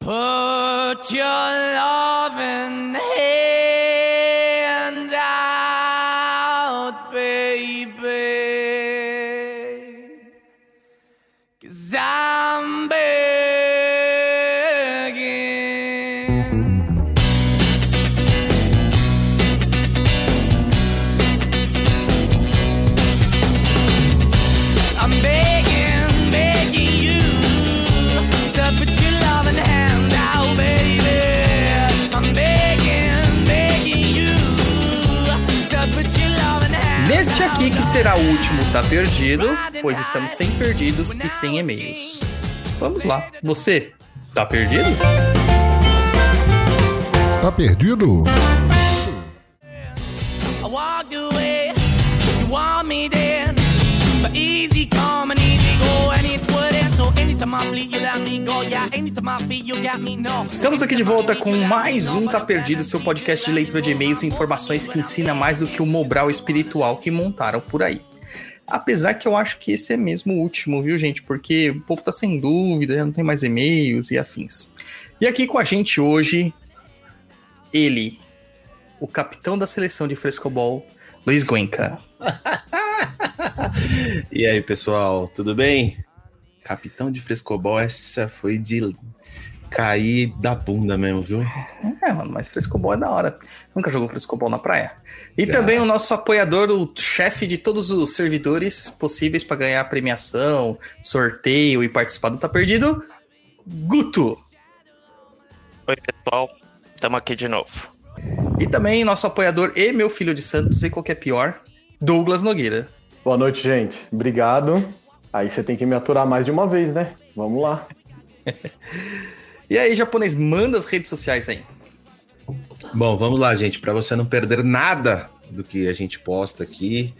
Put your love in será o último Tá Perdido, pois estamos sem perdidos e sem e-mails. Vamos lá. Você, tá perdido? Tá perdido? Estamos aqui de volta com mais um Tá Perdido, seu podcast de leitura de e-mails e informações que ensina mais do que o Mobral espiritual que montaram por aí. Apesar que eu acho que esse é mesmo o último, viu, gente? Porque o povo tá sem dúvida, já não tem mais e-mails e afins. E aqui com a gente hoje, ele, o capitão da seleção de frescobol, Luiz Guenca. E aí, pessoal, tudo bem? Capitão de frescobol, essa foi de cair da bunda mesmo, viu? É, mano, mas frescobol é da hora. Nunca jogou frescobol na praia. E Já. também o nosso apoiador, o chefe de todos os servidores possíveis para ganhar premiação, sorteio e participar do Tá Perdido, Guto. Oi, pessoal. Estamos aqui de novo. E também nosso apoiador e meu filho de Santos, e qualquer pior, Douglas Nogueira. Boa noite, gente. Obrigado. Aí você tem que me aturar mais de uma vez, né? Vamos lá. E aí, japonês, manda as redes sociais aí. Bom, vamos lá, gente, para você não perder nada do que a gente posta aqui.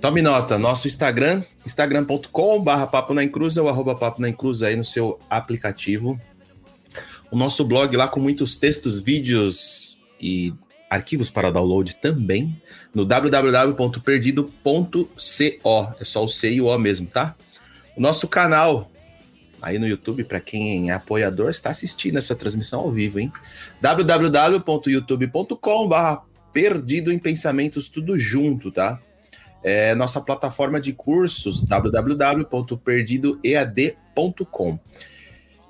Tome nota, nosso Instagram, instagram.com.br papo na encruza ou arroba papo na encruza aí no seu aplicativo. O nosso blog lá com muitos textos, vídeos e arquivos para download também no www.perdido.co. É só o C e o O mesmo, tá? O nosso canal aí no YouTube, para quem é apoiador, está assistindo essa transmissão ao vivo, hein? www.youtube.com.br Perdido em Pensamentos, tudo junto, tá? É nossa plataforma de cursos, www.perdidoead.com.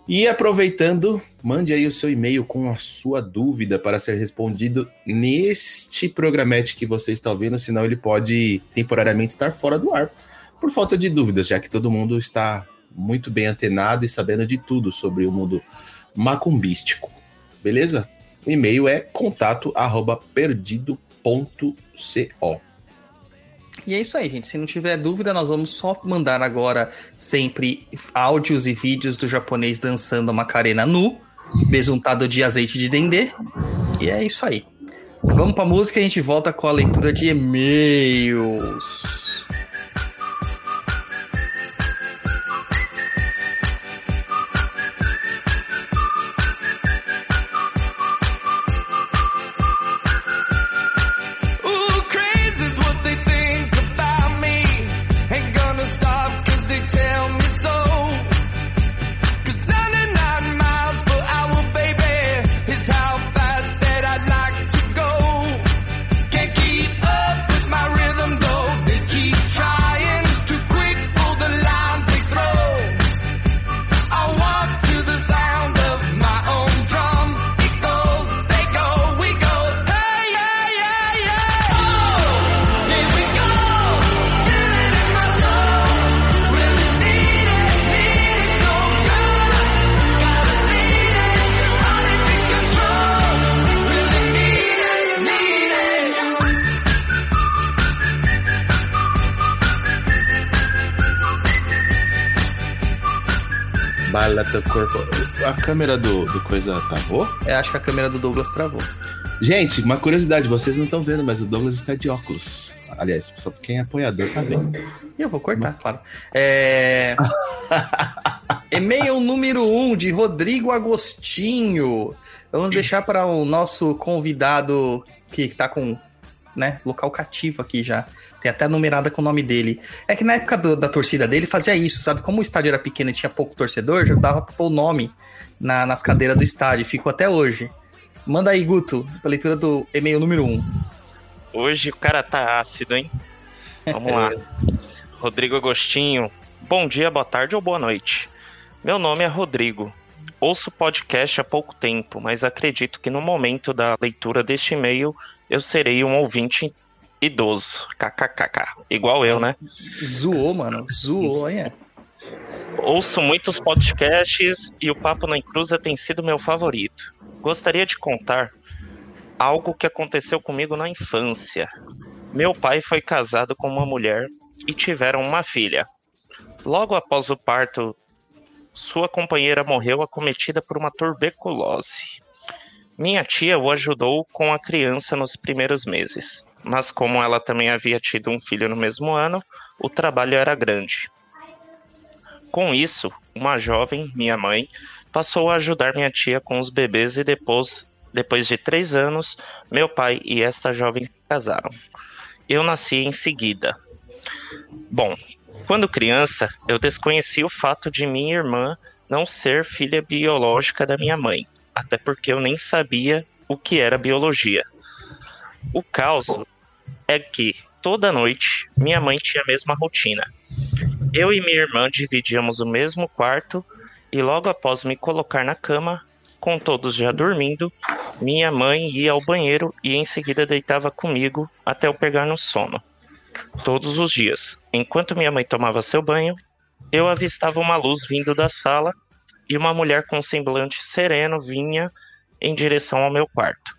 E aproveitando, mande aí o seu e-mail com a sua dúvida para ser respondido neste programete que você está ouvindo, senão ele pode temporariamente estar fora do ar por falta de dúvidas, já que todo mundo está muito bem antenado e sabendo de tudo sobre o mundo macumbístico. Beleza? O e-mail é contato@perdido.co. E é isso aí, gente. Se não tiver dúvida, nós vamos só mandar agora sempre áudios e vídeos do japonês dançando a Macarena nu, besuntado de azeite de dendê. E é isso aí. Vamos pra música e a gente volta com a leitura de e-mails. Teu corpo. A câmera do, do coisa travou? Eu acho que a câmera do Douglas travou. Gente, uma curiosidade, vocês não estão vendo, mas o Douglas está de óculos. Aliás, só quem é apoiador tá vendo. E eu vou cortar, claro. É... E-mail número 1 um, de Rodrigo Agostinho. Vamos deixar para o nosso convidado que tá com né? Local cativo aqui já. Tem até numerada com o nome dele. É que na época do- da torcida dele fazia isso, sabe? Como o estádio era pequeno e tinha pouco torcedor, já dava pra pôr o nome na- nas cadeiras do estádio. Ficou até hoje. Manda aí, Guto, a leitura do e-mail número 1. Hoje o cara tá ácido, hein? Vamos lá. Rodrigo Agostinho. Bom dia, boa tarde ou boa noite. Meu nome é Rodrigo. Ouço podcast há pouco tempo, mas acredito que no momento da leitura deste e-mail eu serei um ouvinte idoso. KKKK. Igual eu, né? Zoou, mano. Zoou, é. Ouço muitos podcasts e o Papo na Encruza tem sido meu favorito. Gostaria de contar algo que aconteceu comigo na infância. Meu pai foi casado com uma mulher e tiveram uma filha. Logo após o parto, sua companheira morreu acometida por uma tuberculose. Minha tia o ajudou com a criança nos primeiros meses, mas como ela também havia tido um filho no mesmo ano, o trabalho era grande. Com isso, uma jovem, minha mãe, passou a ajudar minha tia com os bebês e depois, depois de três anos, meu pai e esta jovem se casaram. Eu nasci em seguida. Bom, quando criança, eu desconheci o fato de minha irmã não ser filha biológica da minha mãe, até porque eu nem sabia o que era biologia. O caos é que toda noite minha mãe tinha a mesma rotina. Eu e minha irmã dividíamos o mesmo quarto e logo após me colocar na cama, com todos já dormindo, minha mãe ia ao banheiro e em seguida deitava comigo até eu pegar no sono. Todos os dias, enquanto minha mãe tomava seu banho, eu avistava uma luz vindo da sala e uma mulher com semblante sereno vinha em direção ao meu quarto.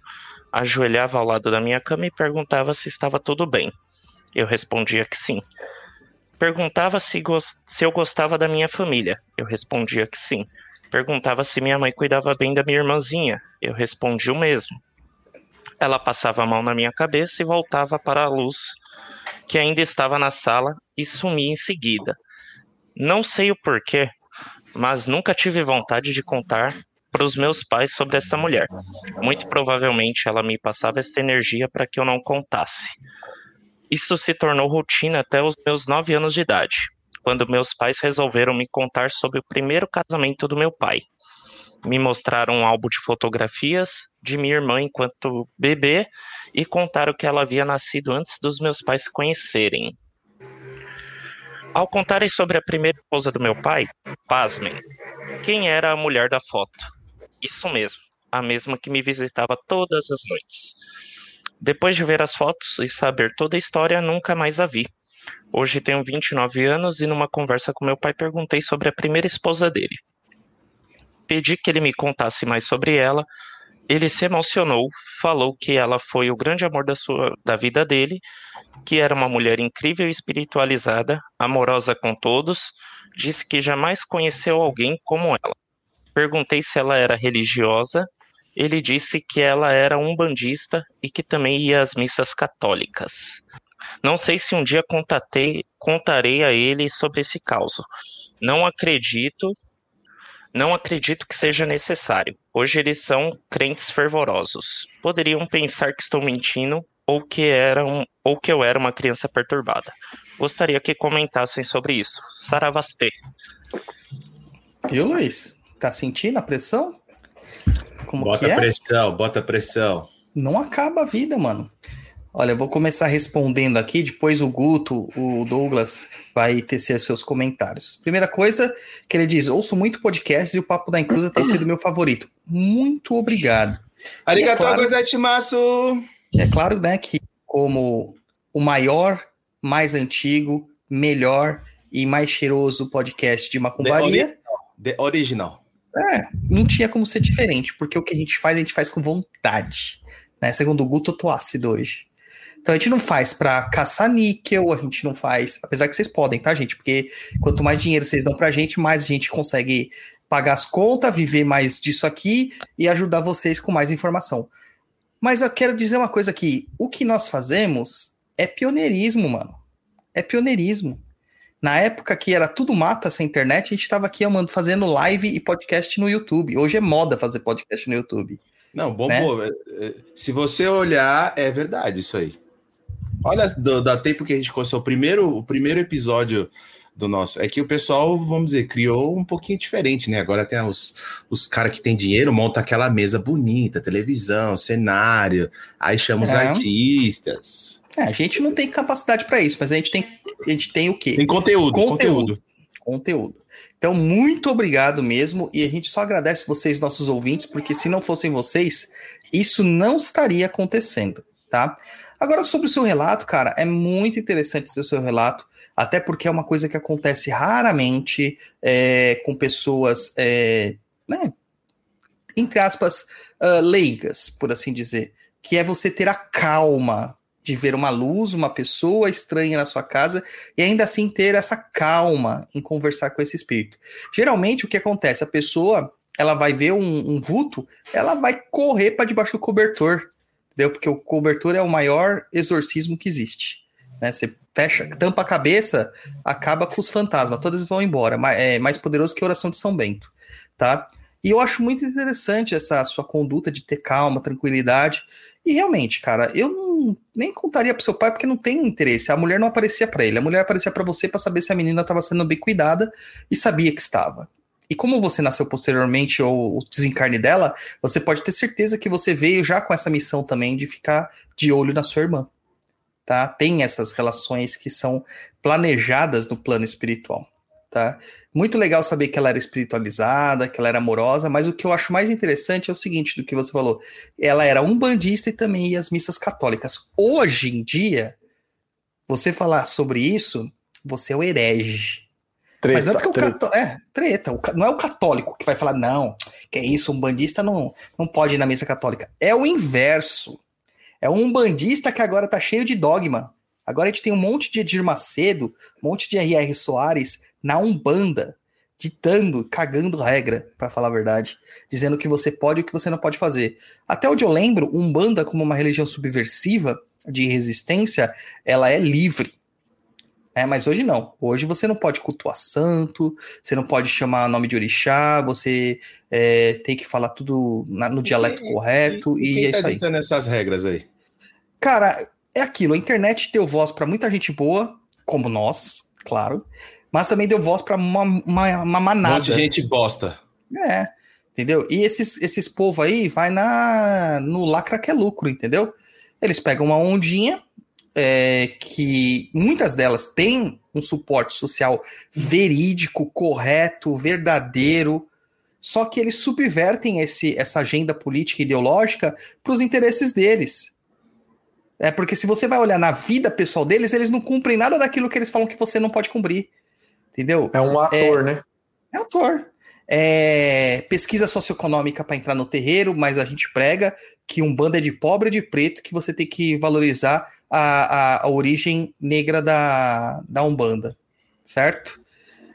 Ajoelhava ao lado da minha cama e perguntava se estava tudo bem. Eu respondia que sim. Perguntava se, se eu gostava da minha família. Eu respondia que sim. Perguntava se minha mãe cuidava bem da minha irmãzinha. Eu respondia o mesmo. Ela passava a mão na minha cabeça e voltava para a luz que ainda estava na sala e sumia em seguida. Não sei o porquê, mas nunca tive vontade de contar para os meus pais sobre essa mulher. Muito provavelmente ela me passava esta energia para que eu não contasse. Isso se tornou rotina até os meus nove anos de idade, quando meus pais resolveram me contar sobre o primeiro casamento do meu pai. Me mostraram um álbum de fotografias de minha irmã enquanto bebê e contaram que ela havia nascido antes dos meus pais se conhecerem. Ao contarem sobre a primeira esposa do meu pai, pasmem, quem era a mulher da foto? Isso mesmo, a mesma que me visitava todas as noites. Depois de ver as fotos e saber toda a história, nunca mais a vi. Hoje tenho 29 anos e numa conversa com meu pai perguntei sobre a primeira esposa dele. Pedi que ele me contasse mais sobre ela. Ele se emocionou, falou que ela foi o grande amor da, sua, da vida dele, que era uma mulher incrível e espiritualizada, amorosa com todos, disse que jamais conheceu alguém como ela. Perguntei se ela era religiosa. Ele disse que ela era um bandista e que também ia às missas católicas. Não sei se um dia contatei, contarei a ele sobre esse caso. Não acredito, não acredito que seja necessário. Hoje eles são crentes fervorosos. Poderiam pensar que estou mentindo ou que, era um, ou que eu era uma criança perturbada. Gostaria que comentassem sobre isso. Saravastê. Viu, Luiz? Tá sentindo a pressão? Como Bota que é? pressão, bota pressão. Não acaba a vida, mano. Olha, eu vou começar respondendo aqui, depois o Guto, o Douglas, vai tecer seus comentários. Primeira coisa que ele diz: ouço muito podcast e o Papo da Encruza tem sido meu favorito. Muito obrigado. Arigatou claro- gozaimasu! É claro, né, que como o maior, mais antigo, melhor e mais cheiroso podcast de macumbaria, The original. é, não tinha como ser diferente, porque o que a gente faz, a gente faz com vontade. Né? Segundo o Guto, eu tô ácido hoje. Então a gente não faz pra caçar níquel, a gente não faz, apesar que vocês podem, tá, gente? Porque quanto mais dinheiro vocês dão pra gente, mais a gente consegue pagar as contas, viver mais disso aqui e ajudar vocês com mais informação. Mas eu quero dizer uma coisa aqui: o que nós fazemos é pioneirismo, mano. É pioneirismo. Na época que era tudo mato essa internet, a gente estava aqui amando, fazendo live e podcast no YouTube. Hoje é moda fazer podcast no YouTube. Não, bom, Né? é- é- se você olhar, é verdade isso aí. Olha, do, dá tempo que a gente começou o primeiro, o primeiro episódio do nosso. É que o pessoal, vamos dizer, criou um pouquinho diferente, né? Agora tem os, os caras que têm dinheiro, monta aquela mesa bonita, televisão, cenário, aí chama os É. artistas. É, a gente não tem capacidade para isso, mas a gente tem, a gente tem o quê? Tem Conteúdo. conteúdo. conteúdo. Então, muito obrigado mesmo. E a gente só agradece vocês, nossos ouvintes, porque se não fossem vocês, isso não estaria acontecendo, tá? Agora, sobre o seu relato, cara, é muito interessante esse seu relato, até porque é uma coisa que acontece raramente é, com pessoas, é, né, entre aspas, ah, leigas, por assim dizer, que é você ter a calma de ver uma luz, uma pessoa estranha na sua casa e ainda assim ter essa calma em conversar com esse espírito. Geralmente o que acontece? A pessoa ela vai ver um, um vulto, ela vai correr para debaixo do cobertor, entendeu? Porque o cobertor é o maior exorcismo que existe. Né? Você fecha, tampa a cabeça, acaba com os fantasmas, todos vão embora. É mais poderoso que a oração de São Bento, tá? E eu acho muito interessante essa sua conduta de ter calma, tranquilidade. E realmente, cara, eu não, nem contaria pro seu pai porque não tem interesse. A mulher não aparecia para ele, a mulher aparecia para você para saber se a menina estava sendo bem cuidada e sabia que estava. E como você nasceu posteriormente ou o desencarne dela, você pode ter certeza que você veio já com essa missão também de ficar de olho na sua irmã. Tá? Tem essas relações que são planejadas no plano espiritual. Tá? Muito legal saber que ela era espiritualizada, que ela era amorosa, mas o que eu acho mais interessante é o seguinte do que você falou. Ela era um bandista e também ia às missas católicas. Hoje em dia, você falar sobre isso, você é o herege. Treta, Mas não é porque treta. o católico. É, treta. O não é o católico que vai falar, não, que é isso, um bandista não, não pode ir na missa católica. É o inverso. É um bandista que agora tá cheio de dogma. Agora a gente tem um monte de Edir Macedo, um monte de R.R. Soares na Umbanda, ditando, cagando regra, pra falar a verdade, dizendo o que você pode e o que você não pode fazer. Até onde eu lembro, Umbanda, como uma religião subversiva de resistência, ela é livre. É, mas hoje não. Hoje você não pode cultuar santo, você não pode chamar nome de orixá, você é, tem que falar tudo na- no dialeto quem- correto e, quem é tá isso aí. ditando essas regras aí? Cara, é aquilo. A internet deu voz pra muita gente boa, como nós, claro, mas também deu voz pra uma, uma, uma Um manada. monte de gente bosta. É, entendeu? E esses, esses povo aí vai na no lacra que é lucro, entendeu? Eles pegam uma ondinha é, que muitas delas têm um suporte social verídico, correto, verdadeiro, só que eles subvertem esse, essa agenda política e ideológica para os interesses deles. É porque se você vai olhar na vida pessoal deles, eles não cumprem nada daquilo que eles falam que você não pode cumprir. Entendeu? É um ator, né? É autor. É, pesquisa socioeconômica para entrar no terreiro, mas a gente prega que um bando é de pobre e de preto, que você tem que valorizar a, a, a origem negra da, da Umbanda, certo?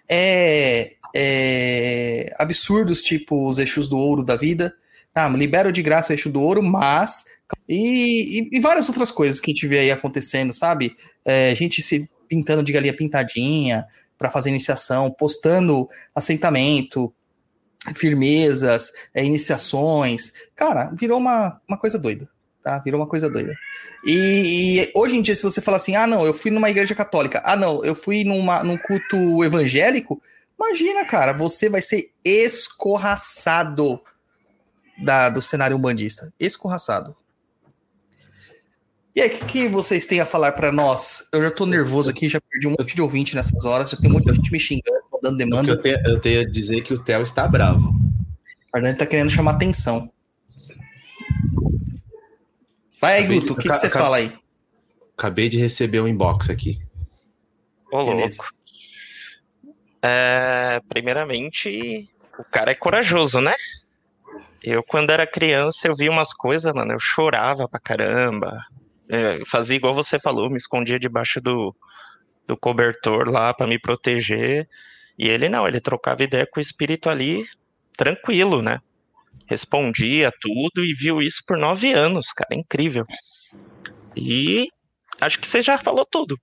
É, é, absurdos tipo os eixos do ouro da vida. Ah, libero de graça o eixo do ouro, mas. E, e- e várias outras coisas que a gente vê aí acontecendo, sabe? É, gente se pintando de galinha pintadinha para fazer iniciação, postando assentamento, firmezas, é, iniciações. Cara, virou uma, uma coisa doida. Tá? Virou uma coisa doida. E, e hoje em dia, se você falar assim, ah, não, eu fui numa igreja católica, ah, não, eu fui numa, num culto evangélico, imagina, cara, você vai ser escorraçado da, do cenário umbandista. Escorraçado. E aí, o que, que vocês têm a falar pra nós? Eu já tô nervoso aqui, já perdi um monte de ouvinte nessas horas, já tem muita gente me xingando, dando demanda. eu, tenho, eu tenho a dizer que o Theo está bravo. O Fernando tá querendo chamar atenção. Vai aí, Guto, o que, você fala aí? Acabei de receber um inbox aqui. Ô, Beleza. louco. É, primeiramente, o cara é corajoso, né? Eu, quando era criança, eu via umas coisas, mano, eu chorava pra caramba. É, fazia igual você falou, me escondia debaixo do, do cobertor lá pra me proteger. E ele não, ele trocava ideia com o espírito ali, tranquilo, né? Respondia tudo e viu isso por nove anos, cara, incrível. E acho que você já falou tudo.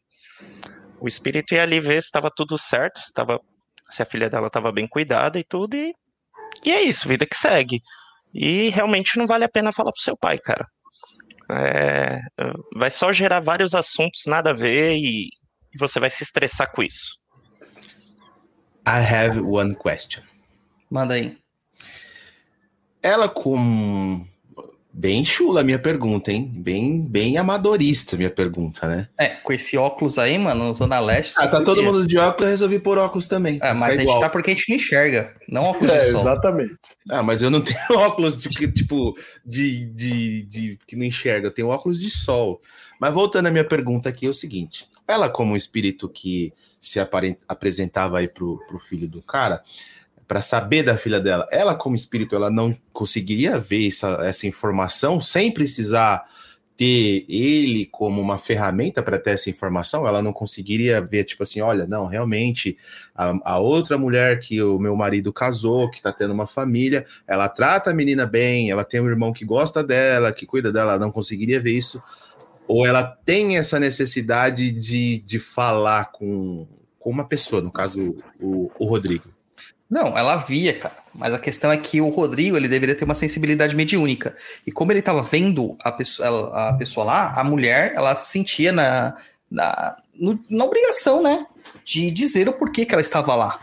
O espírito ia ali ver se estava tudo certo, se, estava, se a filha dela estava bem cuidada e tudo, e, e é isso, vida que segue. E realmente não vale a pena falar pro seu pai, cara. É, vai só gerar vários assuntos nada a ver e, e você vai se estressar com isso. I have one question. Manda aí. Ela com bem chula a minha pergunta, hein? Bem, bem amadorista a minha pergunta, né? É, com esse óculos aí, mano, Zona Leste. Ah, tá todo mundo de óculos, eu resolvi pôr óculos também. É, mas a gente igual. tá porque a gente não enxerga, não óculos É, de sol. exatamente. Ah, mas eu não tenho óculos de, que, tipo de, de, de que não enxerga, eu tenho óculos de sol. Mas voltando à minha pergunta aqui, é o seguinte: ela, como um espírito que se apresentava aí pro, pro filho do cara, para saber da filha dela, ela, como espírito, ela não conseguiria ver essa, essa informação sem precisar ter ele como uma ferramenta para ter essa informação, ela não conseguiria ver, tipo assim, olha, não, realmente, a, a outra mulher que o meu marido casou, que tá tendo uma família, ela trata a menina bem, ela tem um irmão que gosta dela, que cuida dela, ela não conseguiria ver isso. Ou ela tem essa necessidade de, de falar com, com uma pessoa, no caso, o, o Rodrigo. Não, ela via, cara. Mas a questão é que o Rodrigo, ele deveria ter uma sensibilidade mediúnica. E como ele tava vendo a pessoa, a pessoa lá, a mulher, ela se sentia na, na, no- na obrigação, né? De dizer o porquê que ela estava lá.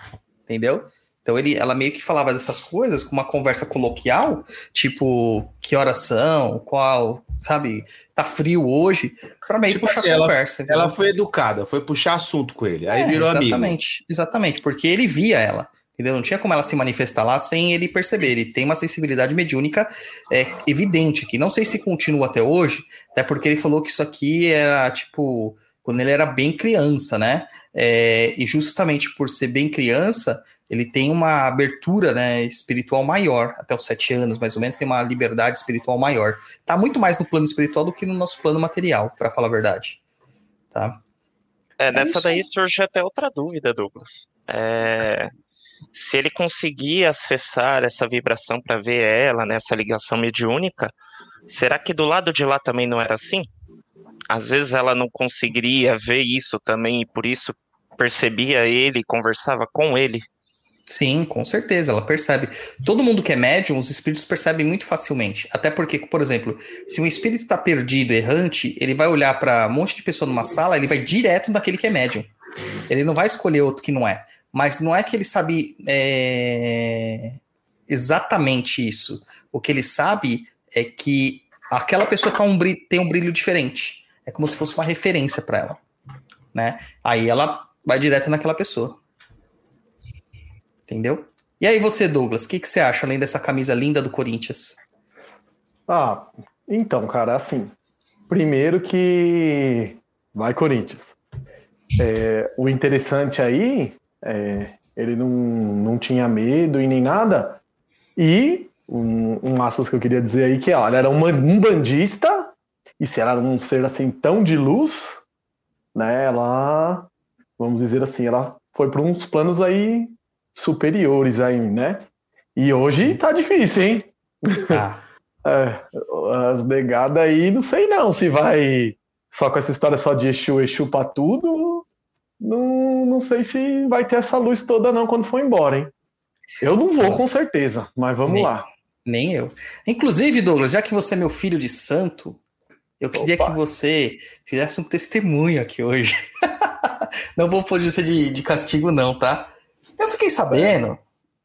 Entendeu? Então ele, ela meio que falava dessas coisas com uma conversa coloquial, tipo, que horas são, qual, sabe, tá frio hoje, pra meio Tipo puxar assim, a ela- conversa. entendeu? Ela foi educada, foi puxar assunto com ele, aí É, virou amigo. Exatamente, exatamente, porque ele via ela. Entendeu? Não tinha como ela se manifestar lá sem ele perceber. Ele tem uma sensibilidade mediúnica é, evidente aqui. Não sei se continua até hoje, até porque ele falou que isso aqui era tipo quando ele era bem criança, né? É, e justamente por ser bem criança, ele tem uma abertura né, espiritual maior, até os sete anos, mais ou menos, tem uma liberdade espiritual maior. Tá muito mais no plano espiritual do que no nosso plano material, para falar a verdade. Tá? É, nessa isso daí aí. surge até outra dúvida, Douglas. É, se ele conseguir acessar essa vibração para ver ela nessa ligação mediúnica, será que do lado de lá também não era assim? Às vezes ela não conseguiria ver isso também e por isso percebia ele e conversava com ele. Sim, com certeza, ela percebe. Todo mundo que é médium, os espíritos percebem muito facilmente. Até porque, por exemplo, se um espírito está perdido, errante, ele vai olhar para um monte de pessoa numa sala, ele vai direto naquele que é médium. Ele não vai escolher outro que não é. Mas não é que ele sabe é, exatamente isso. O que ele sabe é que aquela pessoa tá um tem um brilho diferente. É como se fosse uma referência para ela. Né? Aí ela vai direto naquela pessoa. Entendeu? E aí você, Douglas, o que, que você acha, além dessa camisa linda do Corinthians? Ah, então, cara, assim, primeiro que vai Corinthians. É, o interessante aí, é, ele não, não tinha medo e nem nada. E um, um aspas que eu queria dizer aí que ó, era uma, um bandista e se ela era um ser assim tão de luz, né? Ela, vamos dizer assim, ela foi para uns planos aí superiores aí, né? E hoje tá difícil, hein? Ah, as negadas aí, não sei não se vai só com essa história só de Exu, Exu pra tudo. Não, não sei se vai ter essa luz toda não quando for embora, hein? Eu não vou com certeza, mas vamos Nem- lá. nem eu. Inclusive, Douglas, já que você é meu filho de santo, eu queria Opa. que você fizesse um testemunho aqui hoje. não vou pôr isso de, de castigo, não, tá? Eu fiquei sabendo,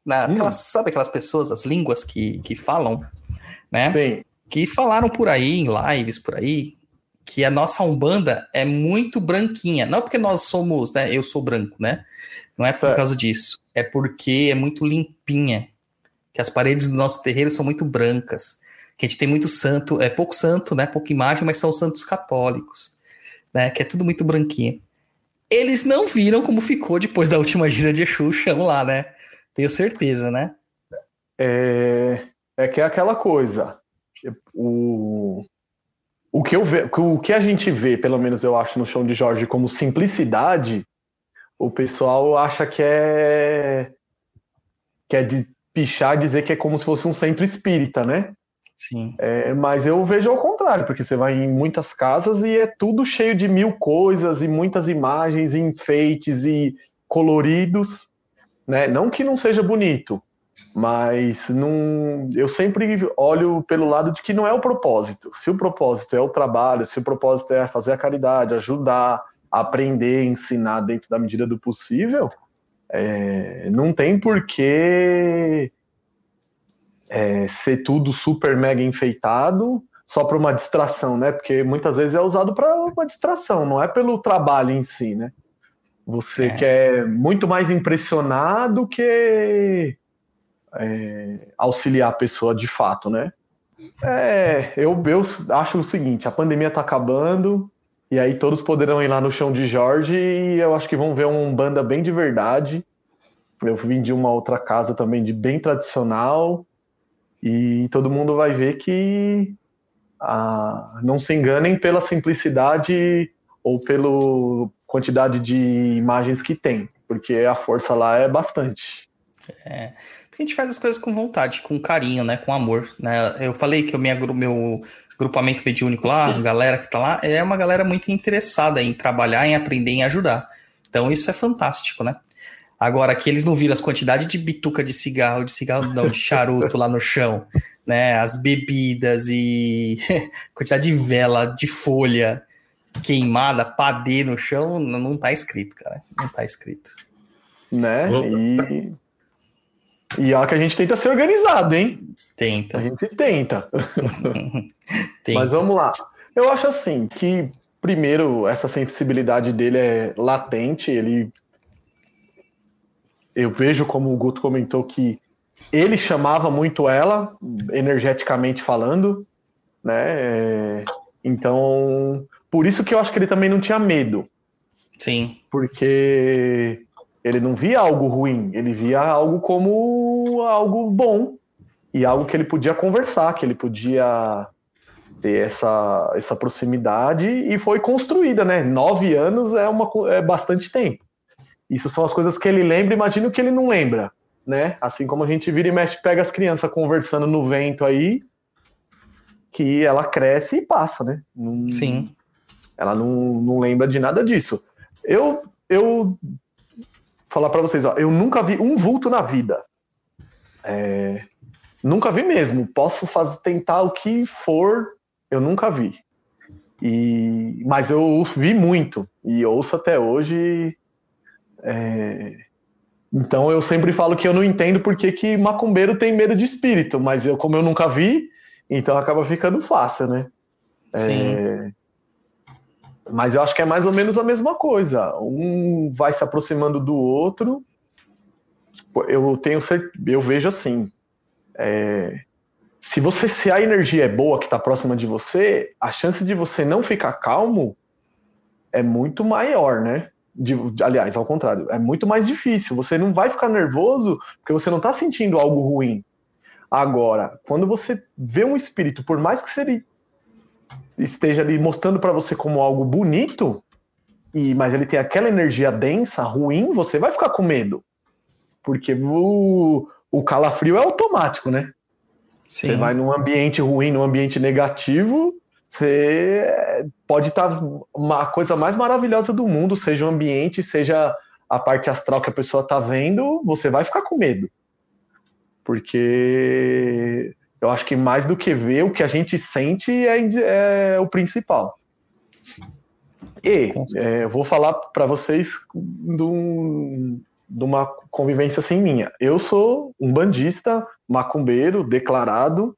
na, Hum. aquelas- sabe aquelas pessoas, as línguas que, que falam, né? Sim, que falaram por aí, em lives por aí, que a nossa Umbanda é muito branquinha. Não porque nós somos, né? Eu sou branco, né? Não é por Certo. causa disso. É porque é muito limpinha. Que as paredes do nosso terreiro são muito brancas. Que a gente tem muito santo, é pouco santo, né? Pouca imagem, mas são santos católicos. Né? Que é tudo muito branquinho. Eles não viram como ficou depois da última gira de Exu, chão lá, né? Tenho certeza, né? é, é que é aquela coisa. O, o, que eu ve, o que a gente vê, pelo menos eu acho no show de Jorge, como simplicidade, o pessoal acha que é que é de pichar dizer que é como se fosse um centro espírita, né? Sim. É, mas eu vejo ao contrário, porque você vai em muitas casas e é tudo cheio de mil coisas e muitas imagens e enfeites e coloridos, né? Não que não seja bonito, Mas não, eu sempre olho pelo lado de que não é o propósito. Se o propósito é o trabalho, se o propósito é fazer a caridade, ajudar, aprender, ensinar dentro da medida do possível, é, não tem por que é, ser tudo super mega enfeitado só para uma distração, né? Porque muitas vezes é usado para uma distração, não é pelo trabalho em si, né? Você é. quer muito mais impressionar do que é, auxiliar a pessoa de fato, né? É, eu, eu acho o seguinte: a pandemia está acabando, e aí todos poderão ir lá no chão de Jorge e eu acho que vão ver uma banda bem de verdade. Eu vim de uma outra casa também de bem tradicional e todo mundo vai ver que ah, não se enganem pela simplicidade ou pela quantidade de imagens que tem, porque a força lá é bastante. É, porque a gente faz as coisas com vontade, com carinho, né, com amor, né? Eu falei que o minha, meu grupamento mediúnico lá, a galera que tá lá, é uma galera muito interessada em trabalhar, em aprender, em ajudar. Então isso é fantástico, né? Agora, que eles não viram as quantidades de bituca de cigarro, de cigarro não, de charuto lá no chão, né? As bebidas e quantidade de vela, de folha queimada, padê no chão, não tá escrito, cara. Não tá escrito. Né? E e é que a gente tenta ser organizado, hein? Tenta. A gente tenta. tenta. Mas vamos lá. Eu acho assim que, primeiro, essa sensibilidade dele é latente. Ele. Eu vejo, como o Guto comentou, que ele chamava muito ela, energeticamente falando, né? É, então, por isso que eu acho que ele também não tinha medo. Sim. Porque ele não via algo ruim, ele via algo como algo bom e algo que ele podia conversar, que ele podia ter essa, essa proximidade e foi construída, né? Nove anos é, uma, é bastante tempo. Isso são as coisas que ele lembra, imagino que ele não lembra, né? Assim como a gente vira e mexe, pega as crianças conversando no vento aí, que ela cresce e passa, né? Não, Sim. Ela não, não lembra de nada disso. Eu, eu falar para vocês, ó, eu nunca vi um vulto na vida. É, nunca vi mesmo. Posso fazer, tentar o que for, eu nunca vi. E, mas eu vi muito e ouço até hoje. É, então eu sempre falo que eu não entendo porque que macumbeiro tem medo de espírito, mas eu, como eu nunca vi, então acaba ficando fácil, né? Sim. É, mas eu acho que é mais ou menos a mesma coisa. Um vai se aproximando do outro. Eu tenho eu vejo assim. É, se você se a energia é boa que está próxima de você, a chance de você não ficar calmo é muito maior, né? De, aliás, ao contrário, é muito mais difícil. Você não vai ficar nervoso porque você não está sentindo algo ruim. Agora, quando você vê um espírito, por mais que ele esteja ali mostrando para você como algo bonito, e mas ele tem aquela energia densa, ruim, você vai ficar com medo. Porque o, o calafrio é automático, né? Sim. Você vai num ambiente ruim, num ambiente negativo, você pode estar tá uma coisa mais maravilhosa do mundo, seja o ambiente, seja a parte astral que a pessoa está vendo, você vai ficar com medo. Porque eu acho que mais do que ver, o que a gente sente é, é o principal. E é, eu vou falar para vocês de, um, de, uma convivência assim minha. Eu sou um bandista, macumbeiro, declarado,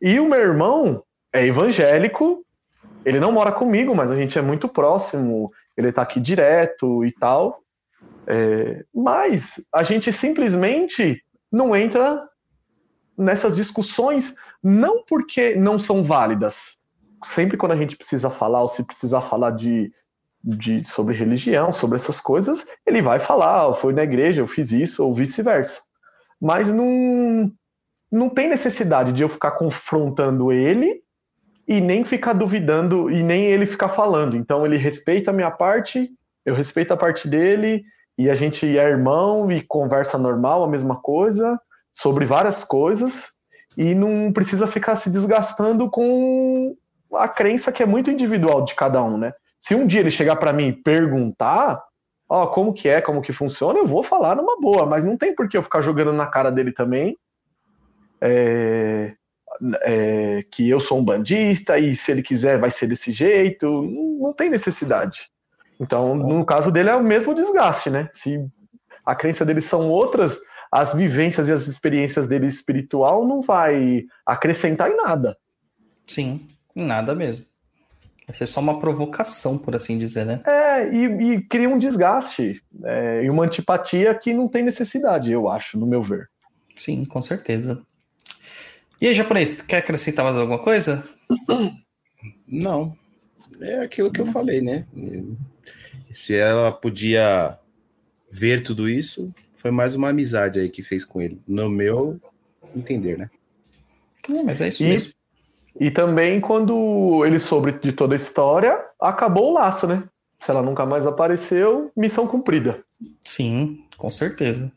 e o meu irmão é evangélico. Ele não mora comigo, mas a gente é muito próximo. Ele está aqui direto e tal. É, mas a gente simplesmente não entra nessas discussões, não porque não são válidas. Sempre quando a gente precisa falar, ou se precisar falar de, de sobre religião, sobre essas coisas, ele vai falar, oh, foi na igreja, eu fiz isso, ou vice-versa. Mas não, não tem necessidade de eu ficar confrontando ele e nem ficar duvidando e nem ele ficar falando. Então ele respeita a minha parte, eu respeito a parte dele e a gente é irmão e conversa normal, a mesma coisa sobre várias coisas e não precisa ficar se desgastando com a crença que é muito individual de cada um, né? Se um dia ele chegar para mim e perguntar, ó, como que é, como que funciona, eu vou falar numa boa, mas não tem por que eu ficar jogando na cara dele também. É, é, que eu sou um bandista e se ele quiser vai ser desse jeito, não, não tem necessidade. Então, no caso dele é o mesmo desgaste, né? Se a crença dele são outras, as vivências e as experiências dele espiritual não vai acrescentar em nada. Sim, em nada mesmo. Vai ser só uma provocação, por assim dizer, né? É, e, e cria um desgaste é, e uma antipatia que não tem necessidade, eu acho, no meu ver. Sim, com certeza. E aí, japonês, quer acrescentar mais alguma coisa? Não. É aquilo que eu falei, né? Se ela podia ver tudo isso, foi mais uma amizade aí que fez com ele. No meu entender, né? É, mas é isso E- mesmo. E também quando ele soube de toda a história, acabou o laço, né? Se ela nunca mais apareceu, missão cumprida. Sim, com certeza.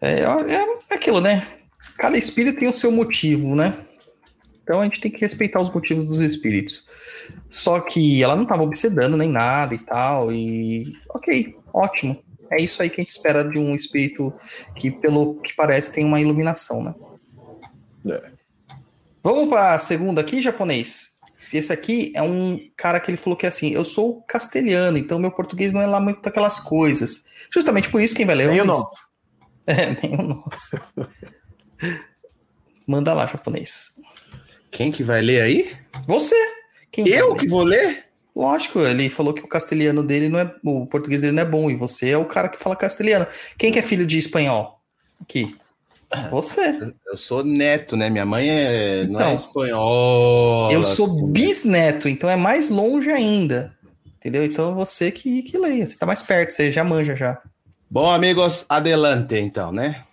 É, é, é aquilo, né? Cada espírito tem o seu motivo, né? Então a gente tem que respeitar os motivos dos espíritos. Só que ela não estava obsedando nem nada e tal. E ok, ótimo. É isso aí que a gente espera de um espírito que, pelo que parece, tem uma iluminação, né? É. Vamos para a segunda aqui, japonês. Esse aqui é um cara que ele falou que é assim: eu sou castelhano, então meu português não é lá muito aquelas coisas. Justamente por isso quem vai ler Nem o nosso. É, nem o nosso. Manda lá, japonês. Quem que vai ler aí? Você! Quem Eu que vou ler? Lógico, ele falou que o castelhano dele não é. O português dele não é bom, e você é o cara que fala castelhano. Quem que é filho de espanhol? Aqui. Você. Eu sou neto, né? Minha mãe é, não é Então, espanhola. Eu sou bisneto, então é mais longe ainda. Entendeu? Então você que, que leia. Você tá mais perto, você já manja já. Bom, amigos, adelante então, né?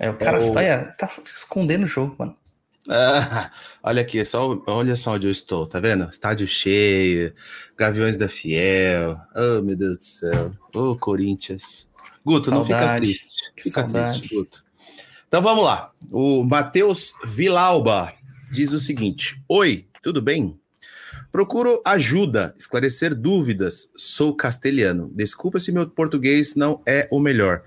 É, o cara É o- olha, tá escondendo o jogo, mano. Ah, olha aqui, só, olha só onde eu estou, tá vendo? Estádio cheio, Gaviões da Fiel. Oh, meu Deus do céu. Ô, Corinthians. Guto, não fica Saudade, triste. que Fica saudade. triste, Guto. Então vamos lá. O Matheus Vilauba diz o seguinte: Oi, tudo bem? Procuro ajuda, esclarecer dúvidas. Sou castelhano. Desculpa se meu português não é o melhor.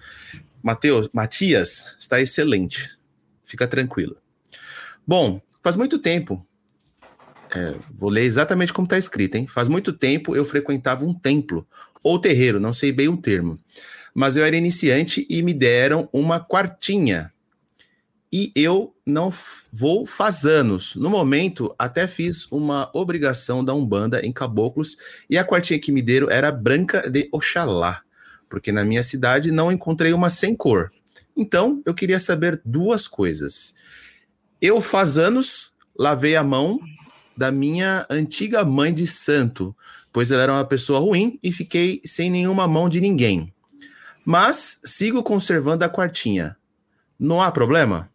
Mateus, Matias está excelente. Fica tranquilo. Bom, faz muito tempo. é, vou ler exatamente como está escrito, hein? Faz muito tempo eu frequentava um templo ou terreiro, não sei bem o termo. Mas eu era iniciante e me deram uma quartinha. E eu não vou faz anos. No momento, até fiz uma obrigação da Umbanda em Caboclos e a quartinha que me deram era branca de Oxalá, porque na minha cidade não encontrei uma sem cor. Então, eu queria saber duas coisas. Eu faz anos lavei a mão da minha antiga mãe de santo, pois ela era uma pessoa ruim e fiquei sem nenhuma mão de ninguém. Mas sigo conservando a quartinha. Não há problema?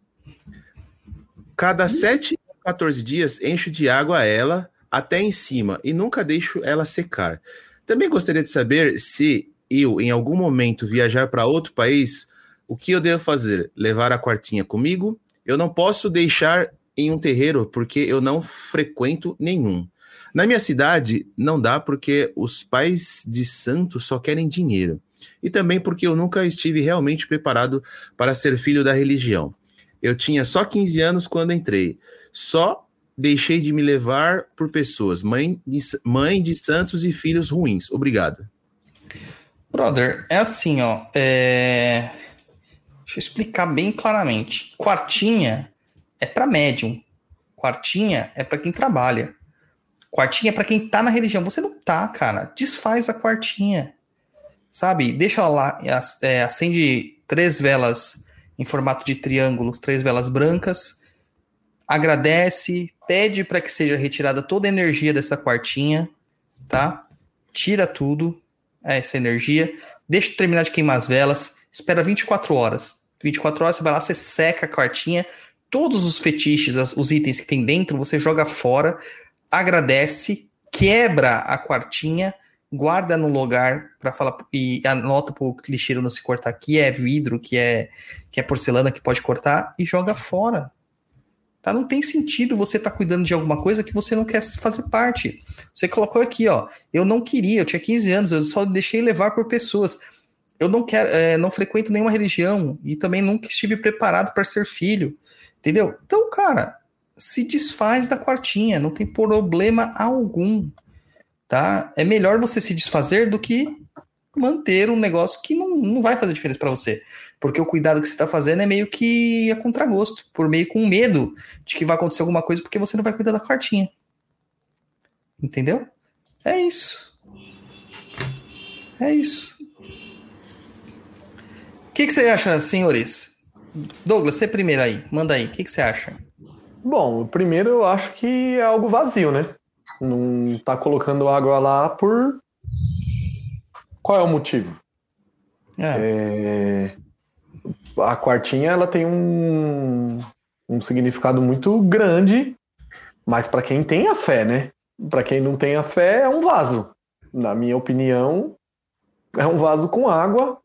Cada 7 ou 14 dias encho de água ela até em cima e nunca deixo ela secar. Também gostaria de saber se eu, em algum momento, viajar para outro país, o que eu devo fazer? Levar a quartinha comigo? Eu não posso deixar em um terreiro porque eu não frequento nenhum. Na minha cidade, não dá porque os pais de santo só querem dinheiro. E também porque eu nunca estive realmente preparado para ser filho da religião. Eu tinha só 15 anos quando entrei. Só deixei de me levar por pessoas, mãe de, mãe de santos e filhos ruins. Obrigado. Brother, é assim, ó. é, Deixa eu explicar bem claramente. Quartinha é para médium. Quartinha é para quem trabalha. Quartinha é para quem tá na religião. Você não tá, cara. Desfaz a quartinha. Sabe? Deixa ela lá. ac- é, acende três velas em formato de triângulos, três velas brancas. Agradece, pede para que seja retirada toda a energia dessa quartinha, tá? Tira tudo, é, essa energia, deixa terminar de queimar as velas, espera 24 horas. 24 horas você vai lá, você seca a quartinha, todos os fetiches, os itens que tem dentro, você joga fora, agradece, quebra a quartinha, guarda no lugar para falar e anota pro lixeiro não se cortar que é vidro, que é que é porcelana que pode cortar e joga fora. Tá? Não tem sentido você estar tá cuidando de alguma coisa que você não quer fazer parte. Você colocou aqui, ó. Eu não queria, eu tinha 15 anos, eu só deixei levar por pessoas. Eu não quero, é, não frequento nenhuma religião e também nunca estive preparado para ser filho. Entendeu? Então, cara, se desfaz da quartinha, não tem problema algum. Tá? É melhor você se desfazer do que manter um negócio que não, não vai fazer diferença para você. Porque o cuidado que você está fazendo é meio que a contragosto, por meio com medo de que vai acontecer alguma coisa porque você não vai cuidar da quartinha. Entendeu? É isso. É isso. O que, que você acha, senhores? Douglas, você primeiro aí. Manda aí. O que, que você acha? Bom, primeiro eu acho que é algo vazio, né? Não tá colocando água lá por. Qual é o motivo? É. É a quartinha ela tem um, um significado muito grande, mas para quem tem a fé, né? Para quem não tem a fé, é um vaso. Na minha opinião, é um vaso com água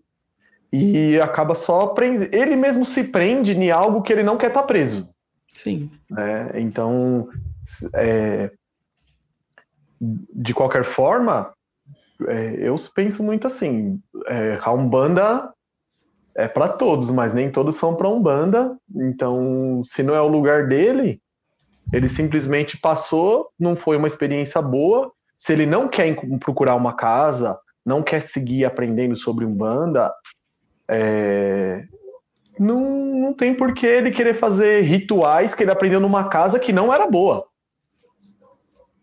e acaba só prende... ele mesmo se prende em algo que ele não quer estar tá preso. Sim. É, então, é, de qualquer forma, é, eu penso muito assim, é, a Umbanda é para todos, mas nem todos são para Umbanda. Então, se não é o lugar dele, ele simplesmente passou, não foi uma experiência boa. Se ele não quer procurar uma casa, não quer seguir aprendendo sobre Umbanda, é... não, não tem por que ele querer fazer rituais que ele aprendeu numa casa que não era boa.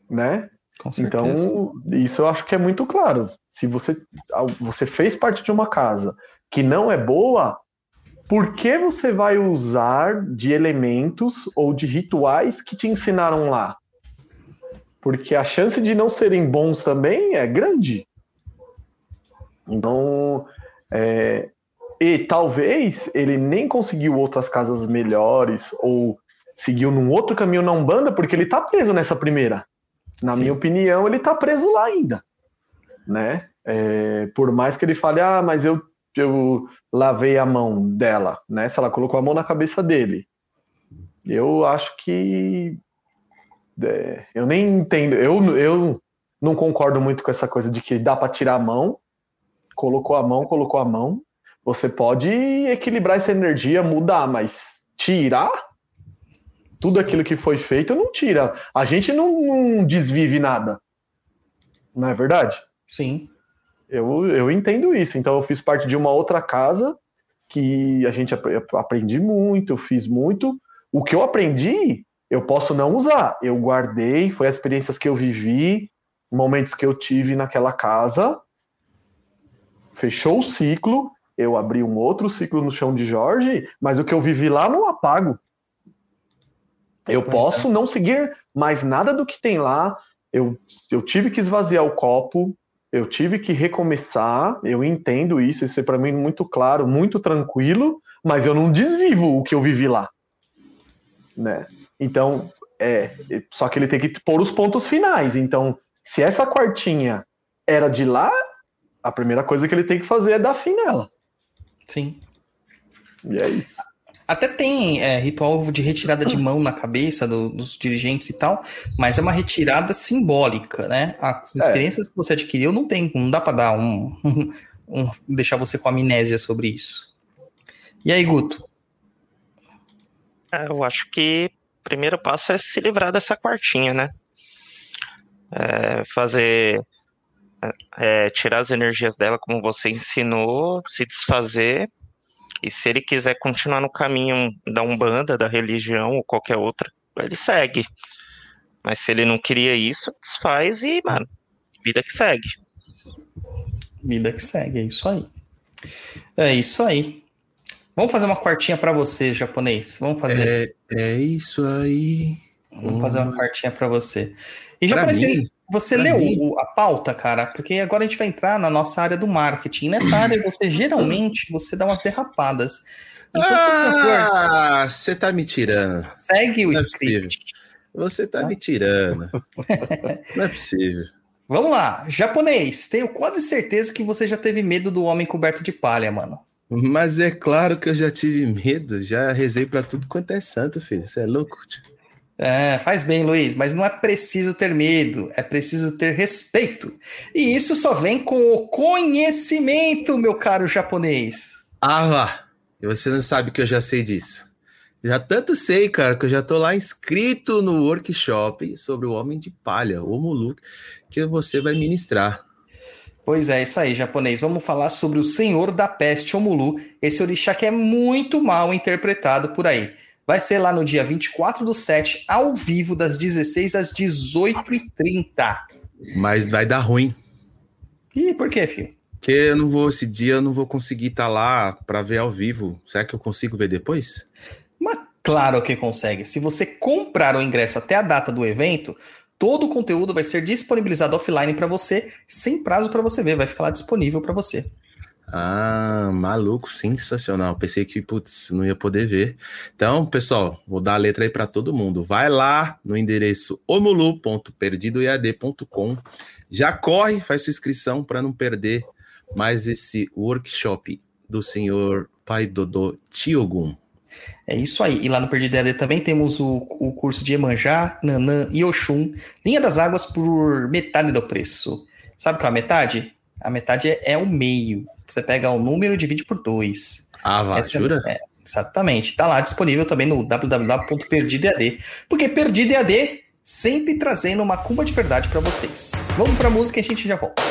Né? Então, isso eu acho que é muito claro. Se você, você fez parte de uma casa que não é boa, por que você vai usar de elementos ou de rituais que te ensinaram lá? Porque a chance de não serem bons também é grande. Então, é, e talvez ele nem conseguiu outras casas melhores ou seguiu num outro caminho na Umbanda porque ele tá preso nessa primeira. Na Sim. minha opinião, ele tá preso lá ainda, né? É, por mais que ele fale, ah, mas eu eu lavei a mão dela, né? Se ela colocou a mão na cabeça dele. Eu acho que. É, eu nem entendo. Eu, eu não concordo muito com essa coisa de que dá para tirar a mão. Colocou a mão, colocou a mão. Você pode equilibrar essa energia, mudar, mas tirar tudo aquilo que foi feito não tira. A gente não, não desvive nada. Não é verdade? Sim. Eu, eu entendo isso. Então, eu fiz parte de uma outra casa que a gente aprendi muito, eu fiz muito. O que eu aprendi, eu posso não usar. Eu guardei, foi as experiências que eu vivi, momentos que eu tive naquela casa. Fechou o ciclo, eu abri um outro ciclo no chão de Jorge, mas o que eu vivi lá não apago. Eu pois posso é. não seguir mais nada do que tem lá. Eu, eu tive que esvaziar o copo, eu tive que recomeçar, eu entendo isso, isso é para mim muito claro, muito tranquilo, mas eu não desvivo o que eu vivi lá. Né? Então, é, só que ele tem que pôr os pontos finais. Então, se essa quartinha era de lá, a primeira coisa que ele tem que fazer é dar fim nela. Sim. E é isso. Até tem é, ritual de retirada de mão na cabeça do, dos dirigentes e tal, mas é uma retirada simbólica, né? As é. experiências é. que você adquiriu não tem, não dá para dar um, um, um, deixar você com amnésia sobre isso. E aí, Guto? É, eu acho que o primeiro passo é se livrar dessa quartinha, né? É, fazer é, tirar as energias dela, como você ensinou, se desfazer e se ele quiser continuar no caminho da Umbanda, da religião ou qualquer outra, ele segue. Mas se ele não queria isso, desfaz e, mano, vida que segue. Vida que segue, é isso aí. É isso aí. Vamos fazer uma quartinha para você, japonês. Vamos fazer. É, é isso aí. Vamos fazer uma quartinha para você. E japonês, mim? Você leu o, a pauta, cara? Porque agora a gente vai entrar na nossa área do marketing. Nessa área, você geralmente você dá umas derrapadas. Então, ah, você tá me tirando. Segue o é script. É você tá me tirando. Não é possível. Vamos lá, japonês. Tenho quase certeza que você já teve medo do homem coberto de palha, mano. Mas é claro que eu já tive medo, já rezei pra tudo quanto é santo, filho. Você é louco? tio? É, faz bem, Luiz, mas não é preciso ter medo, é preciso ter respeito. E isso só vem com o conhecimento, meu caro japonês. Ah, lá. E você não sabe que eu já sei disso. Já tanto sei, cara, que eu já tô lá inscrito no workshop sobre o Homem de Palha, o Mulu, que você vai ministrar. Pois é, isso aí, japonês. Vamos falar sobre o Senhor da Peste, Omulu, esse orixá que é muito mal interpretado por aí. Vai ser lá no dia 24 do 7, ao vivo, das 16 às 18h30. Mas vai dar ruim. Ih, por quê, filho? Porque eu não vou, esse dia eu não vou conseguir estar lá pra ver ao vivo. Será que eu consigo ver depois? Mas claro que consegue. Se você comprar o ingresso até a data do evento, todo o conteúdo vai ser disponibilizado offline para você, sem prazo para você ver, vai ficar lá disponível para você. Ah, maluco, sensacional. Pensei que, putz, não ia poder ver. Então, pessoal, vou dar a letra aí para todo mundo. Vai lá no endereço omulu.perdidoead.com. Já corre, faz sua inscrição para não perder mais esse workshop do senhor Pai Dodô Tiogun. É isso aí. E lá no Perdido EAD também temos o, o curso de Emanjá, Nanã e Oxum, Linha das Águas por metade do preço. Sabe qual é a metade? A metade é, é o meio. Você pega o número e divide por dois. Ah, Essa é- jura? é, exatamente. Tá lá disponível também no www.perdidoead. Porque Perdido EAD sempre trazendo uma cumba de verdade para vocês. Vamos pra música e a gente já volta.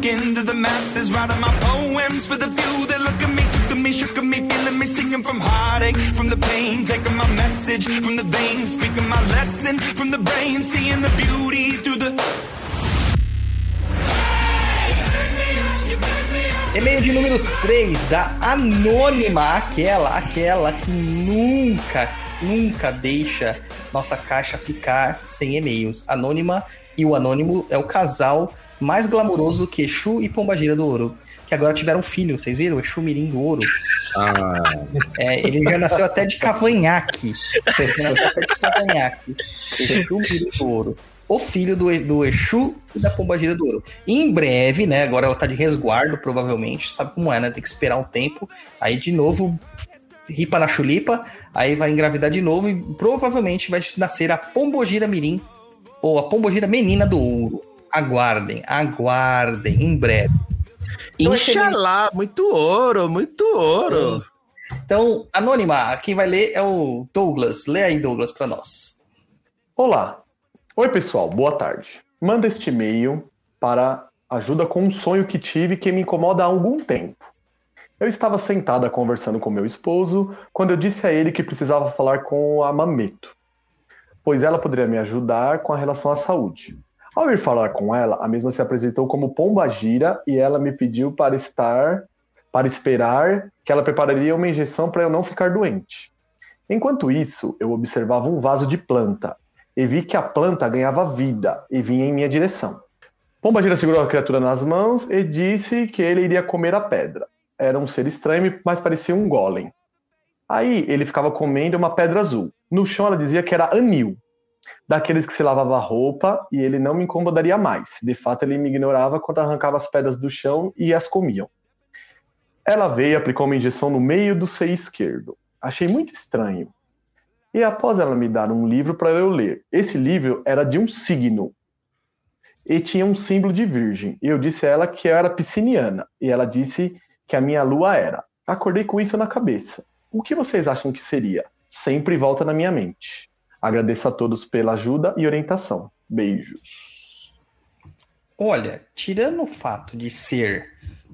Soak into the masses, writing my poems for the few that look at me, took to me, shook at me, feeling me, singing from heartache, from the pain, taking my message from the veins, speaking my lesson from the brain, seeing the beauty through the. E-mail de número 3 da Anônima, aquela, aquela que nunca, nunca deixa nossa caixa ficar sem e-mails. Anônima e o Anônimo é o casal mais glamouroso que Exu e Pombagira do Ouro. Que agora tiveram um filho, vocês viram? Exu Mirim do Ouro. Ah, É, ele já nasceu até de cavanhaque. Ele nasceu até de cavanhaque. Exu Mirim do Ouro. O filho do, do Exu e da Pombagira do Ouro. E em breve, né? Agora ela tá de resguardo, provavelmente. Sabe como é, né? Tem que esperar um tempo. Aí de novo, ripa na chulipa. Aí vai engravidar de novo e provavelmente vai nascer a Pombogira Mirim ou a Pombogira Menina do Ouro. Aguardem, aguardem, em breve. Então, esse Inxalá, muito ouro, muito ouro. Então, Anônima, quem vai ler é o Douglas. Lê aí, Douglas, pra nós. Olá. Oi, pessoal. Boa tarde. Manda este e-mail para ajuda com um sonho que tive que me incomoda há algum tempo. Eu estava sentada conversando com meu esposo quando eu disse a ele que precisava falar com a Mameto, pois ela poderia me ajudar com a relação à saúde. Ao ir falar com ela, a mesma se apresentou como Pomba Gira e ela me pediu para estar, para esperar que ela prepararia uma injeção para eu não ficar doente. Enquanto isso, eu observava um vaso de planta e vi que a planta ganhava vida e vinha em minha direção. Pombagira segurou a criatura nas mãos e disse que ele iria comer a pedra. Era um ser estranho, mas parecia um golem. Aí ele ficava comendo uma pedra azul. No chão ela dizia que era anil, daqueles que se lavava a roupa e ele não me incomodaria mais. De fato, ele me ignorava quando arrancava as pedras do chão e as comiam. Ela veio e aplicou uma injeção no meio do seio esquerdo. Achei muito estranho. E após ela me dar um livro para eu ler. Esse livro era de um signo e tinha um símbolo de virgem. E eu disse a ela que eu era pisciniana. E ela disse que a minha lua era. Acordei com isso na cabeça. O que vocês acham que seria? Sempre volta na minha mente. Agradeço a todos pela ajuda e orientação. Beijos. Olha, tirando o fato de ser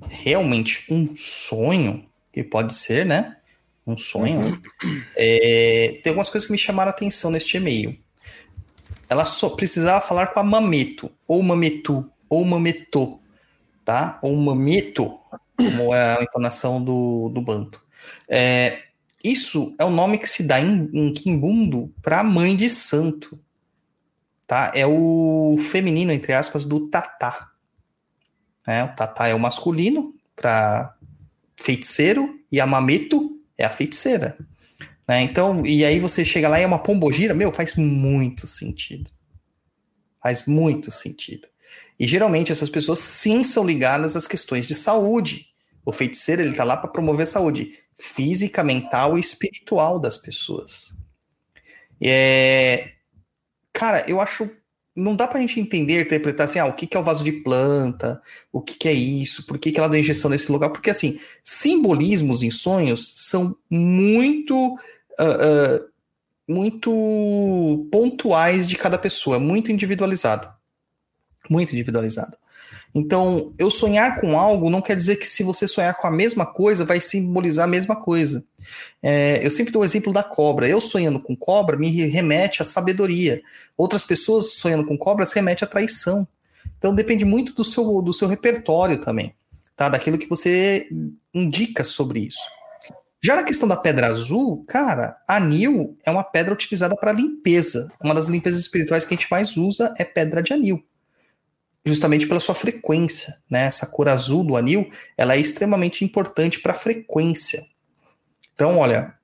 realmente um sonho, que pode ser, né? Um sonho. é, tem algumas coisas que me chamaram a atenção neste e-mail. ela só precisava falar com a mameto, ou mametu, ou mametô, tá? Ou mameto, como é a entonação do, do banto. É, isso é o nome que se dá em, em Quimbundo para mãe de santo, tá? É o feminino, entre aspas, do tatá. É, o tatá é o masculino para feiticeiro e a mameto é a feiticeira. Né? Então, e aí você chega lá e é uma pombogira, meu, faz muito sentido. Faz muito sentido. E geralmente essas pessoas sim são ligadas às questões de saúde. O feiticeiro ele tá lá para promover a saúde física, mental e espiritual das pessoas. É... Cara, eu acho não dá pra gente entender, interpretar assim, ah, o que, que é o vaso de planta, o que, que é isso, por que, que ela dá injeção nesse lugar, porque assim, simbolismos em sonhos são muito uh, uh, muito pontuais de cada pessoa, muito individualizado. Muito individualizado. Então, eu sonhar com algo não quer dizer que se você sonhar com a mesma coisa, vai simbolizar a mesma coisa. É, eu sempre dou o exemplo da cobra. Eu sonhando com cobra me remete à sabedoria. Outras pessoas sonhando com cobras remete à traição. Então depende muito do seu, do seu repertório também, tá? Daquilo que você indica sobre isso. Já na questão da pedra azul, cara, anil é uma pedra utilizada para limpeza. Uma das limpezas espirituais que a gente mais usa é pedra de anil justamente pela sua frequência, né? Essa cor azul do anil, ela é extremamente importante para a frequência. Então, olha,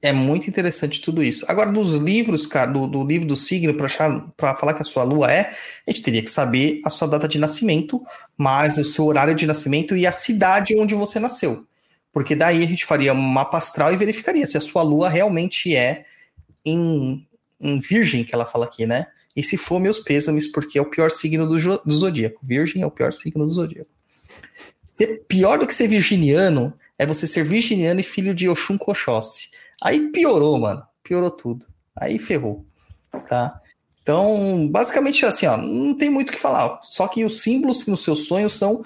é muito interessante tudo isso. Agora, dos livros, cara, do, do livro do signo, para falar que a sua lua é, a gente teria que saber a sua data de nascimento, mais o seu horário de nascimento e a cidade onde você nasceu. Porque daí a gente faria um mapa astral e verificaria se a sua lua realmente é em, em virgem, que ela fala aqui, né? E se for, meus pêsames, porque é o pior signo do, do zodíaco. Virgem é o pior signo do zodíaco. Ser pior do que ser virginiano é você ser virginiano e filho de Oxum Coxosse. Aí piorou, mano. Piorou tudo. Aí ferrou. Tá? Então, basicamente assim, ó, não tem muito o que falar. Só que os símbolos nos seus sonhos são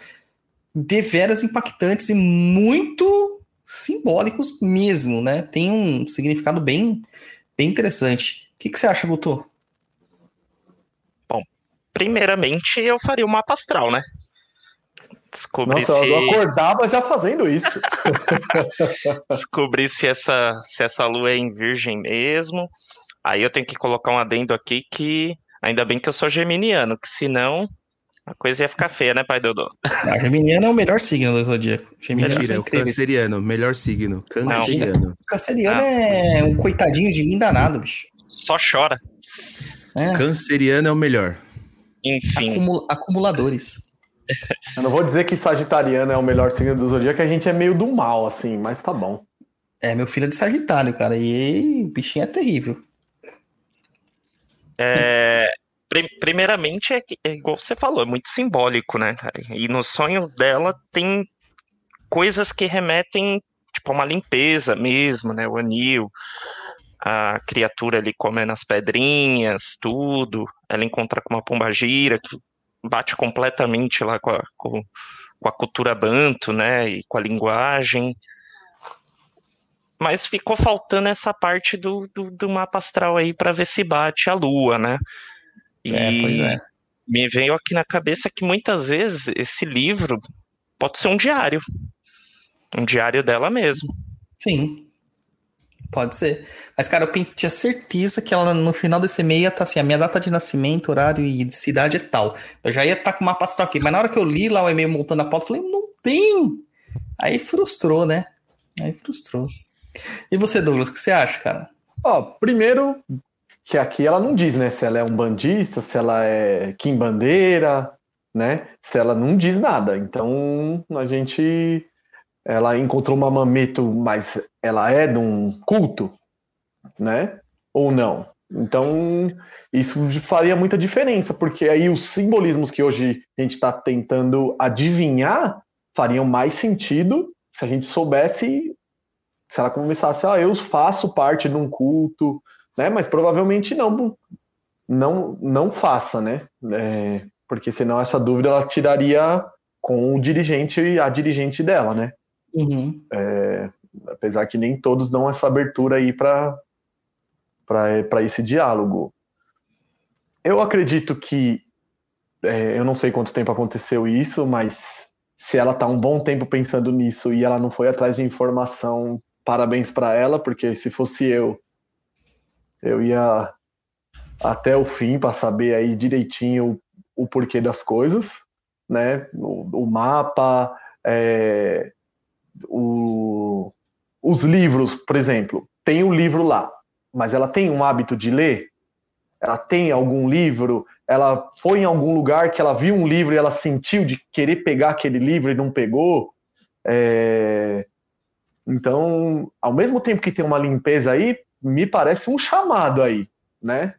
deveras impactantes e muito simbólicos mesmo, né? Tem um significado bem, bem interessante. O que, que você acha, Guto? Primeiramente eu faria o um mapa astral, né? Descobrir Nossa, se... eu acordava já fazendo isso. Descobrir se essa, se essa lua é em virgem mesmo. Aí eu tenho que colocar um adendo aqui que ainda bem que eu sou geminiano, que senão a coisa ia ficar feia, né, pai Dodô? A geminiano é o melhor signo do zodíaco. Geminiano Mentira, é o canceriano, melhor signo. Canceriano. Não. Canceriano ah. é um coitadinho de mim danado, bicho. Só chora. É. Canceriano é o melhor. Enfim. Acumul acumuladores. Eu não vou dizer que Sagitariano é o melhor signo do zodíaco, que a gente é meio do mal, assim, mas tá bom. É, meu filho é de Sagitário, cara, e o bichinho é terrível. É, primeiramente, é, é, igual você falou, é muito simbólico, né, cara? E no sonho dela tem coisas que remetem, tipo, a uma limpeza mesmo, né? O anil, a criatura ali comendo as pedrinhas, tudo. Ela encontra com uma pombagira que bate completamente lá com a, com, com a cultura banto, né, e com a linguagem. Mas ficou faltando essa parte do, do, do mapa astral aí para ver se bate a lua, né? E é, pois é. me veio aqui na cabeça que muitas vezes esse livro pode ser um diário. Um diário dela mesmo. Sim, Pode ser. Mas, cara, eu tinha certeza que ela no final desse e-mail ia estar tá assim: a minha data de nascimento, horário e cidade é tal. Eu já ia estar tá com o mapa astral aqui. Mas na hora que eu li lá o e-mail montando a pauta, eu falei: não tem! Aí frustrou, né? Aí frustrou. E você, Douglas, o que você acha, cara? Ó, primeiro, que aqui ela não diz, né? Se ela é um bandista, se ela é Kim Bandeira, né? Se ela não diz nada. Então a gente ela encontrou uma mameto, mas ela é de um culto, né? Ou não? Então, isso faria muita diferença, porque aí os simbolismos que hoje a gente está tentando adivinhar fariam mais sentido se a gente soubesse, se ela começasse, ah, eu faço parte de um culto, né? Mas provavelmente não, não, não faça, né? É, porque senão essa dúvida ela tiraria com o dirigente, a dirigente dela, né? Uhum. É, apesar que nem todos dão essa abertura aí para esse diálogo. eu acredito que é, eu não sei quanto tempo aconteceu isso, mas se ela tá um bom tempo pensando nisso e ela não foi atrás de informação, parabéns para ela, porque se fosse eu, eu ia até o fim para saber aí direitinho o, o, porquê das coisas, né? O, o mapa, é, o, os livros, por exemplo, tem um livro lá, mas ela tem um hábito de ler? Ela tem algum livro? Ela foi em algum lugar que ela viu um livro e ela sentiu de querer pegar aquele livro e não pegou? É... Então, ao mesmo tempo que tem uma limpeza aí, me parece um chamado aí, né?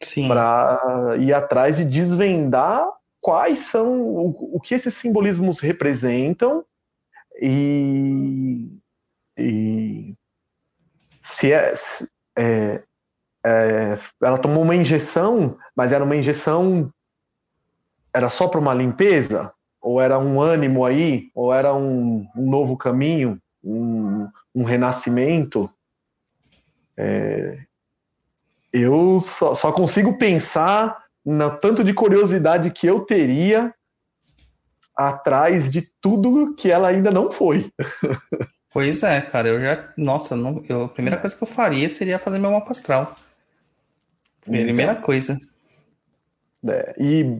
Sim. Para ir atrás de desvendar quais são o, o que esses simbolismos representam e, e se é, é, é, ela tomou uma injeção, mas era uma injeção era só para uma limpeza? Ou era um ânimo aí? Ou era um, um novo caminho, um, um renascimento. É, eu só, só, consigo pensar no tanto de curiosidade que eu teria atrás de tudo que ela ainda não foi. Pois é, cara, eu já. Nossa, não, eu, a primeira coisa que eu faria seria fazer meu mapa astral. Primeira então, coisa. É, e,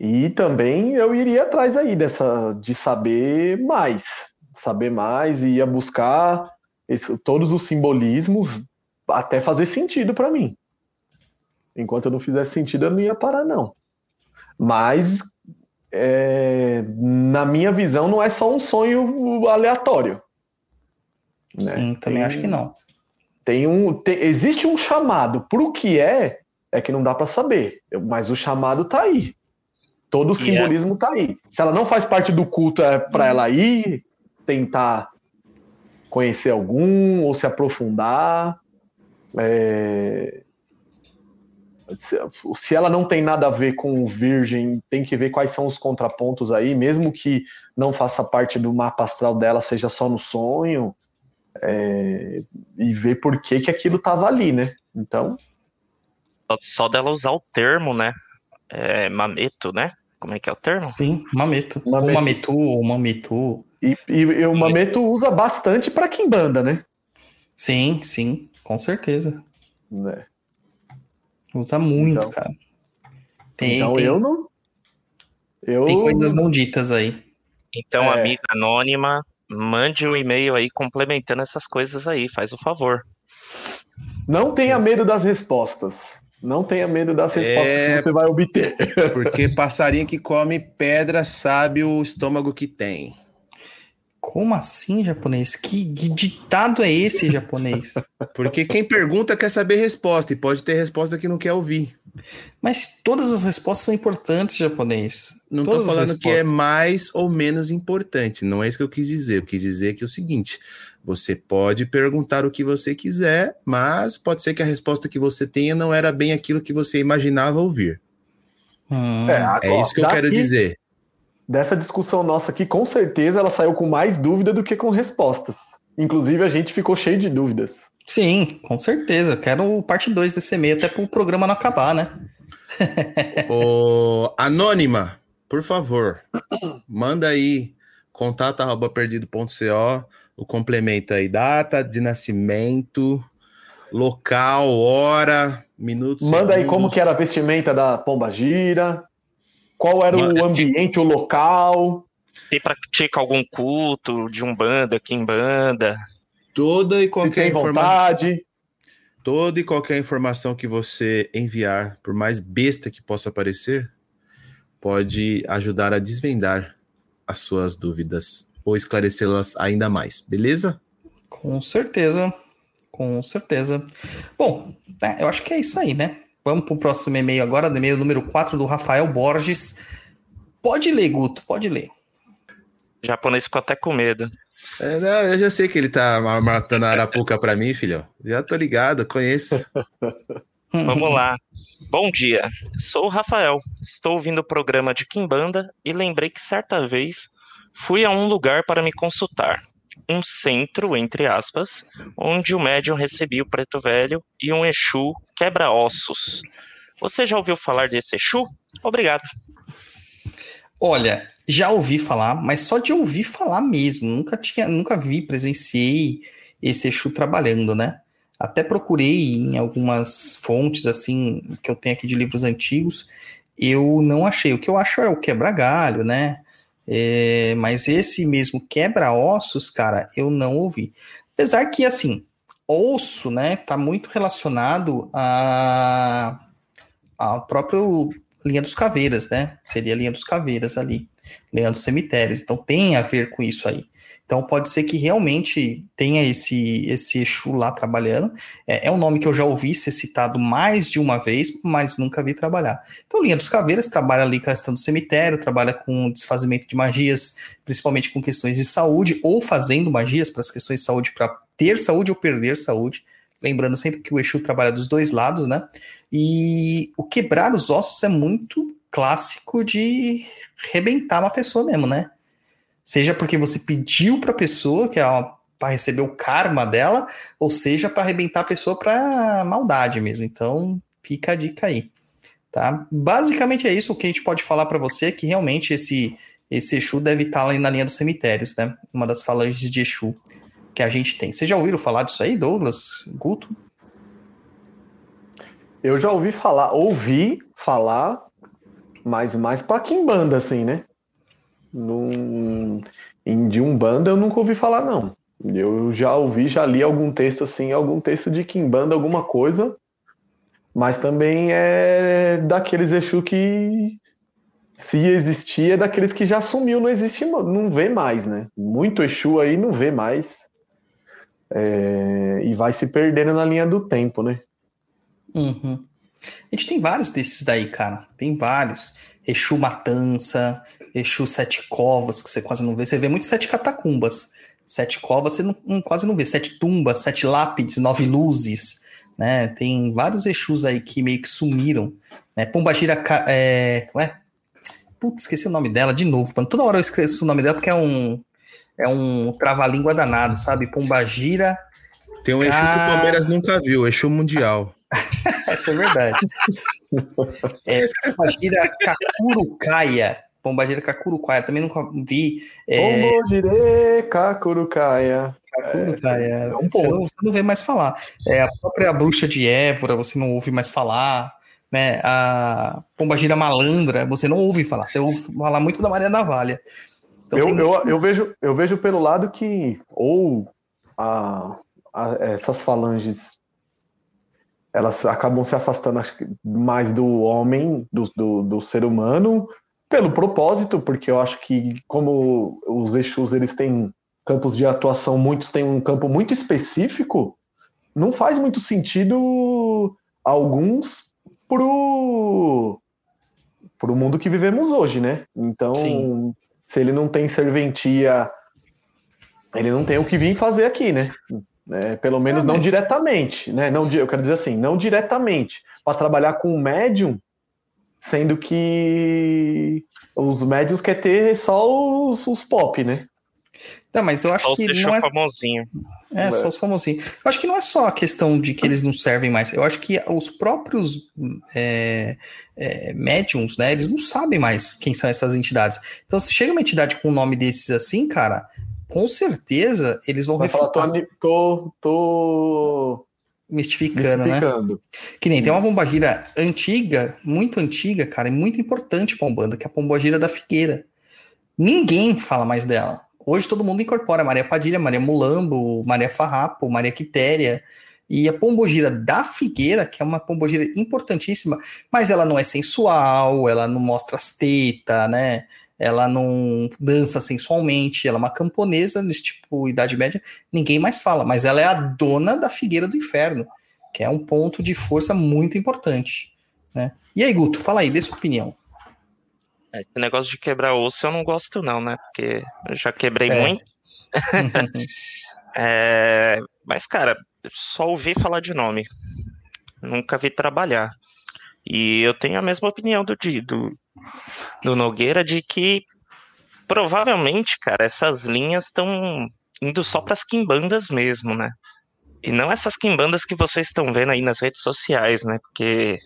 e também eu iria atrás aí dessa de saber mais. Saber mais e ia buscar esse, todos os simbolismos até fazer sentido para mim. Enquanto eu não fizesse sentido, eu não ia parar, não. Mas, é, na minha visão, não é só um sonho aleatório. Né? Sim, também tem, acho que não. Tem um, tem, existe um chamado. Para o que é, é que não dá para saber. Mas o chamado tá aí. Todo o simbolismo yeah. tá aí. Se ela não faz parte do culto, é para ela ir tentar conhecer algum ou se aprofundar. É... Se ela não tem nada a ver com o Virgem, tem que ver quais são os contrapontos aí, mesmo que não faça parte do mapa astral dela, seja só no sonho é, e ver por que, que aquilo estava ali, né? Então. Só dela usar o termo, né? É, mameto, né? Como é que é o termo? Sim, mameto. mameto. Ou mametu, ou mametu. E, e, e o mameto usa bastante para banda, né? Sim, sim, com certeza. É. Usa muito, então, cara. Tem, então tem, eu não. Eu... Tem coisas não ditas aí. Então, é... amiga anônima, mande um e-mail aí complementando essas coisas aí, faz o favor. Não tenha medo das respostas. Não tenha medo das respostas é... que você vai obter. Porque passarinho que come pedra sabe o estômago que tem. Como assim, japonês? Que, que ditado é esse, japonês? Porque quem pergunta quer saber resposta e pode ter resposta que não quer ouvir. Mas todas as respostas são importantes, japonês. Não estou falando que é mais ou menos importante. Não é isso que eu quis dizer. Eu quis dizer que é o seguinte: você pode perguntar o que você quiser, mas pode ser que a resposta que você tenha não era bem aquilo que você imaginava ouvir. Hum. É, agora, é, isso que eu quero dizer. Dessa discussão nossa aqui, com certeza ela saiu com mais dúvida do que com respostas. Inclusive, a gente ficou cheio de dúvidas. Sim, com certeza. Quero parte 2 desse e-mail, até para o programa não acabar, né? Ô, Anônima, por favor, manda aí contato@perdido.co, o complemento aí, data de nascimento, local, hora, minutos. Manda segundos. aí como que era a vestimenta da Pomba Gira, qual era o ambiente, o local. Tem pratica algum culto de um banda, em banda? Toda e qualquer informação. Toda e qualquer informação que você enviar, por mais besta que possa parecer, pode ajudar a desvendar as suas dúvidas ou esclarecê-las ainda mais, beleza? Com certeza, com certeza. Bom, é, eu acho que é isso aí, né? Vamos para o próximo e-mail agora, e-mail número 4 do Rafael Borges. Pode ler, Guto, pode ler. O japonês ficou até com medo. É, não, eu já sei que ele tá matando a arapuca para mim, filho. Já tô ligado, conheço. Vamos lá. Bom dia. Sou o Rafael. Estou ouvindo o programa de Kimbanda e lembrei que certa vez fui a um lugar para me consultar. Um centro, entre aspas, onde o médium recebia o preto velho e um Exu quebra-ossos. Você já ouviu falar desse Exu? Obrigado. Olha, já ouvi falar, mas só de ouvir falar mesmo. Nunca tinha, nunca vi, presenciei esse Exu trabalhando, né? Até procurei em algumas fontes assim que eu tenho aqui de livros antigos, eu não achei. O que eu acho é o quebra-galho, né? É, mas esse mesmo quebra-ossos, cara, eu não ouvi. Apesar que, assim, osso, né, tá muito relacionado a ao próprio linha dos caveiras, né? Seria a linha dos caveiras ali, linha dos cemitérios. Então tem a ver com isso aí. Então pode ser que realmente tenha esse esse Exu lá trabalhando. É, é, um nome que eu já ouvi ser citado mais de uma vez, mas nunca vi trabalhar. Então Linha dos Caveiras trabalha ali com a questão do cemitério, trabalha com desfazimento de magias, principalmente com questões de saúde, ou fazendo magias para as questões de saúde, para ter saúde ou perder saúde. Lembrando sempre que o Exu trabalha dos dois lados, né? E o quebrar os ossos é muito clássico de rebentar uma pessoa mesmo, né? Seja porque você pediu para a pessoa, que é para receber o karma dela, ou seja para arrebentar a pessoa para maldade mesmo. Então, fica a dica aí. Tá? Basicamente é isso o que a gente pode falar para você, que realmente esse esse Exu deve estar ali na linha dos cemitérios, né? Uma das falanges de Exu que a gente tem. Vocês já ouviram falar disso aí, Douglas, Guto? Eu já ouvi falar, ouvi falar, mas mais para assim, né? Num, de Umbanda eu nunca ouvi falar, não. Eu já ouvi, já li algum texto assim, algum texto de Kimbanda, alguma coisa, mas também é daqueles Exu que se existia, é daqueles que já sumiu, não existe, não vê mais, né? Muito Exu aí não vê mais. É, e vai se perdendo na linha do tempo, né? Uhum. A gente tem vários desses daí, cara. Tem vários. Exu Matança, Exu Sete Covas, que você quase não vê. Você vê muito Sete Catacumbas. Sete Covas você não, não, quase não vê. Sete Tumbas, Sete Lápides, Nove Luzes. Né? Tem vários Exus aí que meio que sumiram. Né? Pombagira. É, é? Putz, esqueci o nome dela de novo. Mano. Toda hora eu esqueço o nome dela porque é um. É um trava-língua danado, sabe? Pombagira. Tem um Exu que o Palmeiras nunca viu, Exu Mundial. Essa é verdade. é, Pombagira Kakurucaia. Pombagira Kakurucaia, também nunca vi. É... Pombagira Kakurucaia. Kakurucaia. É, um você, não, você não vê mais falar. É, a própria bruxa de Évora, você não ouve mais falar. Né? A Pombagira Malandra, você não ouve falar. Você ouve falar muito da Maria Navalha. Então, eu, tem... eu, eu, vejo, eu vejo pelo lado que ou a, a, essas falanges elas acabam se afastando mais do homem, do, do, do, ser humano, pelo propósito, porque eu acho que como os Exus eles têm campos de atuação, muitos têm um campo muito específico, não faz muito sentido alguns pro pro mundo que vivemos hoje, né? Então, Sim. se ele não tem serventia, ele não tem o que vir fazer aqui, né? Né? Pelo menos ah, não diretamente, né? Não, eu quero dizer assim, não diretamente. Para trabalhar com um médium, sendo que os médiums quer ter só os, os pop, né? Não, mas eu acho só que não é famosinho. É, só os famosinhos. Eu acho que não é só a questão de que eles não servem mais. Eu acho que os próprios é, é, médiums, né, eles não sabem mais quem são essas entidades. Então, se chega uma entidade com um nome desses assim, cara, com certeza eles vão Vai refutar. Falar, tô, tô, Mistificando, mistificando, né? Que nem tem uma pombagira antiga, muito antiga, cara, e muito importante pra Umbanda, que é a pombagira da Figueira. Ninguém fala mais dela. Hoje todo mundo incorpora Maria Padilha, Maria Mulambo, Maria Farrapo, Maria Quitéria. E a pombogira da Figueira, que é uma pombogira importantíssima, mas ela não é sensual, ela não mostra as tetas, né? Ela não dança sensualmente, ela é uma camponesa nesse tipo Idade Média, ninguém mais fala, mas ela é a dona da Figueira do Inferno, que é um ponto de força muito importante. Né? E aí, Guto, fala aí, dê sua opinião. É, esse negócio de quebrar osso eu não gosto, não, né? Porque eu já quebrei é. muito. é, mas, cara, só ouvi falar de nome. Nunca vi trabalhar. E eu tenho a mesma opinião do, do, do Nogueira de que provavelmente, cara, essas linhas estão indo só para as quimbandas mesmo, né? E não essas quimbandas que vocês estão vendo aí nas redes sociais, né? Porque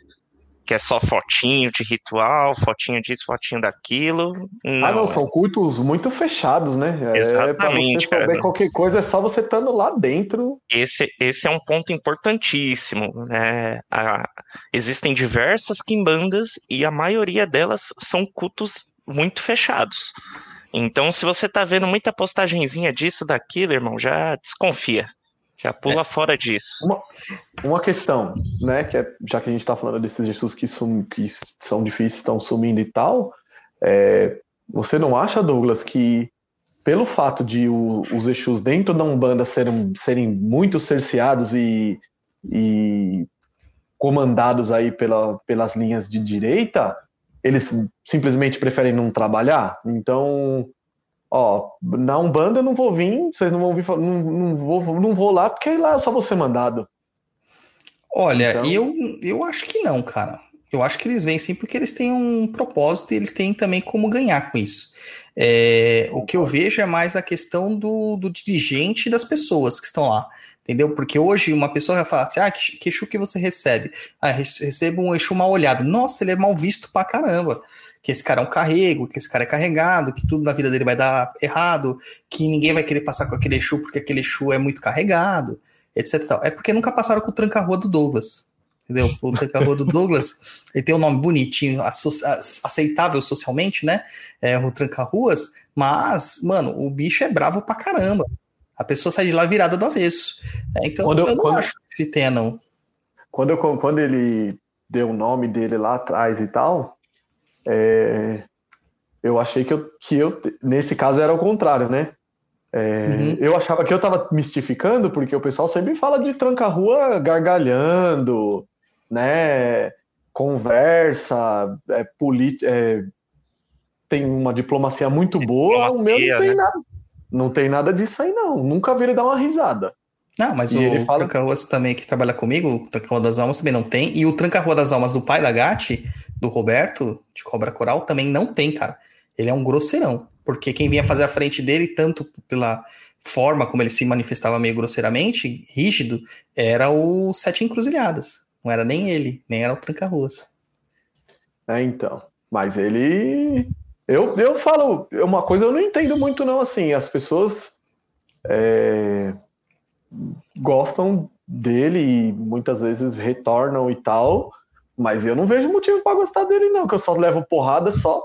que é só fotinho de ritual, fotinho disso, fotinho daquilo. Não, ah, não, é- são cultos muito fechados, né? É, Exatamente, pra você saber cara. qualquer coisa, é só você estando lá dentro. esse, esse é um ponto importantíssimo. Né? A- existem diversas quimbandas e a maioria delas são cultos muito fechados. Então, se você tá vendo muita postagenzinha disso, daquilo, irmão, já desconfia. Já pula fora disso. Uma questão, né? Que é, já que a gente tá falando desses Jesus que, sum, que são difíceis, estão sumindo e tal, é, você não acha, Douglas, que pelo fato de o- os Exus dentro da Umbanda serem, serem muito cerceados e, e comandados aí pela, pelas linhas de direita, eles simplesmente preferem não trabalhar? Então, ó, na Umbanda eu não vou vir, vocês não vão vir, não, não, vou, não vou lá, porque lá eu só vou ser mandado. Olha, Então- eu, eu acho que não, cara. Eu acho que eles vêm sim porque eles têm um propósito e eles têm também como ganhar com isso. É, o que eu vejo é mais a questão do, do dirigente e das pessoas que estão lá. Entendeu? Porque hoje uma pessoa vai falar assim: ah, que, que Exu que você recebe? Ah, rece- recebo um Exu mal olhado. Nossa, ele é mal visto pra caramba. Que esse cara é um carrego, que esse cara é carregado, que tudo na vida dele vai dar errado, que ninguém vai querer passar com aquele Exu porque aquele Exu é muito carregado etc. tal. É porque nunca passaram com o tranca-rua do Douglas. Entendeu? O tranca-rua do Douglas, ele tem um nome bonitinho, aceitável socialmente, né? É o tranca-ruas, mas, mano, o bicho é bravo pra caramba. A pessoa sai de lá virada do avesso. É, então, Quando eu- eu, não quando- acho que tenha, não. Quando, eu, quando ele deu o nome dele lá atrás e tal, é, eu achei que eu, que eu, nesse caso, era o contrário, né? É, Uhum. Eu achava que eu tava mistificando, porque o pessoal sempre fala de tranca-rua gargalhando, né? Conversa, é, é, tem uma diplomacia muito boa, o meu não Diplomacia, tem né? nada. Não tem nada disso aí, não. Nunca vi ele dar uma risada. Não, mas E o fala- Tranca-Ruas também que trabalha comigo, o Tranca-Rua das Almas também não tem. E o Tranca-Rua das Almas do pai da Gatti, do Roberto, de Cobra Coral, também não tem, cara. Ele é um grosseirão. Porque quem vinha fazer a frente dele, tanto pela forma como ele se manifestava meio grosseiramente, rígido, era o Sete Encruzilhadas. Não era nem ele, nem era o Tranca-Ruas. É, então. Mas ele. Eu, eu falo, uma coisa eu não entendo muito, não, assim. As pessoas é, gostam dele e muitas vezes retornam e tal, mas eu não vejo motivo pra gostar dele, não, que eu só levo porrada só.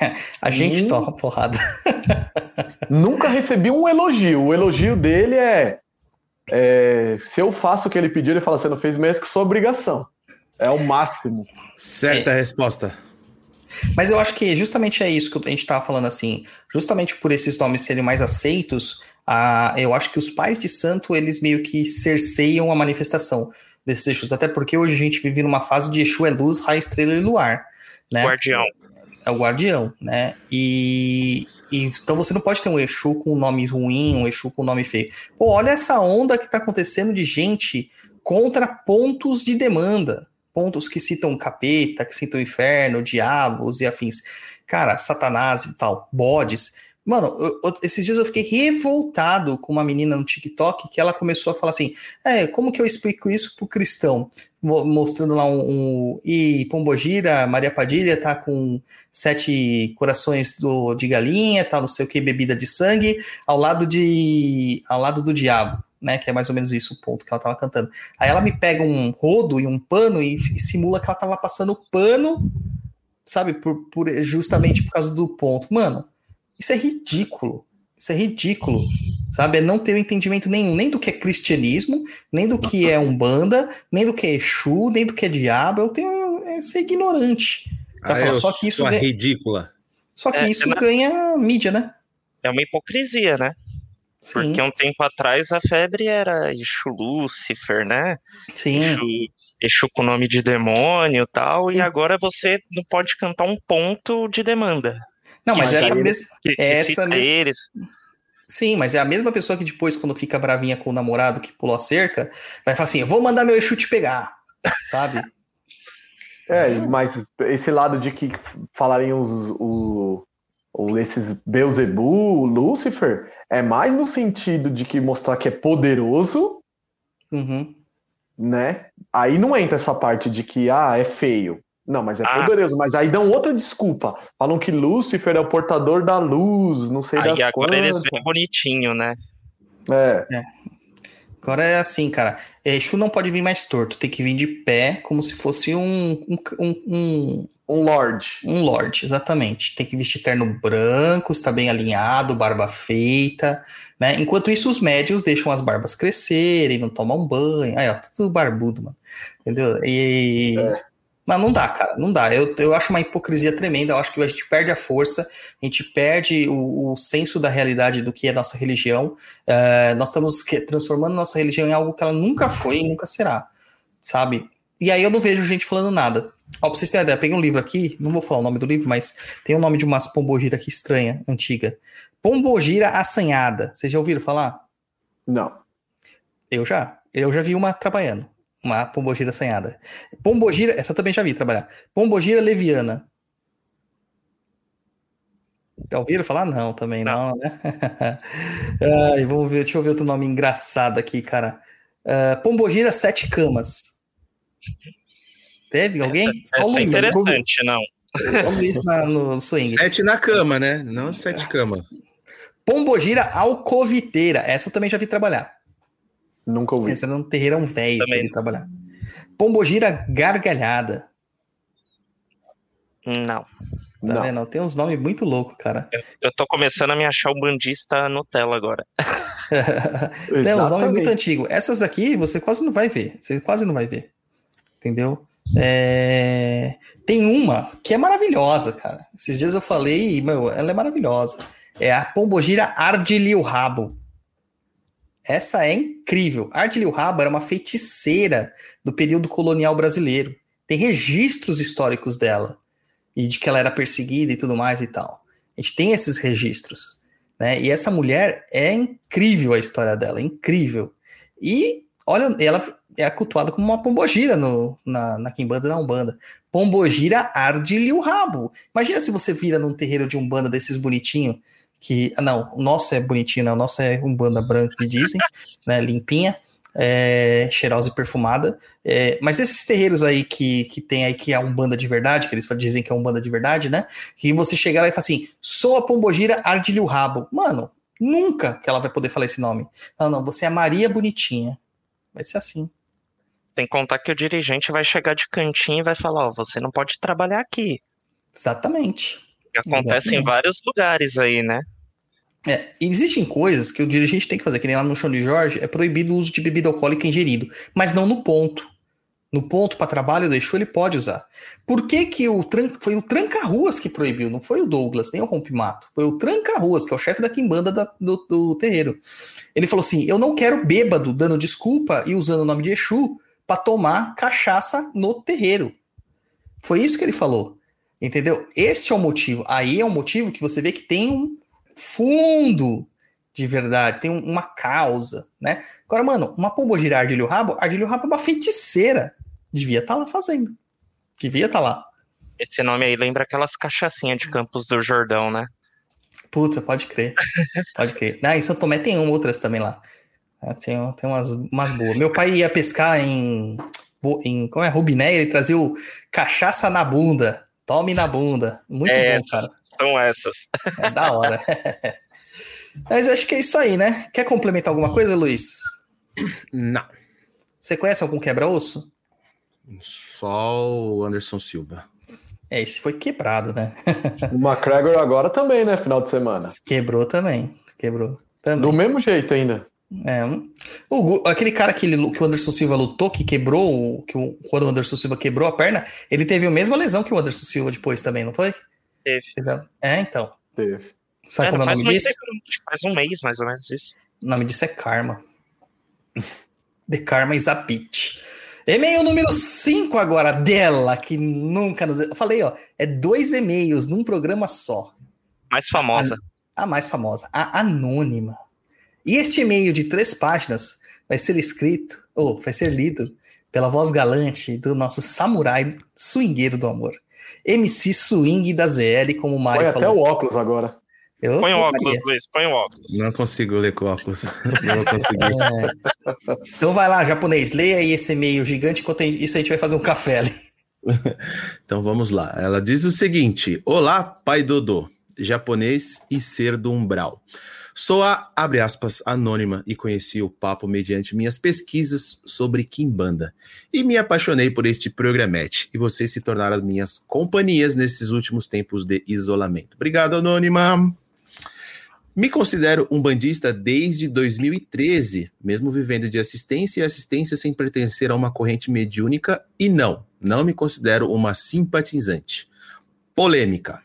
A gente Hum. toma porrada. Nunca recebi um elogio. O elogio dele é, é, se eu faço o que ele pediu, ele fala: você não fez mesmo que sua obrigação. É o máximo. Certa resposta. Mas eu acho que justamente é isso que a gente estava falando assim, justamente por esses nomes serem mais aceitos, a, eu acho que os pais de santo, eles meio que cerceiam a manifestação desses Exus, até porque hoje a gente vive numa fase de Exu é luz, raio, estrela e luar, né? Guardião. É o guardião, né? E, e- então você não pode ter um Exu com um nome ruim, um Exu com um nome feio. Pô, olha essa onda que tá acontecendo de gente contra pontos de demanda. Pontos que citam capeta, que citam inferno, diabos e afins. Cara, satanás e tal, bodes. Mano, eu- esses dias eu fiquei revoltado com uma menina no TikTok que ela começou a falar assim: é, como que eu explico isso pro cristão? Mo- Mostrando lá um. um e Pombogira, Maria Padilha tá com sete corações do, de galinha, tá não sei o que, bebida de sangue, ao lado de. ao lado do diabo, né? Que é mais ou menos isso o ponto que ela tava cantando. Aí ela me pega um rodo e um pano e, e simula que ela tava passando pano, sabe, por, por- justamente por causa do ponto. Mano, isso é ridículo. Isso é ridículo. Sabe? É não ter entendimento nenhum, nem do que é cristianismo, nem do que é umbanda, nem do que é Exu, nem do que é diabo. Eu tenho. É ser ignorante. Pra Ah, falar, só que isso ganha- ridícula. Só que É, isso né? ganha mídia, né? É uma hipocrisia, né? Sim, Porque um tempo atrás a febre era Exu Lúcifer, né? sim. Exu, Exu com nome de demônio e tal, e agora você não pode cantar um ponto de demanda. Não, mas Mas essa mesma. Essa cita mesma- eles. Sim, mas é a mesma pessoa que depois, quando fica bravinha com o namorado que pulou a cerca, vai falar assim: eu vou mandar meu Exu te pegar. Sabe? É, mas esse lado de que falarem os, o, o- esses Beelzebub, Lúcifer, é mais no sentido de que mostrar que é poderoso Uhum. né? Aí não entra essa parte de que, ah, é feio. Não, mas é Ah. poderoso. Mas aí dão outra desculpa. Falam que Lúcifer é o portador da luz, não sei Aí das agora eles quantas. veem bonitinho, né? É, Agora é assim, cara. Exu não pode vir mais torto, tem que vir de pé, como se fosse um, um, um, um, um lord. um lord, exatamente. Tem que vestir terno branco, está bem alinhado, barba feita, né? Enquanto isso, os médios deixam as barbas crescerem, não tomam banho. Aí, ó, tudo barbudo, mano. Entendeu? E. Mas não dá, cara, não dá. Eu, eu acho uma hipocrisia tremenda. Eu acho que a gente perde a força, a gente perde o, o senso da realidade do que é nossa religião. É, nós estamos que- transformando nossa religião em algo que ela nunca foi e nunca será, sabe? E aí eu não vejo gente falando nada. Ó, pra vocês terem uma ideia, peguei um livro aqui, não vou falar o nome do livro, mas tem o nome de umas pombogira aqui estranha, antiga. Pombogira assanhada. Vocês já ouviram falar? Não. Eu já. Eu já vi uma trabalhando. Uma pombogira assanhada. Pombogira, essa também já vi trabalhar. Pombogira leviana. Já ouviram falar? Não, também não, né? Ai, vamos ver, deixa eu ver outro nome engraçado aqui, cara. Ah, pombogira sete camas. Teve alguém? O Essa é interessante, não. Só o Luiz na- no swing. Sete na cama, né? Não sete cama. Pombogira alcoviteira. Essa eu também já vi trabalhar. Nunca ouvi. Esse era um terreirão velho Também. ele trabalhar. Pombogira gargalhada. Não. Tá Não. vendo? Tem uns nomes muito loucos, cara. Eu tô começando a me achar o bandista Nutella agora. Tem uns nomes muito antigos. Essas aqui você quase não vai ver. Você quase não vai ver. Entendeu? É, Tem uma que é maravilhosa, cara. Esses dias eu falei, meu, ela é maravilhosa. É a Pombogira Ardilio Rabo. Essa é incrível. Ardilio Rabo era uma feiticeira do período colonial brasileiro. Tem registros históricos dela. E de que ela era perseguida e tudo mais e tal. A gente tem esses registros. Né? E essa mulher é incrível a história dela, incrível. E olha, ela é cultuada como uma pombogira no, na, na Quimbanda da Umbanda. Pombogira arde-lhe o rabo. Imagina se você vira num terreiro de Umbanda desses bonitinho, que. Não, o nosso é bonitinho, né? O nosso é Umbanda branco, que dizem, né? Limpinha. É, cheirosa e perfumada. É, mas esses terreiros aí que, que tem aí que é um banda de verdade, que eles dizem que é um banda de verdade, né? Que você chega lá e fala assim: sou a pombogira arde-lhe o rabo. Mano, nunca que ela vai poder falar esse nome. Não, não, você é Maria Bonitinha. Vai ser assim. Tem que contar que o dirigente vai chegar de cantinho e vai falar, ó, você não pode trabalhar aqui. Exatamente. E Acontece em Exatamente. vários lugares aí, né? É, existem coisas que o dirigente tem que fazer, que nem lá no chão de Jorge, é proibido o uso de bebida alcoólica ingerido, mas não no ponto. No ponto para trabalho do Exu ele pode usar. Por que, que o tran... foi o Tranca-Ruas que proibiu? Não foi o Douglas, nem o Rompimato. Foi o Tranca-Ruas, que é o chefe da quimbanda da- do, do terreiro. Ele falou assim: eu não quero bêbado dando desculpa e usando o nome de Exu para tomar cachaça no terreiro. Foi isso que ele falou. Entendeu? Este é o motivo. Aí é um motivo que você vê que tem um fundo de verdade, tem um- uma causa, né? Agora, mano, uma pombogira Ardilho Rabo, Ardilho Rabo é uma feiticeira. Devia estar lá fazendo. Devia estar lá. Esse nome aí lembra aquelas cachaçinhas de Campos do Jordão, né? Puta, pode crer. Pode crer. Ah, em São Tomé tem outras também lá. Ah, Tem, tem umas, umas boas. Meu pai ia pescar em, em como é, Rubiné, ele trazia o cachaça na bunda. Tome na bunda. Muito É, bom, cara. São essas. É da hora. Mas acho que é isso aí, né? Quer complementar alguma coisa, Luiz? Não. Você conhece algum quebra-osso? Só o Anderson Silva. É, esse foi quebrado, né? O McGregor agora também, né? Final de semana. Quebrou também. Quebrou também. Do mesmo jeito ainda. É, o aquele cara que, ele, que o Anderson Silva lutou, que quebrou, que o, quando o Anderson Silva quebrou a perna, ele teve a mesma lesão que o Anderson Silva depois também, não foi? Teve. É, então. Teve. Sabe É, como é o faz nome disso? faz um mês, mais ou menos, isso. O nome disso é Karma. The Karma is a bitch. E-mail número 5 agora, dela, que nunca nos. Eu falei, ó, é dois e-mails num programa só. Mais famosa. A mais famosa, a Anônima. E este e-mail de três páginas vai ser escrito, ou vai ser lido, pela voz galante do nosso samurai swingueiro do amor. MC Swing da ZL, como o Mário Põe até o óculos agora. Eu Põe o óculos. Luiz, põe o óculos. Não consigo ler com óculos. Não vou conseguir. É. Então vai lá, japonês, leia aí esse e-mail gigante, enquanto isso a gente vai fazer um café ali. Então vamos lá. Ela diz o seguinte: Olá, pai Dodô, japonês e ser do umbral. Sou a, abre aspas, anônima e conheci o papo mediante minhas pesquisas sobre Kimbanda. E me apaixonei por este programete. E vocês se tornaram minhas companhias nesses últimos tempos de isolamento. Obrigado, anônima. Me considero um bandista desde 2013, mesmo vivendo de assistência e assistência sem pertencer a uma corrente mediúnica, e não, não me considero uma simpatizante. Polêmica.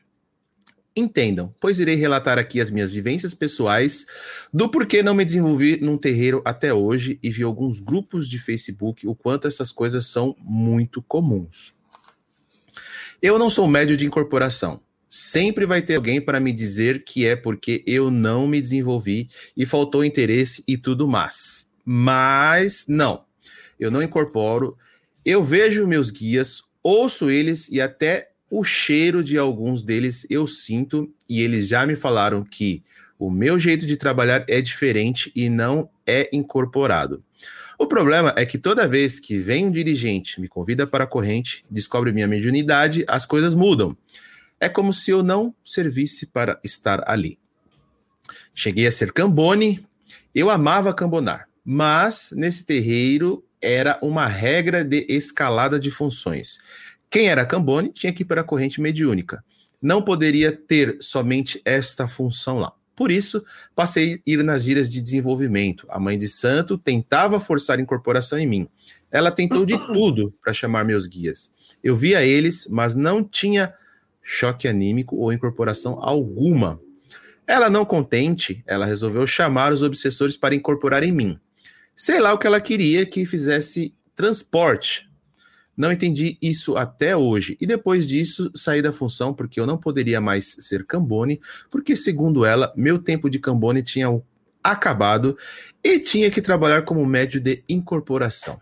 Entendam, pois irei relatar aqui as minhas vivências pessoais do porquê não me desenvolvi num terreiro até hoje e vi alguns grupos de Facebook o quanto essas coisas são muito comuns. Eu não sou médio de incorporação. Sempre vai ter alguém para me dizer que é porque eu não me desenvolvi e faltou interesse e tudo mais. Mas não, eu não incorporo. Eu vejo meus guias, ouço eles e até o cheiro de alguns deles eu sinto e eles já me falaram que o meu jeito de trabalhar é diferente e não é incorporado. O problema é que toda vez que vem um dirigente, me convida para a corrente, descobre minha mediunidade, as coisas mudam. É como se eu não servisse para estar ali. Cheguei a ser cambone, eu amava cambonar, mas nesse terreiro era uma regra de escalada de funções. Quem era cambone tinha que ir para a corrente mediúnica. Não poderia ter somente esta função lá. Por isso, passei a ir nas giras de desenvolvimento. A mãe de santo tentava forçar incorporação em mim. Ela tentou de tudo para chamar meus guias. Eu via eles, mas não tinha choque anímico ou incorporação alguma. Ela não contente, ela resolveu chamar os obsessores para incorporar em mim. Sei lá o que ela queria que fizesse transporte. Não entendi isso até hoje. E depois disso, saí da função porque eu não poderia mais ser Cambone, porque, segundo ela, meu tempo de Cambone tinha acabado e tinha que trabalhar como médio de incorporação.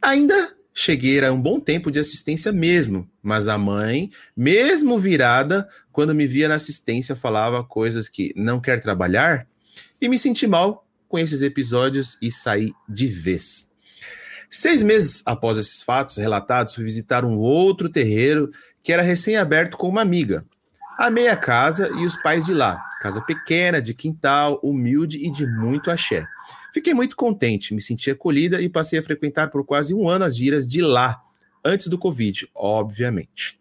Ainda cheguei a um bom tempo de assistência mesmo, mas a mãe, mesmo virada, quando me via na assistência, falava coisas que não quer trabalhar e me senti mal com esses episódios e saí de vez. Seis meses após esses fatos relatados, fui visitar um outro terreiro que era recém-aberto com uma amiga. Amei a casa e os pais de lá. Casa pequena, de quintal, humilde e de muito axé. Fiquei muito contente, me senti acolhida e passei a frequentar por quase um ano as giras de lá, antes do Covid, obviamente.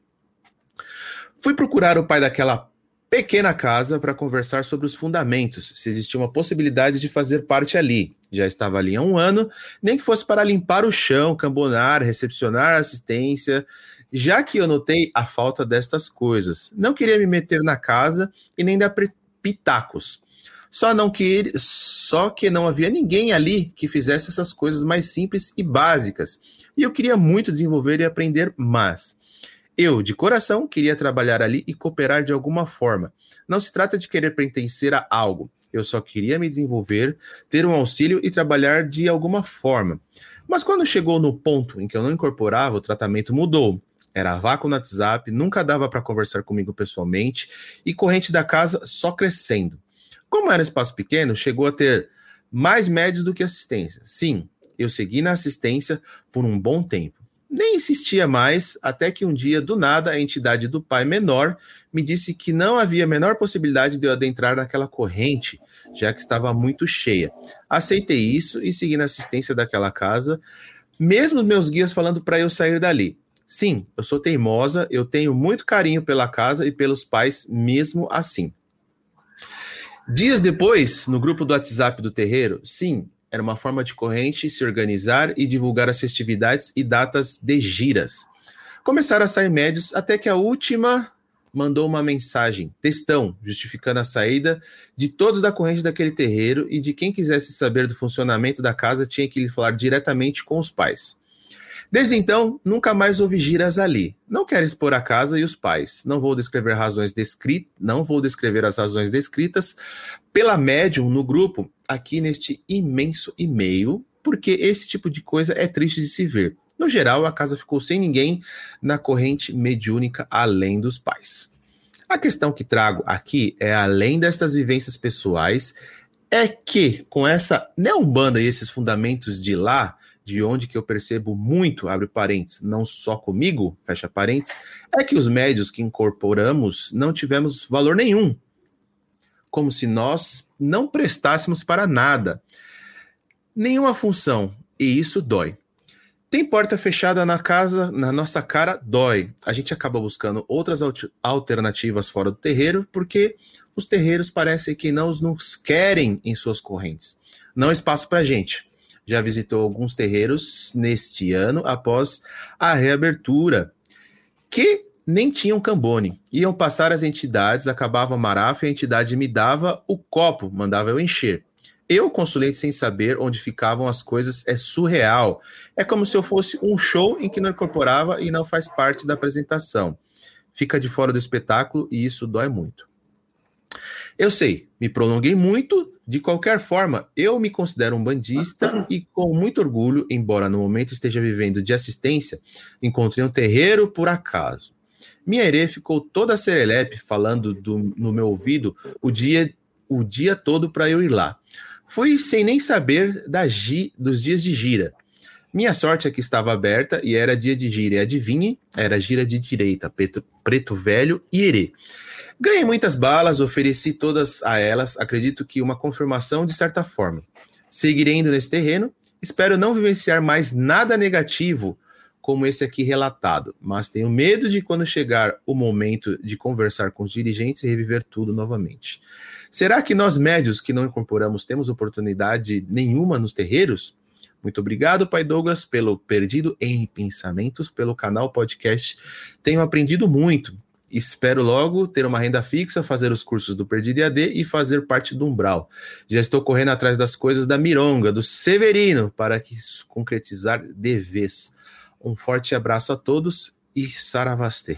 Fui procurar o pai daquela pequena casa para conversar sobre os fundamentos, se existia uma possibilidade de fazer parte ali. Já estava ali há um ano, nem que fosse para limpar o chão, cambonar, recepcionar assistência, já que eu notei a falta destas coisas. Não queria me meter na casa e nem dar pitacos. Só não que só que não havia ninguém ali que fizesse essas coisas mais simples e básicas. E eu queria muito desenvolver e aprender mais. Eu, de coração, queria trabalhar ali e cooperar de alguma forma. Não se trata de querer pertencer a algo. Eu só queria me desenvolver, ter um auxílio e trabalhar de alguma forma. Mas quando chegou no ponto em que eu não incorporava, o tratamento mudou. Era vácuo no WhatsApp, nunca dava para conversar comigo pessoalmente e corrente da casa só crescendo. Como era espaço pequeno, chegou a ter mais médios do que assistência. Sim, eu segui na assistência por um bom tempo. Nem insistia mais, até que um dia, do nada, a entidade do pai menor me disse que não havia a menor possibilidade de eu adentrar naquela corrente, já que estava muito cheia. Aceitei isso e segui na assistência daquela casa, mesmo meus guias falando para eu sair dali. Sim, eu sou teimosa, eu tenho muito carinho pela casa e pelos pais, mesmo assim. Dias depois, no grupo do WhatsApp do terreiro, sim, era uma forma de corrente se organizar e divulgar as festividades e datas de giras. Começaram a sair médios até que a última mandou uma mensagem, textão, justificando a saída de todos da corrente daquele terreiro e de quem quisesse saber do funcionamento da casa tinha que lhe falar diretamente com os pais. Desde então, nunca mais houve giras ali. Não quero expor a casa e os pais. Não vou descrever razões descritas, não vou descrever as razões descritas pela médium no grupo aqui neste imenso e-mail, porque esse tipo de coisa é triste de se ver. No geral, a casa ficou sem ninguém na corrente mediúnica além dos pais. A questão que trago aqui é, além destas vivências pessoais, é que com essa neombanda e esses fundamentos de lá, de onde que eu percebo muito, abre parênteses, não só comigo, fecha parênteses, é que os médios que incorporamos não tivemos valor nenhum. Como se nós não prestássemos para nada. Nenhuma função. E isso dói. Tem porta fechada na casa, na nossa cara, dói. A gente acaba buscando outras alternativas fora do terreiro, porque os terreiros parecem que não nos querem em suas correntes. Não há espaço para gente. Já visitou alguns terreiros neste ano após a reabertura, que nem tinham cambone. Iam passar as entidades, acabava a marafa e a entidade me dava o copo, mandava eu encher. Eu, consulente sem saber onde ficavam as coisas, é surreal. É como se eu fosse um show em que não incorporava e não faz parte da apresentação. Fica de fora do espetáculo e isso dói muito. Eu sei, me prolonguei muito. De qualquer forma, eu me considero um bandista e, com muito orgulho, embora no momento esteja vivendo de assistência, encontrei um terreiro por acaso. Minha herê ficou toda serelepe falando do, no meu ouvido o dia, o dia todo para eu ir lá. Fui sem nem saber da gi, dos dias de gira. Minha sorte é que estava aberta e era dia de gira. E adivinhe, era gira de direita, preto, preto velho e herê. Ganhei muitas balas, ofereci todas a elas, acredito que uma confirmação de certa forma. Seguirei indo nesse terreno, espero não vivenciar mais nada negativo como esse aqui relatado, mas tenho medo de quando chegar o momento de conversar com os dirigentes e reviver tudo novamente. Será que nós médios que não incorporamos temos oportunidade nenhuma nos terreiros? Muito obrigado, Pai Douglas, pelo Perdido em Pensamentos, pelo canal podcast. Tenho aprendido muito. Espero logo ter uma renda fixa, fazer os cursos do Perdido EAD e fazer parte do Umbral. Já estou correndo atrás das coisas da Mironga, do Severino, para que concretizar de vez. Um forte abraço a todos e Saravastê.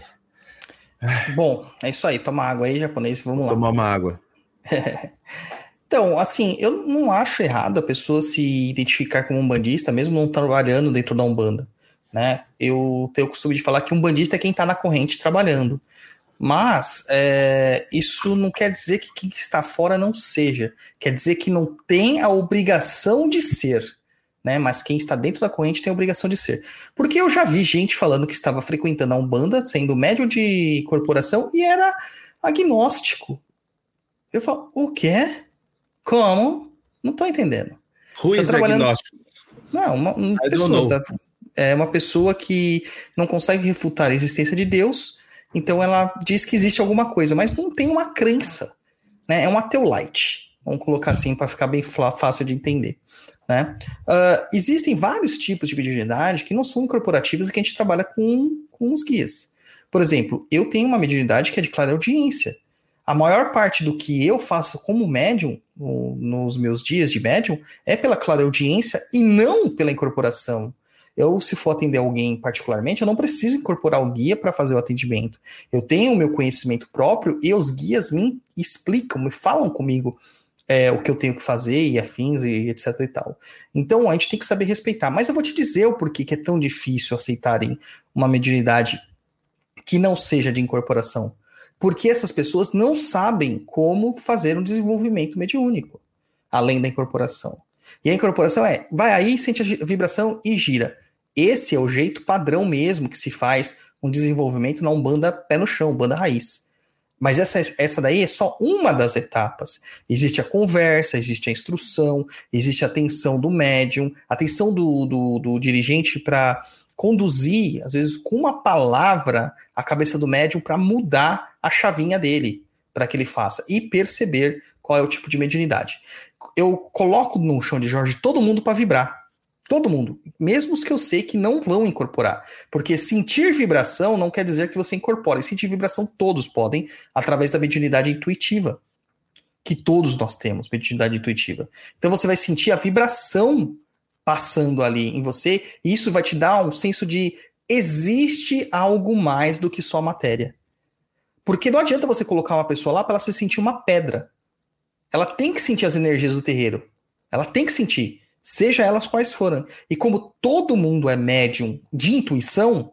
Bom, é isso aí. Toma água aí, japonês. Vamos lá. Tomar uma água. então, assim, eu não acho errado a pessoa se identificar como um bandista, mesmo não trabalhando dentro da Umbanda. Né? Eu tenho o costume de falar que um bandista é quem está na corrente trabalhando. Mas é, isso não quer dizer que quem está fora não seja. Quer dizer que não tem a obrigação de ser. Né? Mas quem está dentro da corrente tem a obrigação de ser. Porque eu já vi gente falando que estava frequentando a Umbanda, sendo médio de corporação, e era agnóstico. Eu falo, o quê? Como? Não tô entendendo. Ruiz tá trabalhando... agnóstico. Não, uma, uma pessoa, tá, é uma pessoa que não consegue refutar a existência de Deus, então ela diz que existe alguma coisa, mas não tem uma crença. Né? É um ateolite. Vamos colocar assim para ficar bem fácil de entender. Né? Uh, existem vários tipos de mediunidade que não são incorporativas e que a gente trabalha com, com os guias. Por exemplo, eu tenho uma mediunidade que é de clara audiência a maior parte do que eu faço como médium, no, nos meus dias de médium, é pela clara audiência e não pela incorporação. Eu, se for atender alguém particularmente, eu não preciso incorporar o guia para fazer o atendimento. Eu tenho o meu conhecimento próprio e os guias me explicam, me falam comigo é, o que eu tenho que fazer e afins e etc e tal. Então a gente tem que saber respeitar. Mas eu vou te dizer o porquê que é tão difícil aceitarem uma mediunidade que não seja de incorporação porque essas pessoas não sabem como fazer um desenvolvimento mediúnico, além da incorporação. E a incorporação é, vai aí, sente a vibração e gira. Esse é o jeito padrão mesmo que se faz um desenvolvimento na Umbanda pé no chão, banda raiz. Mas essa, essa daí é só uma das etapas. Existe a conversa, existe a instrução, existe a atenção do médium, a atenção do, do, do dirigente para conduzir, às vezes com uma palavra, a cabeça do médium para mudar a chavinha dele, para que ele faça e perceber qual é o tipo de mediunidade. Eu coloco no chão de Jorge todo mundo para vibrar. Todo mundo, mesmo os que eu sei que não vão incorporar. Porque sentir vibração não quer dizer que você incorpora. Sentir vibração todos podem, através da mediunidade intuitiva. Que todos nós temos, mediunidade intuitiva. Então você vai sentir a vibração passando ali em você, e isso vai te dar um senso de existe algo mais do que só matéria. Porque não adianta você colocar uma pessoa lá para ela se sentir uma pedra. Ela tem que sentir as energias do terreiro. Ela tem que sentir, seja elas quais forem. E como todo mundo é médium de intuição,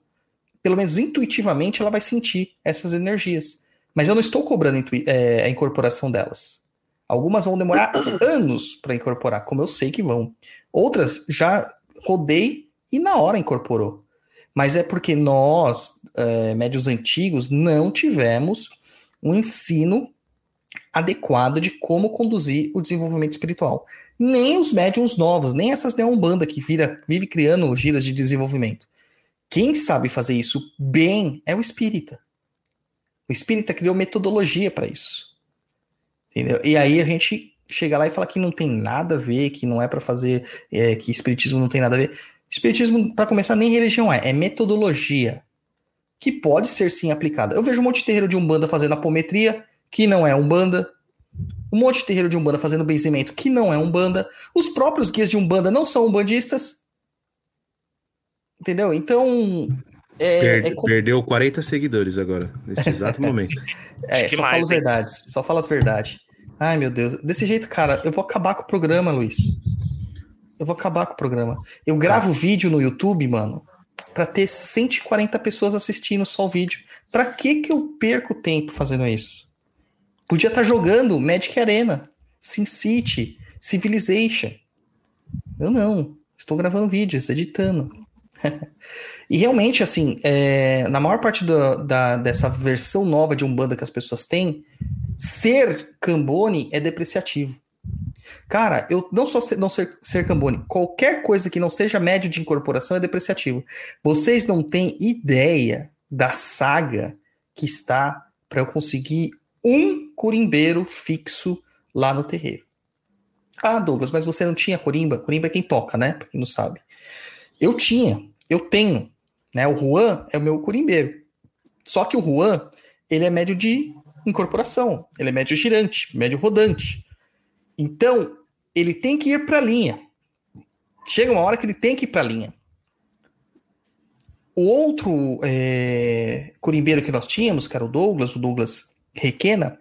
pelo menos intuitivamente ela vai sentir essas energias. Mas eu não estou cobrando é, a incorporação delas. Algumas vão demorar anos para incorporar, como eu sei que vão. Outras já rodei e na hora incorporou. Mas é porque nós, é, médios antigos, não tivemos um ensino adequado de como conduzir o desenvolvimento espiritual. Nem os médiums novos, nem essas neombanda que vira, vive criando giras de desenvolvimento. Quem sabe fazer isso bem é o espírita. O espírita criou metodologia para isso. Entendeu? E aí a gente chega lá e fala que não tem nada a ver, que não é para fazer, é, que espiritismo não tem nada a ver. Espiritismo, para começar, nem religião é, é metodologia que pode ser sim aplicada. Eu vejo um monte de terreiro de Umbanda fazendo apometria, que não é Umbanda. Um monte de terreiro de Umbanda fazendo benzimento, que não é Umbanda. Os próprios guias de Umbanda não são umbandistas. Entendeu? Então. É, per é... Perdeu 40 seguidores agora, nesse exato momento. é, que só mais, fala as verdades. Só fala as verdades. Ai, meu Deus. Desse jeito, cara, eu vou acabar com o programa, Luiz. Eu vou acabar com o programa. Eu gravo vídeo no YouTube, mano, para ter 140 pessoas assistindo só o vídeo. Pra que que eu perco tempo fazendo isso? Podia estar tá jogando Magic Arena, SimCity, Civilization. Eu não. Estou gravando vídeos, editando. e realmente, assim, é, na maior parte da, dessa versão nova de Umbanda que as pessoas têm, ser Cambone é depreciativo. Cara, eu não só ser, não ser, ser Cambone, qualquer coisa que não seja médio de incorporação é depreciativo. Vocês não têm ideia da saga que está para eu conseguir um curimbeiro fixo lá no terreiro. Ah, Douglas, mas você não tinha corimba? Corimba é quem toca, né? Pra quem não sabe. Eu tinha, eu tenho. Né? O Juan é o meu curimbeiro. Só que o Juan, ele é médio de incorporação, ele é médio girante, médio rodante. Então, ele tem que ir para a linha. Chega uma hora que ele tem que ir para a linha. O outro é, corimbeiro que nós tínhamos, que era o Douglas, o Douglas Requena,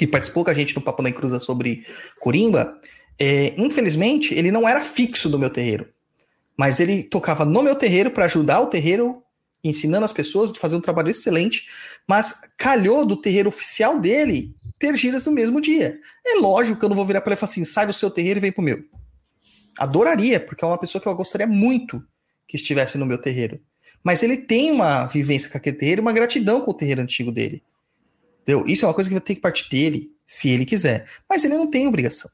que participou com a gente no Papo na Cruza sobre corimba, é, infelizmente, ele não era fixo do meu terreiro. Mas ele tocava no meu terreiro para ajudar o terreiro ensinando as pessoas, fazer um trabalho excelente, mas calhou do terreiro oficial dele ter giras no mesmo dia. É lógico que eu não vou virar para ele e falar assim, sai do seu terreiro e vem pro meu. Adoraria, porque é uma pessoa que eu gostaria muito que estivesse no meu terreiro. Mas ele tem uma vivência com aquele terreiro, uma gratidão com o terreiro antigo dele. Entendeu? Isso é uma coisa que vai ter que partir dele, se ele quiser. Mas ele não tem obrigação.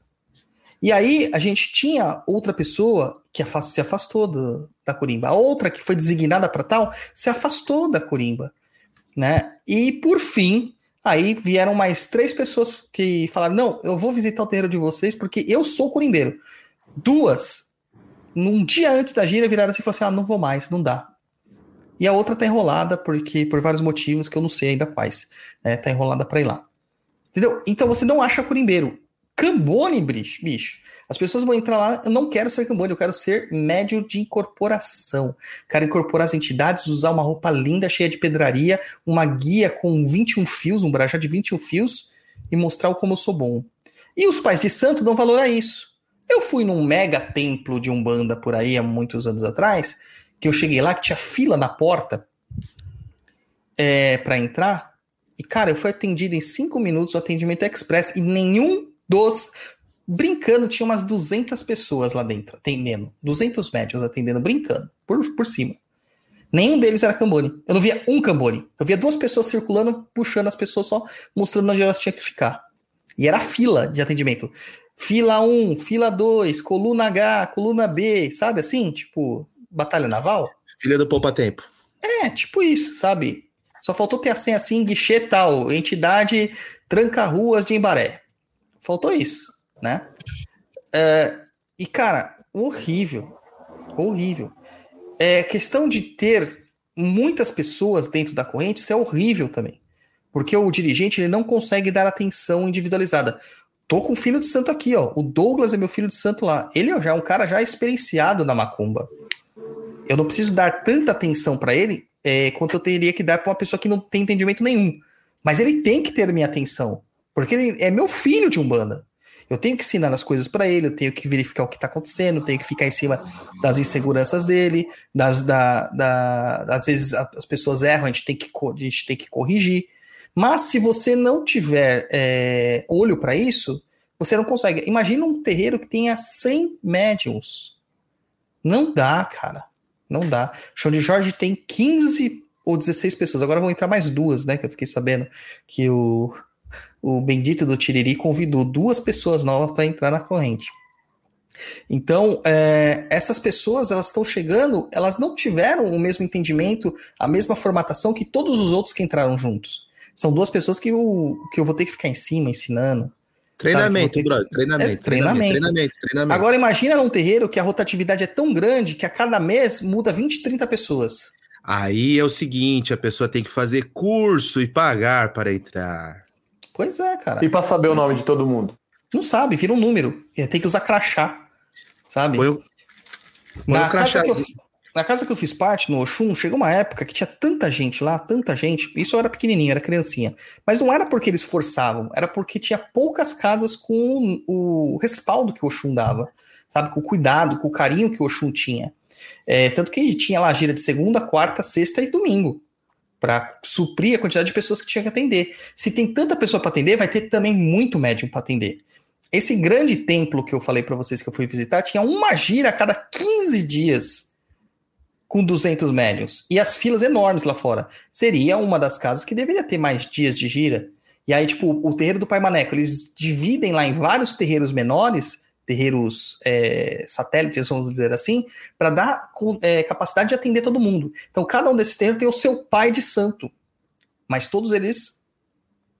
E aí a gente tinha outra pessoa que se afastou do, da Corimba. A outra que foi designada para tal se afastou da Corimba. Né? E por fim, aí vieram mais três pessoas que falaram: não, eu vou visitar o terreiro de vocês porque eu sou corimbeiro. Duas, num dia antes da gira, viraram assim e falaram assim: ah, não vou mais, não dá. E a outra tá enrolada porque por vários motivos que eu não sei ainda quais. Né? Tá enrolada para ir lá. Entendeu? Então você não acha corimbeiro. Cambone, bicho. As pessoas vão entrar lá, eu não quero ser Cambone, eu quero ser médio de incorporação. Quero incorporar as entidades, usar uma roupa linda, cheia de pedraria, uma guia com 21 fios, um brajá de 21 fios, e mostrar como eu sou bom. E os pais de santo dão valor a isso. Eu fui num mega templo de Umbanda por aí há muitos anos atrás, que eu cheguei lá, que tinha fila na porta é, para entrar. E, cara, eu fui atendido em cinco minutos, o atendimento express, e nenhum dos. Brincando, tinha umas 200 pessoas lá dentro, atendendo. 200 médicos atendendo, brincando, por, por cima. Nenhum deles era Cambone. Eu não via um Cambone. Eu via duas pessoas circulando, puxando as pessoas só, mostrando onde elas tinham que ficar. E era fila de atendimento. Fila 1, fila 2, coluna H, coluna B, sabe assim? Tipo, batalha naval. Filha do Poupa Tempo. É, tipo isso, sabe? Só faltou ter a senha assim, guichê tal, entidade tranca-ruas de Embaré. Faltou isso, né? É, e, cara, horrível. Horrível. É questão de ter muitas pessoas dentro da corrente, isso é horrível também. Porque o dirigente ele não consegue dar atenção individualizada. Tô com o filho de santo aqui, ó. O Douglas é meu filho de santo lá. Ele já é um cara já experienciado na macumba. Eu não preciso dar tanta atenção para ele é, quanto eu teria que dar para uma pessoa que não tem entendimento nenhum. Mas ele tem que ter minha atenção. Porque ele é meu filho de Umbanda. Eu tenho que ensinar as coisas para ele, eu tenho que verificar o que está acontecendo, tenho que ficar em cima das inseguranças dele, das, da, da, às vezes as pessoas erram, a gente tem que, a gente tem que corrigir. Mas se você não tiver é, olho para isso, você não consegue. Imagina um terreiro que tenha 100 médiums. Não dá, cara. Não dá. Chão de Jorge tem 15 ou 16 pessoas. Agora vão entrar mais duas, né? Que eu fiquei sabendo que o, o bendito do Tiriri convidou duas pessoas novas para entrar na corrente. Então, é, essas pessoas, elas estão chegando, elas não tiveram o mesmo entendimento, a mesma formatação que todos os outros que entraram juntos. São duas pessoas que eu, que eu vou ter que ficar em cima, ensinando. Treinamento, que- brother. Treinamento, É, treinamento. treinamento. Treinamento, treinamento. Agora, imagina num terreiro que a rotatividade é tão grande que a cada mês muda 20, 30 pessoas. Aí é o seguinte, a pessoa tem que fazer curso e pagar para entrar. Pois é, cara. E pra saber o nome de todo mundo? Não sabe, vira um número. Tem que usar crachá. Sabe? Põe o, põe Na o crachá. casa, que eu, na casa que eu fiz parte, no Oxum, chegou uma época que tinha tanta gente lá, tanta gente. Isso eu era pequenininho, era criancinha. Mas não era porque eles forçavam, era porque tinha poucas casas com o respaldo que o Oxum dava. Sabe? Com o cuidado, com o carinho que o Oxum tinha. É, tanto que tinha lá gira de segunda, quarta, sexta e domingo. Para suprir a quantidade de pessoas que tinha que atender. Se tem tanta pessoa para atender, vai ter também muito médium para atender. Esse grande templo que eu falei para vocês que eu fui visitar tinha uma gira a cada 15 dias com 200 médiums e as filas enormes lá fora. Seria uma das casas que deveria ter mais dias de gira. E aí, tipo, o terreiro do Pai Maneco, eles dividem lá em vários terreiros menores, terreiros é, satélites, vamos dizer assim, para dar é, capacidade de atender todo mundo. Então, cada um desses terreiros tem o seu pai de santo, mas todos eles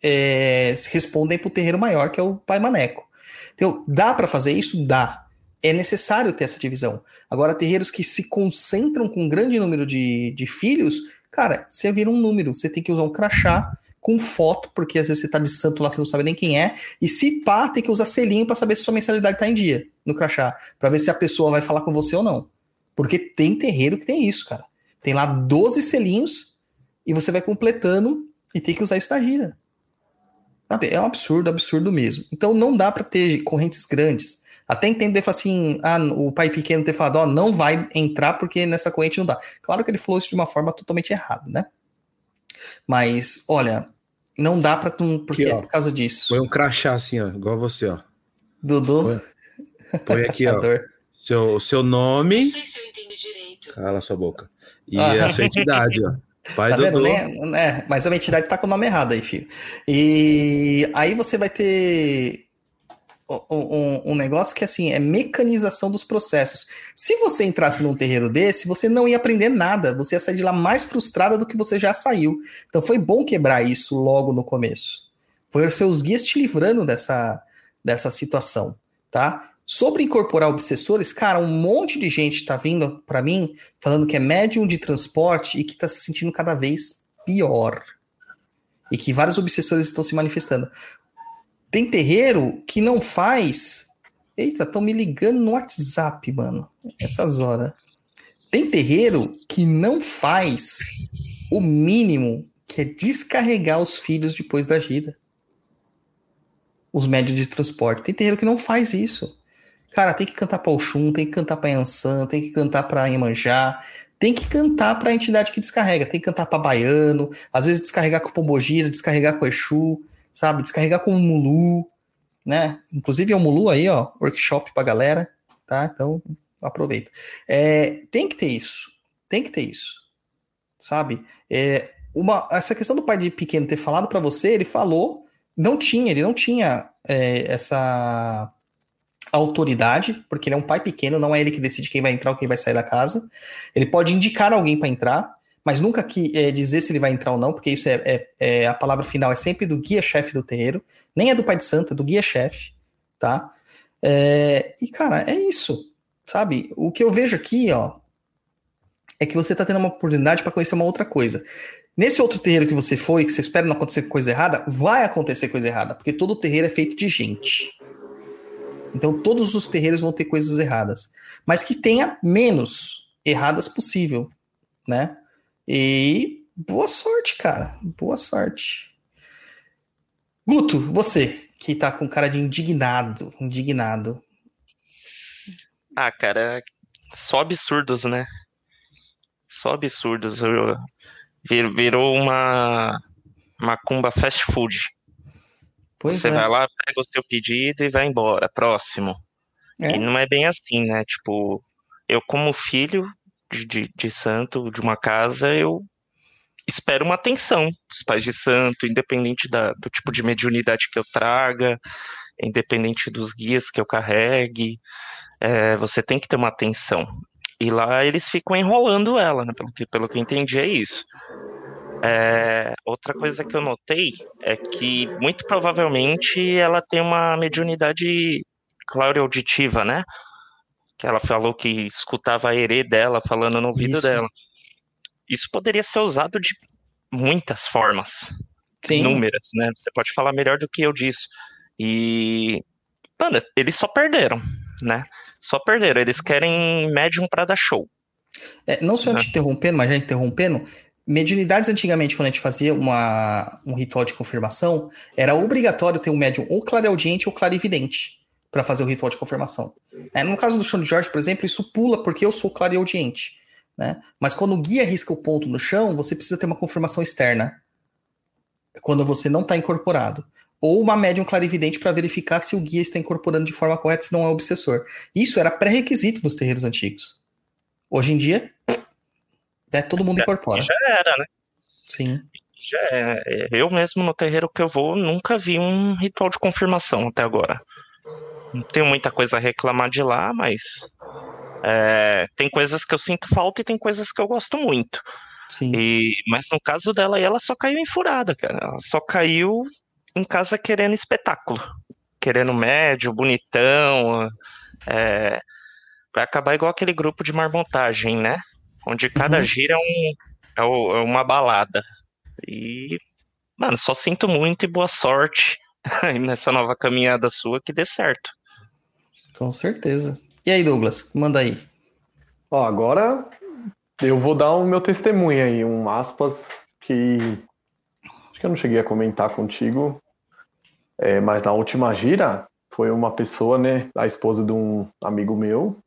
é, respondem para o terreiro maior, que é o Pai Maneco. Então, dá para fazer isso? Dá. É necessário ter essa divisão. Agora, terreiros que se concentram com um grande número de, de filhos, cara, você vira um número. Você tem que usar um crachá com foto, porque às vezes você tá de santo lá, você não sabe nem quem é. E se pá, tem que usar selinho para saber se sua mensalidade tá em dia no crachá. para ver se a pessoa vai falar com você ou não. Porque tem terreiro que tem isso, cara. Tem lá 12 selinhos e você vai completando e tem que usar isso na gira. É um absurdo, absurdo mesmo. Então não dá para ter correntes grandes. Até entender assim, ah, o pai pequeno ter falado, ó, não vai entrar porque nessa corrente não dá. Claro que ele falou isso de uma forma totalmente errada, né? Mas, olha, não dá para porque Aqui, ó. é por causa disso. Põe um crachá assim, ó, igual você, ó. Dudu, Põe- Põe aqui, ó. Seu, o seu nome. Não sei se eu entendi direito. Cala sua boca. E Ah. a sua entidade, ó. Pai Tá Dudu. vendo, né? É, mas a minha entidade tá com o nome errado aí, filho. E aí você vai ter um, um- negócio que assim é mecanização dos processos. Se você entrasse num terreiro desse, você não ia aprender nada. Você ia sair de lá mais frustrada do que você já saiu. Então foi bom quebrar isso logo no começo. Foi os seus guias te livrando dessa, dessa situação, tá? Sobre incorporar obsessores, cara, um monte de gente tá vindo pra mim falando que é médium de transporte e que tá se sentindo cada vez pior. E que vários obsessores estão se manifestando. Tem terreiro que não faz. Eita, estão me ligando no WhatsApp, mano. Essas horas. Tem terreiro que não faz o mínimo, que é descarregar os filhos depois da gira. Os médios de transporte. Tem terreiro que não faz isso. Cara, tem que cantar pra Oxum, tem que cantar pra Yansan, tem que cantar pra Iemanjá, tem que cantar pra entidade que descarrega, tem que cantar pra Baiano, às vezes descarregar com o Pombogira, descarregar com o Exu, sabe? Descarregar com o Mulu, né? Inclusive é o Mulu aí, ó, workshop pra galera, tá? Então, aproveita. É, tem que ter isso, tem que ter isso, sabe? É, uma, essa questão do pai de pequeno ter falado pra você, ele falou, não tinha, ele não tinha é, essa autoridade, porque ele é um pai pequeno, não é ele que decide quem vai entrar ou quem vai sair da casa. Ele pode indicar alguém para entrar, mas nunca que é, dizer se ele vai entrar ou não, porque isso é, é- é- a palavra final é sempre do guia-chefe do terreiro, nem é do pai de santo, é do guia-chefe, tá? É, e cara, é isso, sabe? O que eu vejo aqui, ó, é que você tá tendo uma oportunidade para conhecer uma outra coisa. Nesse outro terreiro que você foi, que você espera não acontecer coisa errada, vai acontecer coisa errada, porque todo terreiro é feito de gente. Então todos os terreiros vão ter coisas erradas, mas que tenha menos erradas possível, né? E boa sorte, cara. Boa sorte. Guto, você que tá com cara de indignado, indignado. Ah, cara, só absurdos, né? Só absurdos. Virou uma macumba fast food. Pois Você é. vai lá, pega o seu pedido e vai embora. Próximo. É. E não é bem assim, né? Tipo, eu como filho de, de, de santo de uma casa, eu espero uma atenção dos pais de santo, independente da, do tipo de mediunidade que eu traga, independente dos guias que eu carregue, é, você tem que ter uma atenção. E lá eles ficam enrolando ela, né? Pelo que, pelo que eu entendi, é isso. É, outra coisa que eu notei é que muito provavelmente ela tem uma mediunidade clareauditiva, né? Que ela falou que escutava a herê dela falando no ouvido Isso. dela. Isso poderia ser usado de muitas formas, Sim. inúmeras, né? Você pode falar melhor do que eu disso. E, mano, eles só perderam, né? Só perderam. Eles querem médium pra dar show. É, não só Uhum. te interrompendo, mas já interrompendo, mediunidades antigamente, quando a gente fazia uma, um ritual de confirmação, era obrigatório ter um médium ou clareaudiente ou clarividente para fazer o ritual de confirmação. É, no caso do chão de Jorge, por exemplo, isso pula porque eu sou clareaudiente. Né? Mas quando o guia risca o ponto no chão, você precisa ter uma confirmação externa. Quando você não está incorporado. Ou uma médium clarividente para verificar se o guia está incorporando de forma correta, se não é obsessor. Isso era pré-requisito nos terreiros antigos. Hoje em dia, né, todo mundo incorpora. Já era, né? Sim. Já é. Eu mesmo no terreiro que eu vou nunca vi um ritual de confirmação até agora. Não tenho muita coisa a reclamar de lá, mas é, tem coisas que eu sinto falta e tem coisas que eu gosto muito. Sim. E, mas no caso dela, ela só caiu em furada, cara. Ela só caiu em casa querendo espetáculo, querendo médio, bonitão. é, vai acabar igual aquele grupo de marmontagem, né? Onde cada Uhum. gira é, um, é é uma balada. E, mano, só sinto muito e boa sorte nessa nova caminhada sua que dê certo. Com certeza. E aí, Douglas? Manda aí. Ó, agora eu vou dar o meu testemunho aí, um aspas que acho que eu não cheguei a comentar contigo, é, mas na última gira foi uma pessoa, né, a esposa de um amigo meu,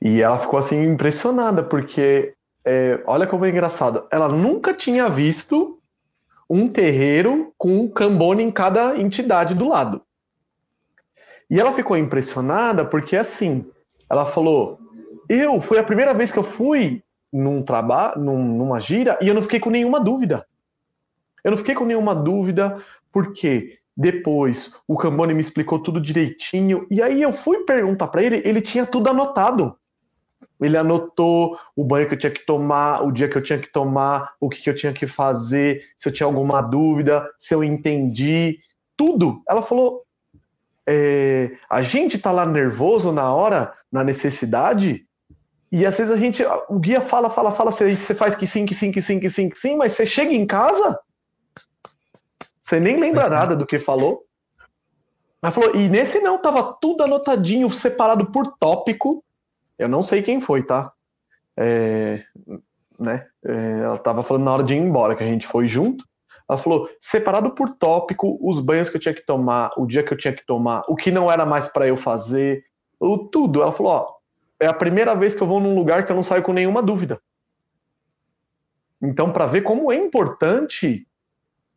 e ela ficou assim impressionada porque é, olha como é engraçado, ela nunca tinha visto um terreiro com um cambone em cada entidade do lado. E ela ficou impressionada porque assim, ela falou: eu, foi a primeira vez que eu fui num trabalho, num, numa gira, e eu não fiquei com nenhuma dúvida. Eu não fiquei com nenhuma dúvida, porque depois o Cambone me explicou tudo direitinho, e aí eu fui perguntar para ele, ele tinha tudo anotado. Ele anotou o banho que eu tinha que tomar, o dia que eu tinha que tomar, o que, que eu tinha que fazer, se eu tinha alguma dúvida, se eu entendi, tudo. Ela falou: é, a gente tá lá nervoso na hora, na necessidade, e às vezes a gente, o guia fala, fala, fala, você, você faz que sim, que sim, que sim, que sim, que sim, mas você chega em casa, você nem lembra é. nada do que falou. Ela falou, e nesse não, tava tudo anotadinho, separado por tópico. Eu não sei quem foi, tá? É, né? É, ela tava falando na hora de ir embora, que a gente foi junto. Ela falou, separado por tópico, os banhos que eu tinha que tomar, o dia que eu tinha que tomar, o que não era mais para eu fazer, o, tudo. Ela falou, ó, é a primeira vez que eu vou num lugar que eu não saio com nenhuma dúvida. Então, para ver como é importante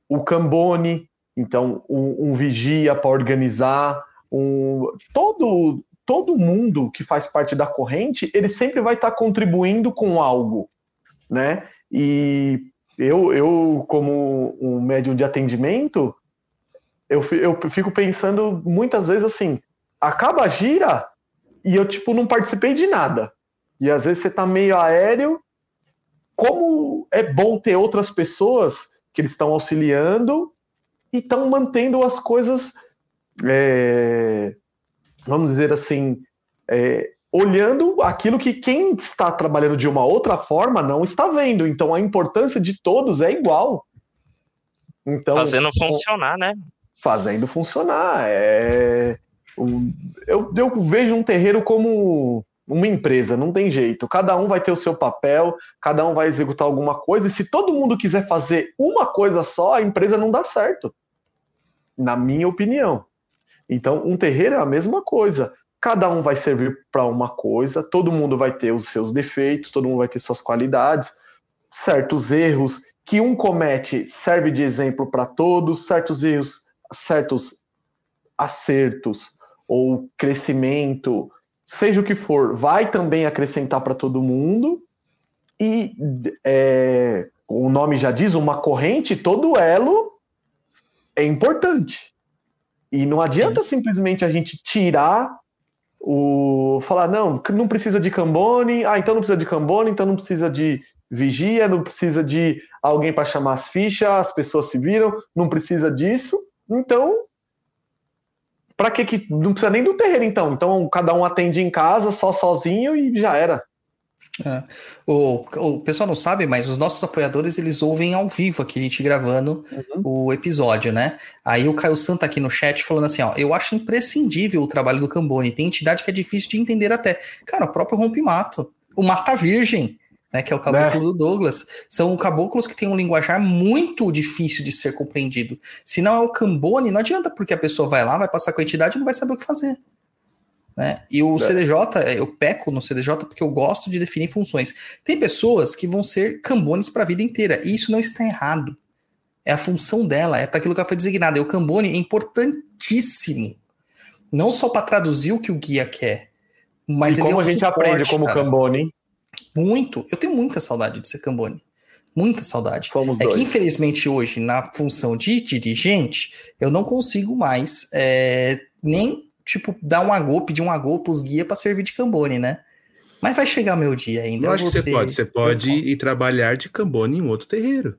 o Cambone, então um, um vigia para organizar, um, todo todo mundo que faz parte da corrente, ele sempre vai estar contribuindo com algo, né? E eu, eu como um médium de atendimento, eu, eu fico pensando muitas vezes assim, acaba a gira e eu, tipo, não participei de nada. E às vezes você tá meio aéreo. Como é bom ter outras pessoas que eles estão auxiliando e estão mantendo as coisas, é, vamos dizer assim, é, olhando aquilo que quem está trabalhando de uma outra forma não está vendo. Então a importância de todos é igual. Então, Fazendo funcionar, né? fazendo funcionar. É... Eu, eu vejo um terreiro como uma empresa, não tem jeito. Cada um vai ter o seu papel, cada um vai executar alguma coisa, e se todo mundo quiser fazer uma coisa só, a empresa não dá certo. Na minha opinião. Então, um terreiro é a mesma coisa. Cada um vai servir para uma coisa, todo mundo vai ter os seus defeitos, todo mundo vai ter suas qualidades, certos erros que um comete serve de exemplo para todos, certos erros, certos acertos ou crescimento, seja o que for, vai também acrescentar para todo mundo. E é, o nome já diz, uma corrente, todo elo é importante. E não adianta Sim. simplesmente a gente tirar o. falar, não, não precisa de Cambone, ah, então não precisa de Cambone, então não precisa de vigia, não precisa de alguém para chamar as fichas, as pessoas se viram, não precisa disso. Então, para que que não precisa nem do terreiro então? Então cada um atende em casa, só sozinho e já era. É. O, o pessoal não sabe, mas os nossos apoiadores eles ouvem ao vivo aqui a gente gravando uhum. o episódio, né? Aí o Caio Santa aqui no chat falando assim: ó, eu acho imprescindível o trabalho do Cambone. Tem entidade que é difícil de entender até. Cara, o próprio Rompimato, o Mata Virgem, né? Que é o caboclo é. do Douglas. São caboclos que têm um linguajar muito difícil de ser compreendido. Se não é o Cambone, não adianta, porque a pessoa vai lá, vai passar com a entidade e não vai saber o que fazer. Né? E o é. CDJ, eu peco no CDJ porque eu gosto de definir funções. Tem pessoas que vão ser cambones para a vida inteira, e isso não está errado. É a função dela, é para aquilo que ela foi designada. E o cambone é importantíssimo. Não só para traduzir o que o guia quer, mas e como é um a gente suporte, aprende como cara. cambone? Muito. Eu tenho muita saudade de ser cambone. Muita saudade. Fomos é dois. que, infelizmente, hoje, na função de dirigente, eu não consigo mais é, nem tipo, dar um agô, pedir um agô pros guia para servir de cambone, né? Mas vai chegar meu dia ainda. Eu acho que você ter... pode. Você pode ir trabalhar de cambone em outro terreiro.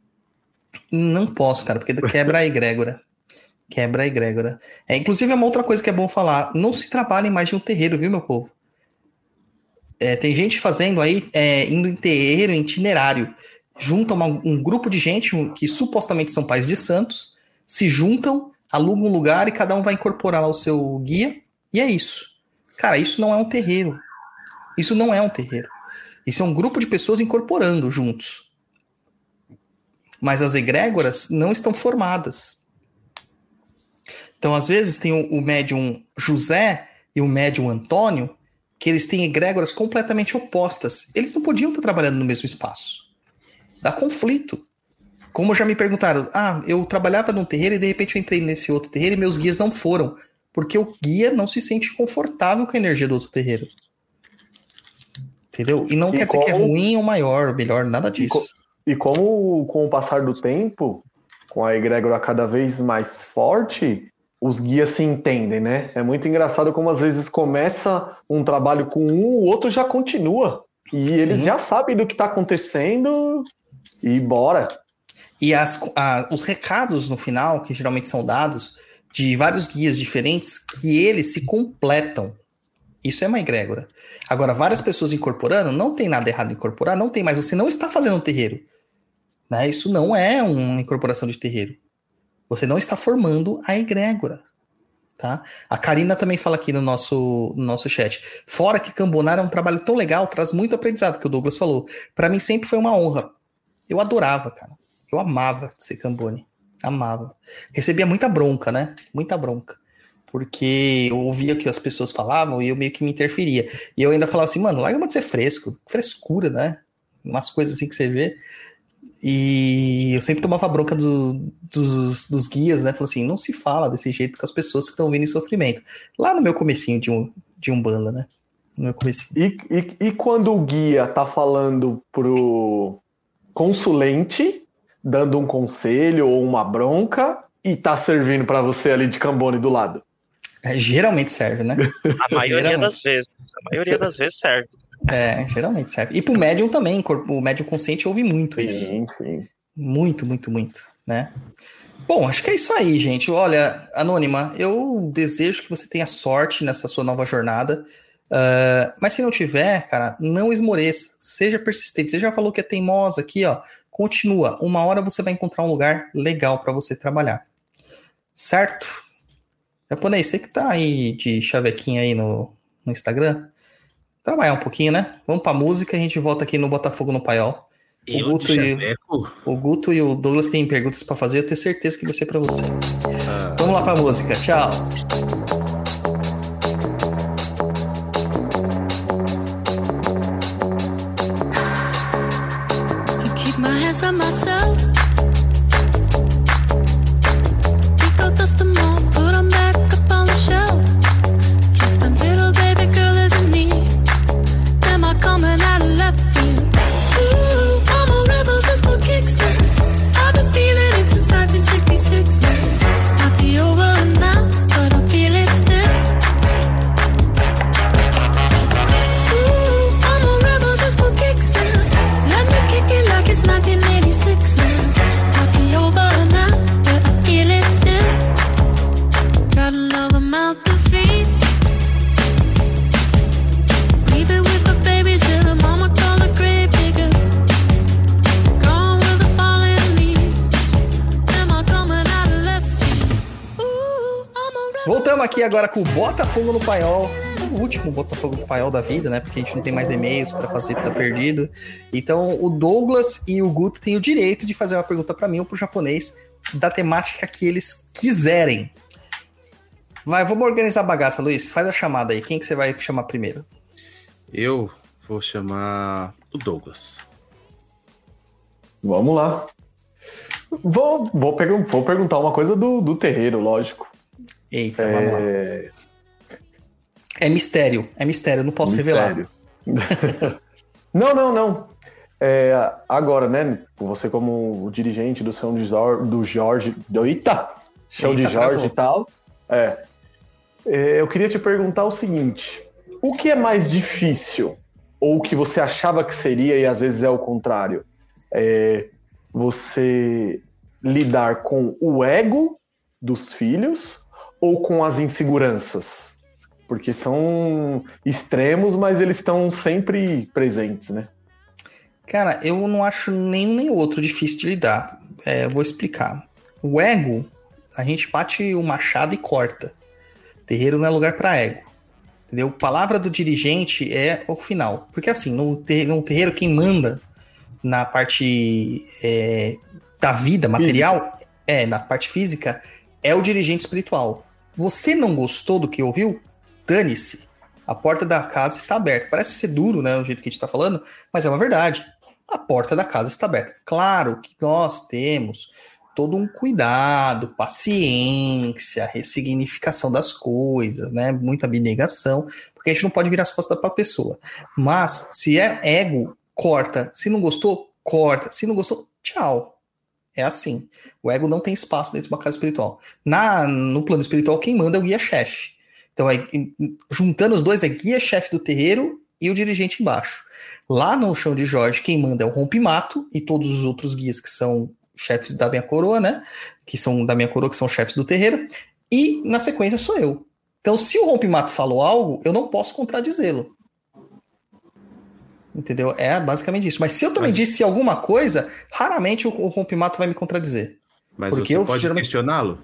Não posso, cara, porque quebra a egrégora. Quebra a egrégora. É, inclusive, é uma outra coisa que é bom falar. Não se trabalhe mais de um terreiro, viu, meu povo? É, tem gente fazendo aí, é, indo em terreiro, em itinerário. Juntam uma, um grupo de gente que supostamente são pais de santos, se juntam aluga um lugar e cada um vai incorporar lá o seu guia, e é isso. Cara, isso não é um terreiro. Isso não é um terreiro. Isso é um grupo de pessoas incorporando juntos. Mas as egrégoras não estão formadas. Então, às vezes, tem o, o médium José e o médium Antônio, que eles têm egrégoras completamente opostas. Eles não podiam estar trabalhando no mesmo espaço. Dá conflito. Como já me perguntaram, ah, eu trabalhava num terreiro e de repente eu entrei nesse outro terreiro e meus guias não foram. Porque o guia não se sente confortável com a energia do outro terreiro. Entendeu? E não e quer como... dizer que é ruim ou maior, melhor, nada disso. E, co... e como com o passar do tempo, com a egrégora cada vez mais forte, os guias se entendem, né? É muito engraçado como às vezes começa um trabalho com um, o outro já continua. E eles Sim. já sabem do que está acontecendo e bora. E as, a, os recados no final, que geralmente são dados, de vários guias diferentes, que eles se completam. Isso é uma egrégora. Agora, várias pessoas incorporando, não tem nada errado em incorporar, não tem mais. Você não está fazendo um terreiro. Né? Isso não é uma incorporação de terreiro. Você não está formando a egrégora. Tá? A Karina também fala aqui no nosso, no nosso chat. Fora que Cambonar é um trabalho tão legal, traz muito aprendizado, que o Douglas falou. Para mim sempre foi uma honra. Eu adorava, cara. Eu amava ser Cambone. Amava. Recebia muita bronca, né? Muita bronca. Porque eu ouvia o que as pessoas falavam e eu meio que me interferia. E eu ainda falava assim, mano, larga de ser fresco. Frescura, né? Umas coisas assim que você vê. E eu sempre tomava bronca do, dos, dos guias, né? Falando assim, não se fala desse jeito com as pessoas que estão vindo em sofrimento. Lá no meu comecinho de, um, de Umbanda, né? No meu comecinho. E, e, e quando o guia tá falando pro consulente dando um conselho ou uma bronca e tá servindo para você ali de cambone do lado. É, geralmente serve, né? A maioria das vezes. A maioria das vezes serve. É, geralmente serve. E pro médium também, o médium consciente ouve muito sim, isso. Sim, sim. Muito, muito, muito, né? Bom, acho que é isso aí, gente. Olha, Anônima, eu desejo que você tenha sorte nessa sua nova jornada. Uh, mas se não tiver, cara, não esmoreça. Seja persistente. Você já falou que é teimosa aqui, ó. Continua. Uma hora você vai encontrar um lugar legal para você trabalhar. Certo? Japonês, você que tá aí de chavequinha aí no, no Instagram, trabalhar um pouquinho, né? Vamos pra música e a gente volta aqui no Botafogo no Paiol. O Guto, e, o Guto e o Douglas têm perguntas para fazer, eu tenho certeza que vai ser para você. Ah. Vamos lá pra música. Tchau. Aqui agora com o Botafogo no Paiol, o último Botafogo do Paiol da vida, né? Porque a gente não tem mais e-mails para fazer, tá perdido. Então, o Douglas e o Guto têm o direito de fazer uma pergunta para mim ou pro japonês da temática que eles quiserem. Vai, vamos organizar a bagaça, Luiz. Faz a chamada aí. Quem que você vai chamar primeiro? Eu vou chamar o Douglas. Vamos lá. Vou, vou, pergun- vou perguntar uma coisa do, do terreiro, lógico. Eita, vamos lá. É, É mistério, é mistério, eu não posso revelar. mistério. não, não, não. É, agora, né? Você como o dirigente do São do Jorge. Do, eita! Chão de Jorge travou. e tal. É. É, Eu queria te perguntar o seguinte: o que é mais difícil? Ou o que você achava que seria e às vezes é o contrário? É você lidar com o ego dos filhos ou com as inseguranças? Porque são extremos, mas eles estão sempre presentes, né? Cara, eu não acho nenhum nem outro difícil de lidar. É, vou explicar. O ego, a gente bate o machado e corta. Terreiro não é lugar para ego. Entendeu? Palavra do dirigente é o final. Porque assim, no, ter- no terreiro, quem manda na parte é, da vida material, é, na parte física, é o dirigente espiritual. Você não gostou do que ouviu? Dane-se. A porta da casa está aberta. Parece ser duro, né? O jeito que a gente está falando, mas é uma verdade. A porta da casa está aberta. Claro que nós temos todo um cuidado, paciência, ressignificação das coisas, né? Muita abnegação, porque a gente não pode virar as costas para a pessoa. Mas se é ego, corta. Se não gostou, corta. Se não gostou, tchau. É assim. O ego não tem espaço dentro de uma casa espiritual. Na, no plano espiritual, quem manda é o guia-chefe. Então, é, juntando os dois, é guia-chefe do terreiro e o dirigente embaixo. Lá no chão de Jorge, quem manda é o rompimato e todos os outros guias que são chefes da minha coroa, né? Que são da minha coroa, que são chefes do terreiro. E na sequência sou eu. Então, se o rompimato falou algo, eu não posso contradizê-lo. Entendeu? É basicamente isso. Mas se eu também Mas- disse alguma coisa, raramente o, o rompimato vai me contradizer. Mas Porque você eu pode geralmente- questioná-lo?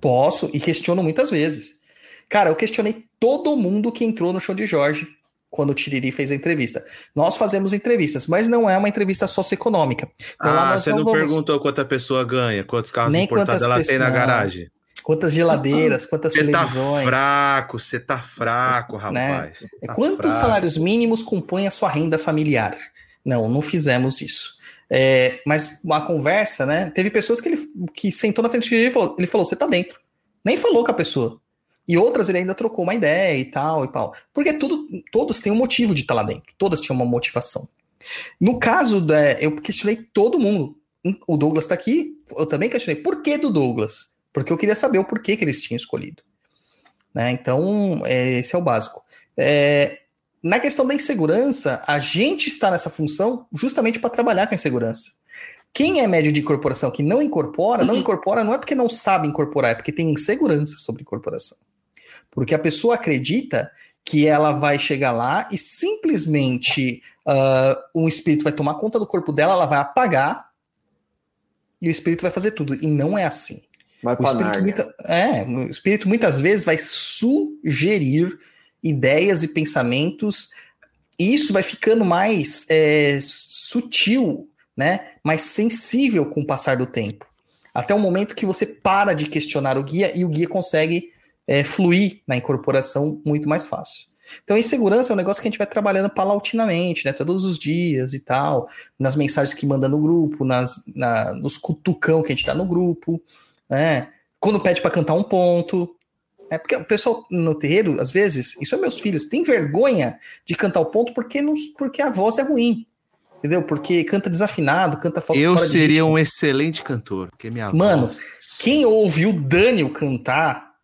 Posso e questiono muitas vezes. Cara, eu questionei todo mundo que entrou no show de Jorge quando o Tiriri fez a entrevista. Nós fazemos entrevistas, mas não é uma entrevista socioeconômica. Então, ah, você não, vamos- perguntou quanto a pessoa ganha, quantos carros Nem importados ela tem na pessoas- não. garagem. Quantas geladeiras, quantas Você tá televisões. fraco, você tá fraco, rapaz. Você É tá Quantos fraco. salários mínimos compõem a sua renda familiar? Não, não fizemos isso. É, mas a conversa, né? Teve pessoas que ele que sentou na frente dele e falou, ele falou, você tá dentro. Nem falou com a pessoa. E outras ele ainda trocou uma ideia e tal e tal. Porque tudo, todos têm um motivo de estar lá dentro. Todas tinham uma motivação. No caso, da, eu questionei todo mundo. O Douglas tá aqui, eu também questionei. Por que do Douglas? Porque eu queria saber o porquê que eles tinham escolhido. Né? Então, é, esse é o básico. É, na questão da insegurança, a gente está nessa função justamente para trabalhar com a insegurança. Quem é médio de incorporação que não incorpora, não incorpora não é porque não sabe incorporar, é porque tem insegurança sobre incorporação. Porque a pessoa acredita que ela vai chegar lá e simplesmente uh, um espírito vai tomar conta do corpo dela, ela vai apagar e o espírito vai fazer tudo. E não é assim. Vai O espírito, muita- é, o espírito muitas vezes vai sugerir ideias e pensamentos, e isso vai ficando mais é, sutil, né? mais sensível com o passar do tempo. Até o momento que você para de questionar o guia e o guia consegue é, fluir na incorporação muito mais fácil. Então, insegurança é um negócio que a gente vai trabalhando paulatinamente, né? Todos os dias e tal, nas mensagens que manda no grupo, nas, na- nos cutucão que a gente dá no grupo, né? Quando pede para cantar um ponto. É porque o pessoal no terreiro, às vezes, isso é meus filhos, tem vergonha de cantar o ponto porque, não, porque a voz é ruim. Entendeu? Porque canta desafinado, canta fo- Eu fora de seria um excelente cantor, porque minha Mano, voz... Quem ouve o Daniel cantar,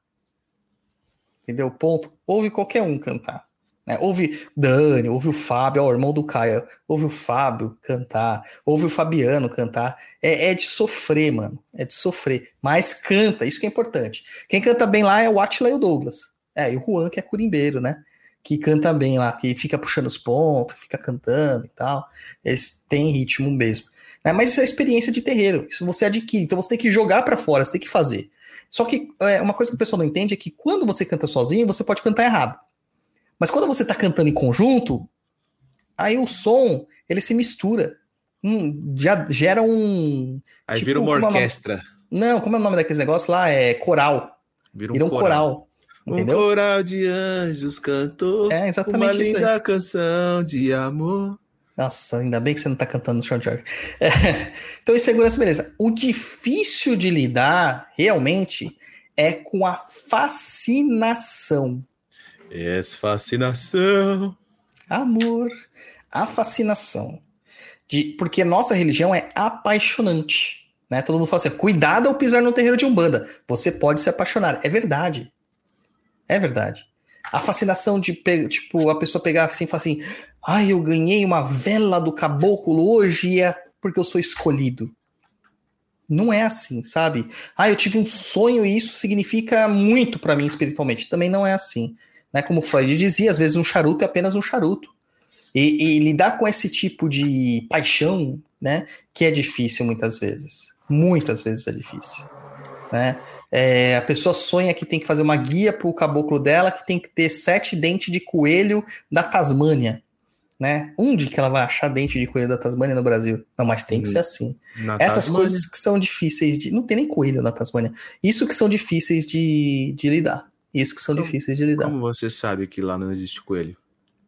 entendeu? Ponto. Ouve qualquer um cantar. Né? Ouve Daniel, ouve o Fábio, ó, o irmão do Caio, ouve o Fábio cantar, ouve o Fabiano cantar. É, é de sofrer, mano. É de sofrer. Mas canta, isso que é importante. Quem canta bem lá é o Atila e o Douglas. É, e o Juan, que é curimbeiro, né? Que canta bem lá, que fica puxando os pontos, fica cantando e tal. Eles têm ritmo mesmo. Né? Mas isso é experiência de terreiro, isso você adquire, então você tem que jogar para fora, você tem que fazer. Só que é, uma coisa que a pessoa não entende é que quando você canta sozinho, você pode cantar errado. Mas quando você está cantando em conjunto, aí o som ele se mistura. Hum, já gera um. Aí tipo, vira uma é nome- orquestra. Não, como é o nome daqueles negócios lá? É coral. Vira Vira um coral. Um entendeu? coral de anjos cantou É uma exatamente isso aí. linda canção de amor. Nossa, ainda bem que você não tá cantando no Sean George. É, Então, insegurança, beleza. O difícil de lidar, realmente, é com a fascinação. Essa fascinação. Amor. A fascinação. De, porque nossa religião é apaixonante. Né? Todo mundo fala assim: cuidado ao pisar no terreiro de Umbanda. Você pode se apaixonar. É verdade. É verdade. A fascinação de tipo, a pessoa pegar assim e falar assim: ai, eu ganhei uma vela do caboclo hoje é porque eu sou escolhido. Não é assim, sabe? Ah, eu tive um sonho e isso significa muito pra mim espiritualmente. Também não é assim. Né? Como Freud dizia, às vezes um charuto é apenas um charuto. E, e lidar com esse tipo de paixão, né, que é difícil muitas vezes. Muitas vezes é difícil. Né? É, a pessoa sonha que tem que fazer uma guia para o caboclo dela que tem que ter sete dentes de coelho da Tasmânia. Né? Onde que ela vai achar dente de coelho da Tasmânia no Brasil? Não, mas tem que Hum. ser assim. Na Essas Tasmânia. coisas que são difíceis de. Não tem nem coelho na Tasmânia. Isso que são difíceis de, de lidar. Isso que são Como- difíceis de lidar. Como você sabe que lá não existe coelho?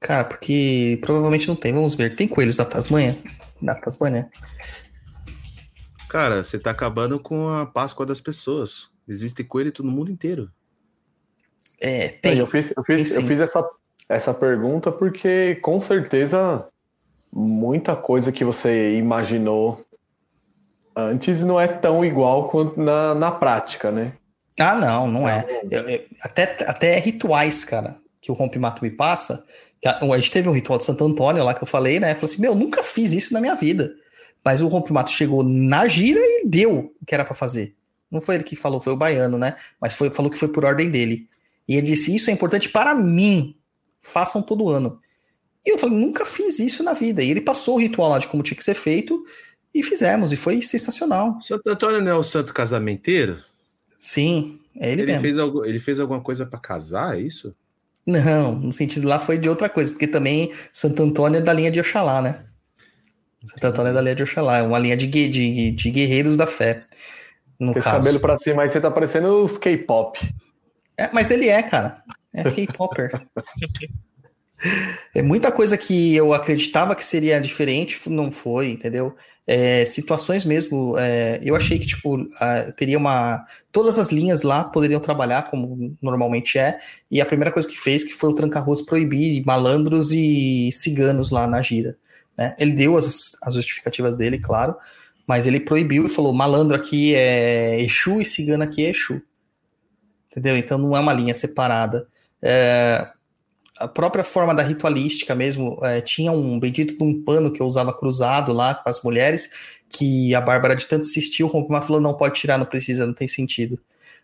Cara, porque provavelmente não tem. Vamos ver. Tem coelhos da Tasmânia? Na Tasmânia? Cara, você tá acabando com a Páscoa das pessoas. Existe coelho no mundo inteiro. É, tem. Eu fiz, eu fiz, Tem eu fiz essa, essa pergunta porque, com certeza, muita coisa que você imaginou antes não é tão igual quanto na, na prática, né? Ah, não, não é. Eu- eu- até, até rituais, cara, que o Rompe Mato me passa. A, a gente teve um ritual de Santo Antônio lá que eu falei, né? Falei assim: Meu, nunca fiz isso na minha vida. Mas o Rompe Mato chegou na gira e deu o que era pra fazer. Não foi ele que falou, foi o baiano, né? Mas foi, falou que foi por ordem dele. E ele disse: Isso é importante para mim. Façam todo ano. E eu falei: Nunca fiz isso na vida. E ele passou o ritual lá de como tinha que ser feito e fizemos. E foi sensacional. Santo Antônio não é o santo casamenteiro? Sim, é ele, Ele, mesmo. fez, algo, ele fez alguma coisa pra casar, é isso? Não, no sentido lá foi de outra coisa, porque também Santo Antônio é da linha de Oxalá, né? Santo Antônio é da linha de Oxalá, é uma linha de, de, de guerreiros da fé, no esse caso. cabelo pra cima aí, você tá parecendo os K-pop. É, mas ele é, cara. É K-Popper. é muita coisa que eu acreditava que seria diferente, não foi, entendeu? É, situações mesmo. é, eu achei que, tipo, ah, teria uma. Todas as linhas lá poderiam trabalhar como normalmente é. E a primeira coisa que fez que foi o tranca-ruas proibir malandros e ciganos lá na gira. né? Ele deu as, as justificativas dele, claro, mas ele proibiu e falou: malandro aqui é Exu e cigano aqui é Exu entendeu? Então não é uma linha separada. É, a própria forma da ritualística mesmo, é, tinha um bendito de um pano que eu usava cruzado lá com as mulheres, que a Bárbara de tanto insistiu, o Ronco falou, não pode tirar, não precisa, não tem sentido,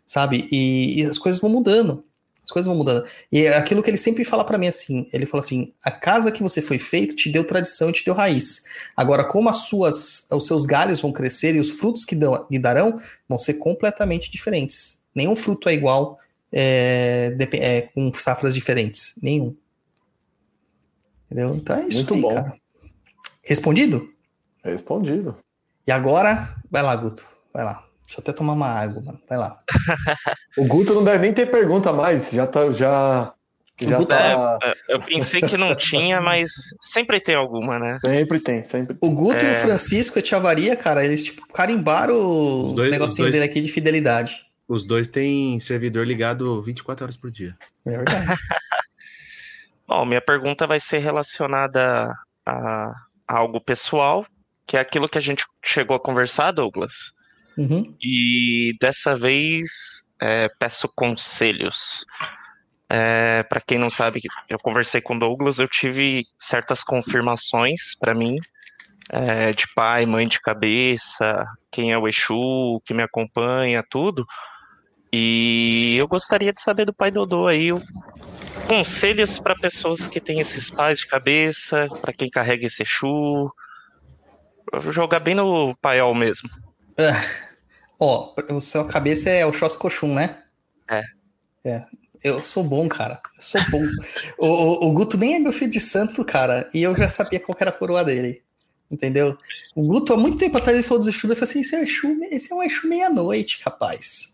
sabe? E, e as coisas vão mudando, as coisas vão mudando. E é aquilo que ele sempre fala para mim assim, ele fala assim, a casa que você foi feito te deu tradição e te deu raiz. Agora, como as suas, os seus galhos vão crescer e os frutos que dão, lhe darão vão ser completamente diferentes. Nenhum fruto é igual é, é, com safras diferentes. Nenhum. Entendeu? Então é isso Muito aí, bom. cara. Respondido? Respondido. E agora, vai lá, Guto. Vai lá. Deixa eu até tomar uma água, mano. Vai lá. O Guto não deve nem ter pergunta mais. Já tá. Já, já Guto tá. Eu pensei que não tinha, mas sempre tem alguma, né? Sempre tem, sempre. O Guto e É. o Francisco Etiavaria, cara, eles tipo carimbaram o dois- negocinho os dois- dele aqui de fidelidade. Os dois têm servidor ligado 24 horas por dia. É verdade. Bom, minha pergunta vai ser relacionada a, a algo pessoal, que é aquilo que a gente chegou a conversar, Douglas. Uhum. E dessa vez é, peço conselhos. para quem não sabe, eu conversei com o Douglas, eu tive certas confirmações para mim, é, de pai, mãe de cabeça, quem é o Exu, que me acompanha, tudo. E eu gostaria de saber do pai Dodô aí conselhos para pessoas que têm esses pais de cabeça, para quem carrega esse Exu. Jogar bem no paiol mesmo. Ah, ó, o seu cabeça é o Xos Cochum, né? É. É. Eu sou bom, cara. Eu sou bom. o, o, o Guto nem é meu filho de santo, cara. E eu já sabia qual era a coroa dele. Entendeu? O Guto, há muito tempo atrás, ele falou dos Exu. Eu falei assim: esse é, Exu, esse é um Exu meia-noite, rapaz.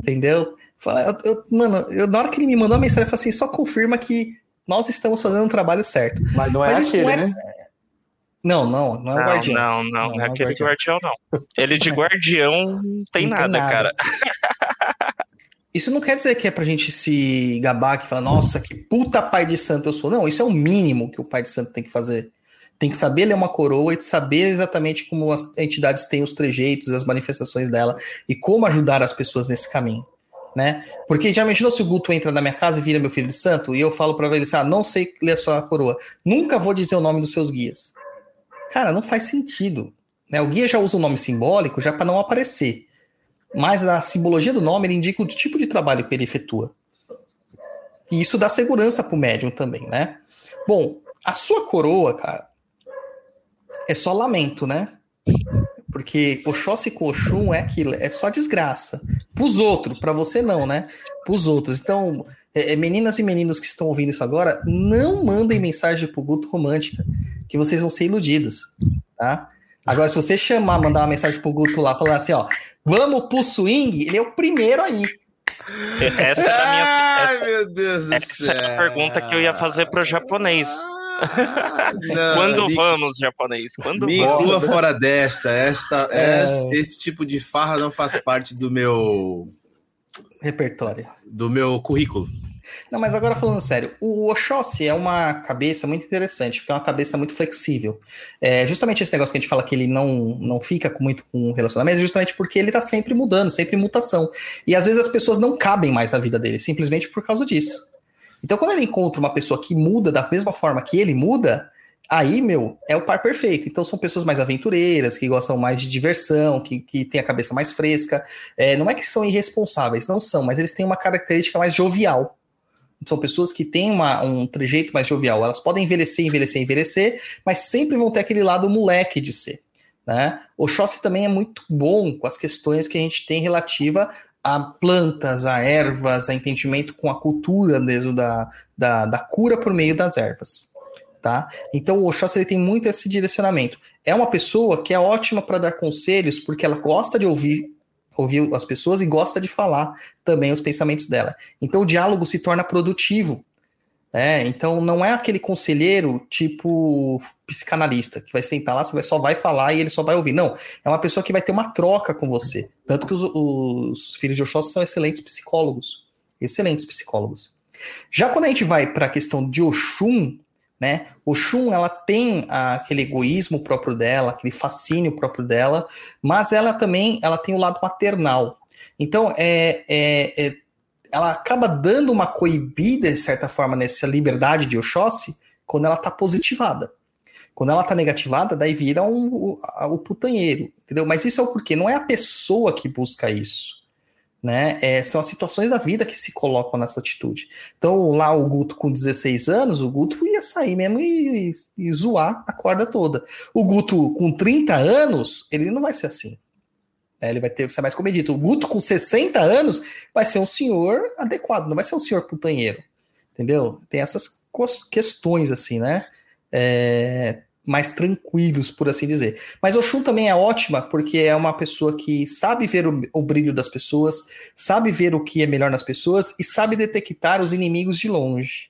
Entendeu? Eu- eu- mano, eu, na hora que ele me mandou a mensagem, eu falei assim: só confirma que nós estamos fazendo um trabalho certo. Mas não é Mas isso aquele, não é. né? Não, não, não é o Não, guardião. não, não, Não, não é é aquele guardião. guardião, não. Ele de guardião não tem Não nada, cara. Isso não quer dizer que é pra gente se gabar, que fala, nossa, que puta pai de santo eu sou. Não, isso é o mínimo que o pai de santo tem que fazer. Tem que saber ler uma coroa e saber exatamente como as entidades têm os trejeitos, as manifestações dela e como ajudar as pessoas nesse caminho, né? Porque já imaginou se o Guto entra na minha casa e vira meu filho de santo e eu falo pra ele assim, ah, não sei ler a sua coroa, nunca vou dizer o nome dos seus guias. Cara, não faz sentido. Né? O guia já usa um nome simbólico já para não aparecer. Mas a simbologia do nome ele indica o tipo de trabalho que ele efetua. E isso dá segurança pro médium também, né? Bom, a sua coroa, cara, é só lamento, né? Porque Oxóssi com Oxum é aquilo, é só desgraça. Pros outros, para você não, né? Pros outros. Então, é, é, meninas e meninos que estão ouvindo isso agora, não mandem mensagem pro Guto Romântica, que vocês vão ser iludidos, tá? Agora, se você chamar, mandar uma mensagem pro Guto lá, falar assim, ó, vamos pro swing, ele é o primeiro aí. Essa era a minha. Ai, essa- meu Deus do essa céu. era a pergunta que eu ia fazer pro japonês. Ah, não, Quando me, vamos, japonês? Quando me vamos? inclua fora desta. Esta, É. esta- esse tipo de farra não faz parte do meu Repertório. do meu currículo. Não, mas agora falando sério, o Oxóssi é uma cabeça muito interessante, porque é uma cabeça muito flexível. É justamente esse negócio que a gente fala que ele não, não fica com muito com relacionamento, é justamente porque ele tá sempre mudando, sempre em mutação. E às vezes as pessoas não cabem mais na vida dele, simplesmente por causa disso. Então, quando ele encontra uma pessoa que muda da mesma forma que ele muda, aí, meu, é o par perfeito. Então, são pessoas mais aventureiras, que gostam mais de diversão, que, que têm a cabeça mais fresca. É, não é que são irresponsáveis, não são, mas eles têm uma característica mais jovial. São pessoas que têm uma, um trejeito mais jovial. Elas podem envelhecer, envelhecer, envelhecer, mas sempre vão ter aquele lado moleque de ser. Né? O Oxóssi também é muito bom com as questões que a gente tem relativa a plantas, a ervas, a entendimento com a cultura mesmo da, da, da cura por meio das ervas. Tá? Então o Oxóssi ele tem muito esse direcionamento. É uma pessoa que é ótima para dar conselhos porque ela gosta de ouvir ouvir as pessoas e gosta de falar também os pensamentos dela. Então o diálogo se torna produtivo. né? então não é aquele conselheiro tipo psicanalista que vai sentar lá, você vai, só vai falar e ele só vai ouvir. Não, é uma pessoa que vai ter uma troca com você. Tanto que os, os filhos de Oxóssi são excelentes psicólogos. Excelentes psicólogos. Já quando a gente vai para a questão de Oxum, né? Oxum, ela tem aquele egoísmo próprio dela, aquele fascínio próprio dela, mas ela também ela tem o lado maternal. Então, é, é, é, ela acaba dando uma coibida, de certa forma, nessa liberdade de Oxóssi, quando ela está positivada. Quando ela está negativada, daí vira um, o, o putanheiro, entendeu? Mas isso é o porquê, não é a pessoa que busca isso. Né? É, são as situações da vida que se colocam nessa atitude. Então, lá o Guto com 16 anos, o Guto ia sair mesmo e, e, zoar a corda toda. O Guto com 30 anos, ele não vai ser assim. É, ele vai ter ser mais comedido. O Guto com 60 anos vai ser um senhor adequado, não vai ser um senhor putanheiro. Entendeu? Tem essas questões assim, né? É, mais tranquilos, por assim dizer. Mas Oxum também é ótima porque é uma pessoa que sabe ver o, o, brilho das pessoas, sabe ver o que é melhor nas pessoas e sabe detectar os inimigos de longe.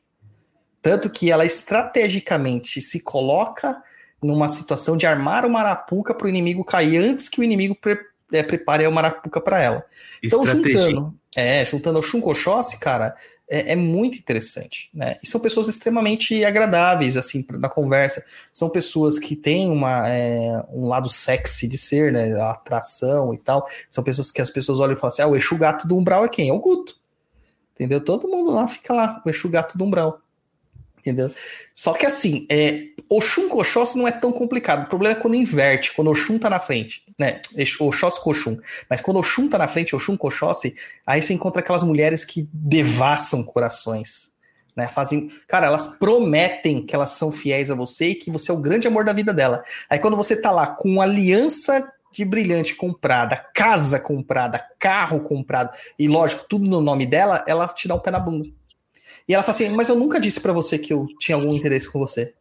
Tanto que ela estrategicamente se coloca numa situação de armar uma arapuca para o inimigo cair antes que o inimigo pre é, prepare a marapuca para ela. Então, juntando, é, juntando o Shunkoshossi, cara, é, é, muito interessante, né? E são pessoas extremamente agradáveis, assim, na conversa. São pessoas que têm uma, é, um lado sexy de ser, né? A atração e tal. São pessoas que as pessoas olham e falam assim: ah, o Exu Gato do Umbral é quem? É o Guto. Entendeu? Todo mundo lá fica lá, o Exu Gato do Umbral. Entendeu? Só que assim, é, Oxum com Oxóssi não é tão complicado. O problema é quando inverte, quando Oxum tá na frente, né? Oxóssi com Oxum. Mas quando Oxum tá na frente, Oxum com aí você encontra aquelas mulheres que devassam corações. Né, fazem, cara, elas prometem que elas são fiéis a você e que você é o grande amor da vida dela. Aí quando você tá lá com aliança de brilhante comprada, casa comprada, carro comprado e lógico, tudo no nome dela, ela te dá um pé na bunda. E ela fala assim: "Mas eu nunca disse para você que eu tinha algum interesse com você".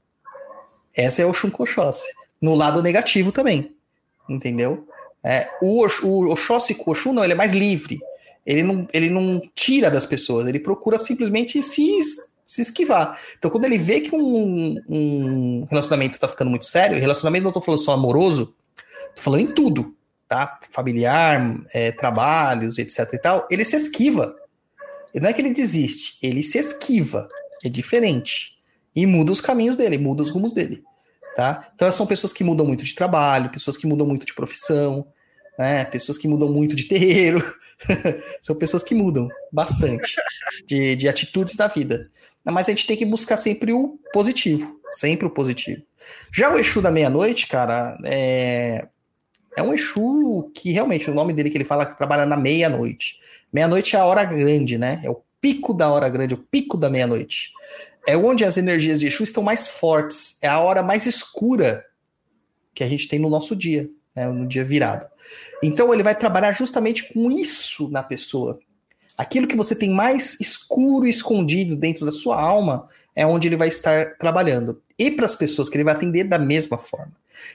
Essa é o Shunkoshose. No lado negativo também. Entendeu? É, o, o Oxóssi Oxum não, ele é mais livre. Ele não, ele não tira das pessoas, ele procura simplesmente se, se esquivar. Então, quando ele vê que um, um relacionamento está ficando muito sério, relacionamento não estou falando só amoroso, estou falando em tudo, tá? Familiar, é, trabalhos, etc e tal, ele se esquiva. Não é que ele desiste, ele se esquiva. É diferente. E muda os caminhos dele, muda os rumos dele. Tá? Então são pessoas que mudam muito de trabalho, pessoas que mudam muito de profissão, né? pessoas que mudam muito de terreiro. são pessoas que mudam bastante de, de atitudes da vida. Mas a gente tem que buscar sempre o positivo, sempre o positivo. Já o Exu da meia-noite, cara, é, é um Exu que realmente, o nome dele que ele fala que trabalha na meia-noite. Meia-noite é a hora grande, né? É o pico da hora grande, o pico da meia-noite é onde as energias de Exu estão mais fortes. É a hora mais escura que a gente tem no nosso dia, né, no dia virado. Então ele vai trabalhar justamente com isso na pessoa. Aquilo que você tem mais escuro e escondido dentro da sua alma é onde ele vai estar trabalhando. E para as pessoas que ele vai atender da mesma forma.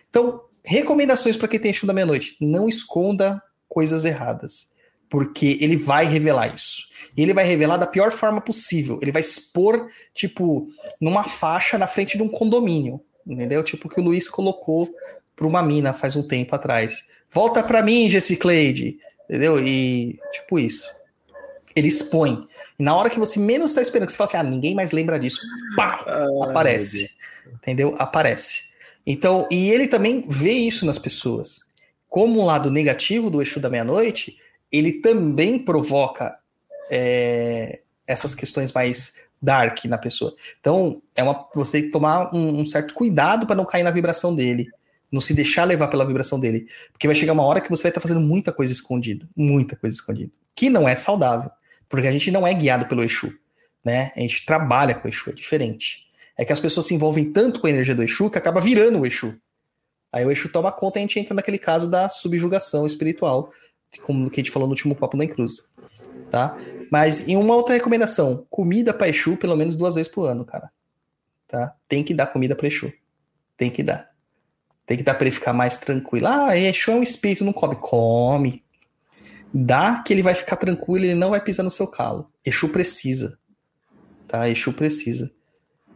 Então, recomendações para quem tem Exu da meia-noite: não esconda coisas erradas, porque ele vai revelar isso. E ele vai revelar da pior forma possível. Ele vai expor, tipo, numa faixa na frente de um condomínio. Entendeu? Tipo que o Luiz colocou para uma mina faz um tempo atrás. Volta para mim, Jesse Cleide. Entendeu? E, tipo, isso. Ele expõe. E na hora que você menos está esperando, que você fala assim, ah, ninguém mais lembra disso. Pá! aparece. Entendeu? Aparece. Então, e ele também vê isso nas pessoas. Como um lado negativo do Exu da meia-noite, ele também provoca é, essas questões mais dark na pessoa. Então, é uma, você tem que tomar um, um certo cuidado para não cair na vibração dele. Não se deixar levar pela vibração dele. Porque vai chegar uma hora que você vai estar fazendo muita coisa escondida. Muita coisa escondida. Que não é saudável. Porque a gente não é guiado pelo Exu. Né? A gente trabalha com o Exu, é diferente. É que as pessoas se envolvem tanto com a energia do Exu que acaba virando o Exu. Aí o Exu toma conta e a gente entra naquele caso da subjugação espiritual, como que a gente falou no último papo na Cruz tá? Mas em uma outra recomendação, comida para Exu pelo menos duas vezes por ano, cara. Tá? Tem que dar comida para Exu. Tem que dar. Tem que dar para ele ficar mais tranquilo. Ah, Exu é um espírito, não come. Come. Dá que ele vai ficar tranquilo, ele não vai pisar no seu calo. Exu precisa. Tá? Exu precisa.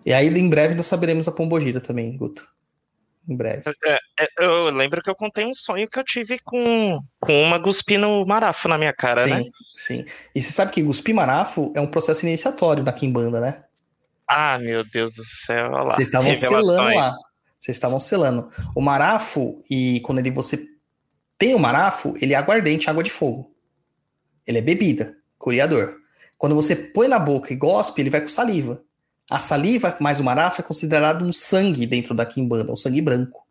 E aí, em breve, nós saberemos a pombogira também, Guto em breve. É, é, eu lembro que eu contei um sonho que eu tive com, com uma guspindo marafo na minha cara, sim, né? Sim, E você sabe que cuspir marafo é um processo iniciatório da Kimbanda, né? Ah, meu Deus do céu, olha lá. Vocês estavam selando lá. Vocês estavam selando. O marafo, e quando ele você tem o marafo, ele é aguardente, água de fogo. Ele é bebida, curiador. Quando você põe na boca e gospe, ele vai com saliva. A saliva mais o marafo é considerado um sangue dentro da quimbanda, o sangue branco.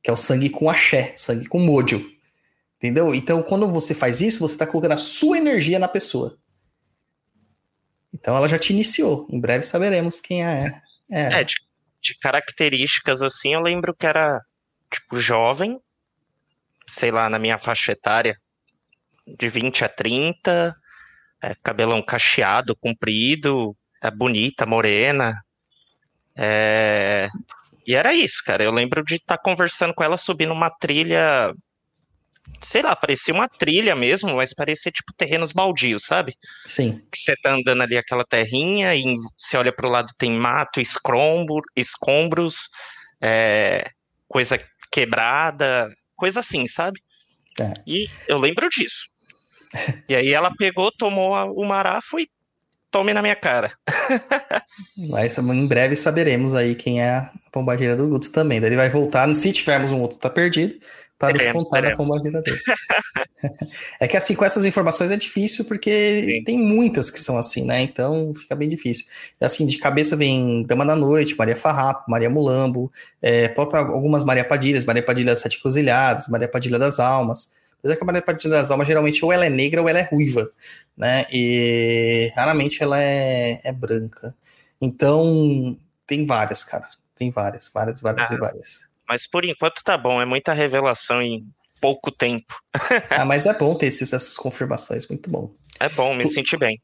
Que é o sangue com axé, sangue com mojo. Entendeu? Então, quando você faz isso, você está colocando a sua energia na pessoa. Então, ela já te iniciou. Em breve saberemos quem é. É, é de, de características assim, eu lembro que era, tipo, jovem, sei lá, na minha faixa etária, de 20 a 30, é, cabelão cacheado, comprido, é bonita, morena. É... E era isso, cara. Eu lembro de estar tá conversando com ela subindo uma trilha. Sei lá, parecia uma trilha mesmo, mas parecia tipo terrenos baldios, sabe? Sim. Que você tá andando ali aquela terrinha e você olha pro lado tem mato, escombro, escombros, é... coisa quebrada, coisa assim, sabe? É. E eu lembro disso. E aí ela pegou, tomou o marafo e tome na minha cara. Mas em breve saberemos aí quem é a pombagira do Guto também. Daí ele vai voltar, se tivermos um outro tá perdido, para nos contar teremos. a pombagira dele. é que assim, com essas informações é difícil, porque Sim. tem muitas que são assim, né? Então fica bem difícil. Assim, de cabeça vem Dama da Noite, Maria Farrapo, Maria Mulambo, é, algumas Maria Padilhas, Maria Padilha das Sete Cruzilhadas, Maria Padilha das Almas, Apesar que a das Almas, geralmente, ou ela é negra ou ela é ruiva, né? E raramente ela é, é branca. Então, tem várias, cara. Tem várias, várias, várias Ah. e várias. Mas por enquanto tá bom, é muita revelação em pouco tempo. Ah, mas é bom ter esses, essas confirmações, muito bom. É bom, me senti bem.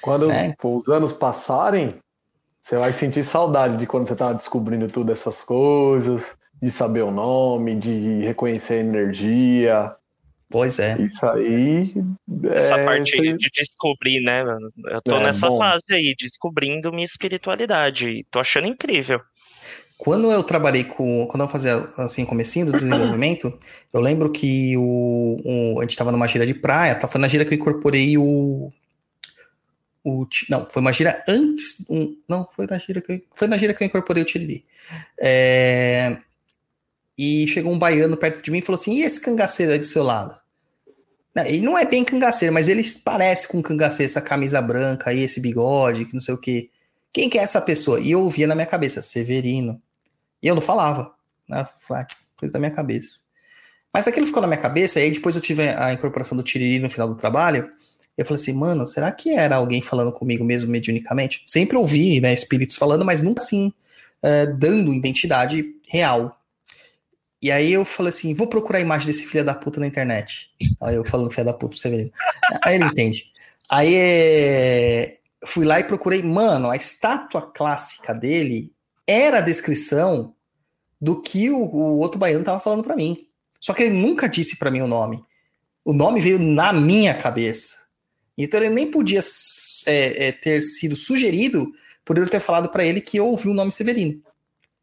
Quando É. pô, os anos passarem, você vai sentir saudade de quando você tava descobrindo todas essas coisas, de saber o nome, de reconhecer a energia. Pois é. Isso aí. Essa é, parte você- de descobrir, né? Eu tô É, nessa bom. fase aí, descobrindo minha espiritualidade. E tô achando incrível. Quando eu trabalhei com. Quando eu fazia assim, comecinho do desenvolvimento, eu lembro que o, o- a gente estava numa gira de praia, tá? Foi na gira que eu incorporei o. o não, foi uma gira antes. um- não, foi na gira que eu, foi na gira que eu incorporei o Tiriri. É, e chegou um baiano perto de mim e falou assim: e esse cangaceiro aí do seu lado? Ele não é bem cangaceiro, mas ele parece com um cangaceiro, essa camisa branca aí, esse bigode, que não sei o quê. Quem que é essa pessoa? E eu ouvia na minha cabeça, Severino. E eu não falava. Né? "Ah, coisa da minha cabeça. Mas aquilo ficou na minha cabeça, e aí depois eu tive a incorporação do Tiriri no final do trabalho. Eu falei assim, mano, será que era alguém falando comigo mesmo mediunicamente? Sempre ouvi, né, espíritos falando, mas nunca assim, eh, dando identidade real. E aí eu falei assim, vou procurar a imagem desse filho da puta na internet. Aí eu falando filho da puta você ver. Aí ele entende. Aí é, fui lá e procurei, mano, a estátua clássica dele era a descrição do que o, o outro baiano tava falando pra mim. Só que ele nunca disse pra mim o nome. O nome veio na minha cabeça. Então ele nem podia é, é, ter sido sugerido por eu ter falado pra ele que eu ouvi o nome Severino.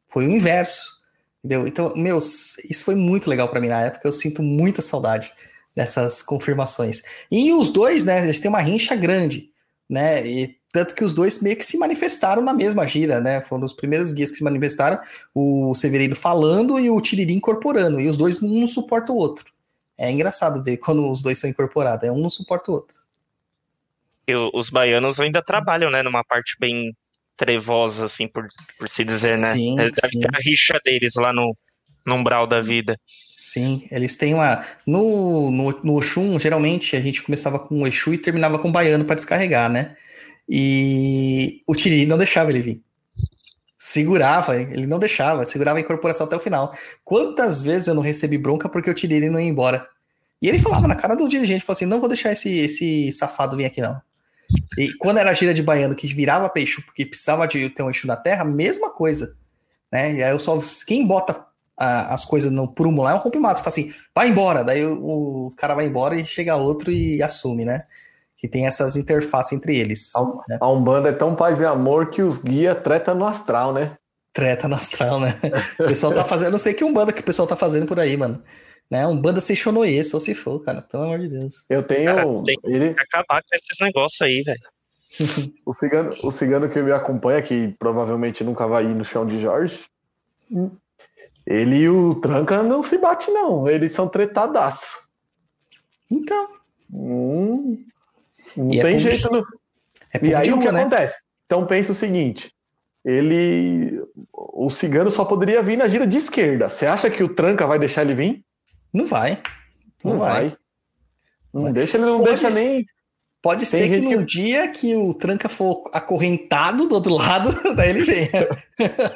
Foi o inverso. Entendeu? Então, meus, isso foi muito legal pra mim na época. Eu sinto muita saudade dessas confirmações. E os dois, né, eles têm uma rincha grande, né? E tanto que os dois meio que se manifestaram na mesma gira, né? Foram os primeiros guias que se manifestaram, o Severino falando e o Tiriri incorporando. E os dois um suporta o outro. É engraçado ver quando os dois são incorporados, é um não suporta o outro. E o- os baianos ainda trabalham, né? Numa parte bem trevosa, assim, por, por se dizer, né? Sim, Deve sim. ter a rixa deles lá no, no umbral da vida. Sim, eles têm uma. No, no, no Oxum, geralmente a gente começava com o Exu e terminava com o baiano para descarregar, né? E o Tiriri não deixava ele vir. Segurava, ele não deixava, segurava a incorporação até o final. Quantas vezes eu não recebi bronca porque o Tiriri não ia embora? E ele falava na cara do dirigente, falou assim: não vou deixar esse, esse safado vir aqui, não. E quando era gira de baiano que virava Exu porque precisava de ter um Exu na terra, mesma coisa. Né? E aí eu só. Quem bota a- as coisas no prumo lá é um rompimato. Fala assim, vai embora. Daí o, o cara vai embora e chega outro e assume, né? Que tem essas interfaces entre eles. A- né? A Umbanda é tão paz e amor que os guia treta no astral, né? Treta no astral, né? O pessoal tá fazendo. Eu não sei que umbanda que o pessoal tá fazendo por aí, mano. Né? Umbanda se chonoê, só se for, cara. Pelo amor de Deus. Eu tenho. Cara, tem- Ele, que acabar com esses negócios aí, velho. o, cigano, o cigano que me acompanha, que provavelmente nunca vai ir no chão de Jorge, ele e o Tranca não se bate, não. Eles são tretadaços. Então, Hum, não E é tem povo- jeito, não. é E aí o que né? acontece? Então pensa o seguinte: ele. O cigano só poderia vir na gira de esquerda. Você acha que o Tranca vai deixar ele vir? Não vai. Não, Não vai. vai. Não Vai. deixa, ele não Pode deixa ser. nem. Pode ser que num que- dia que o tranca for acorrentado do outro lado, daí ele venha.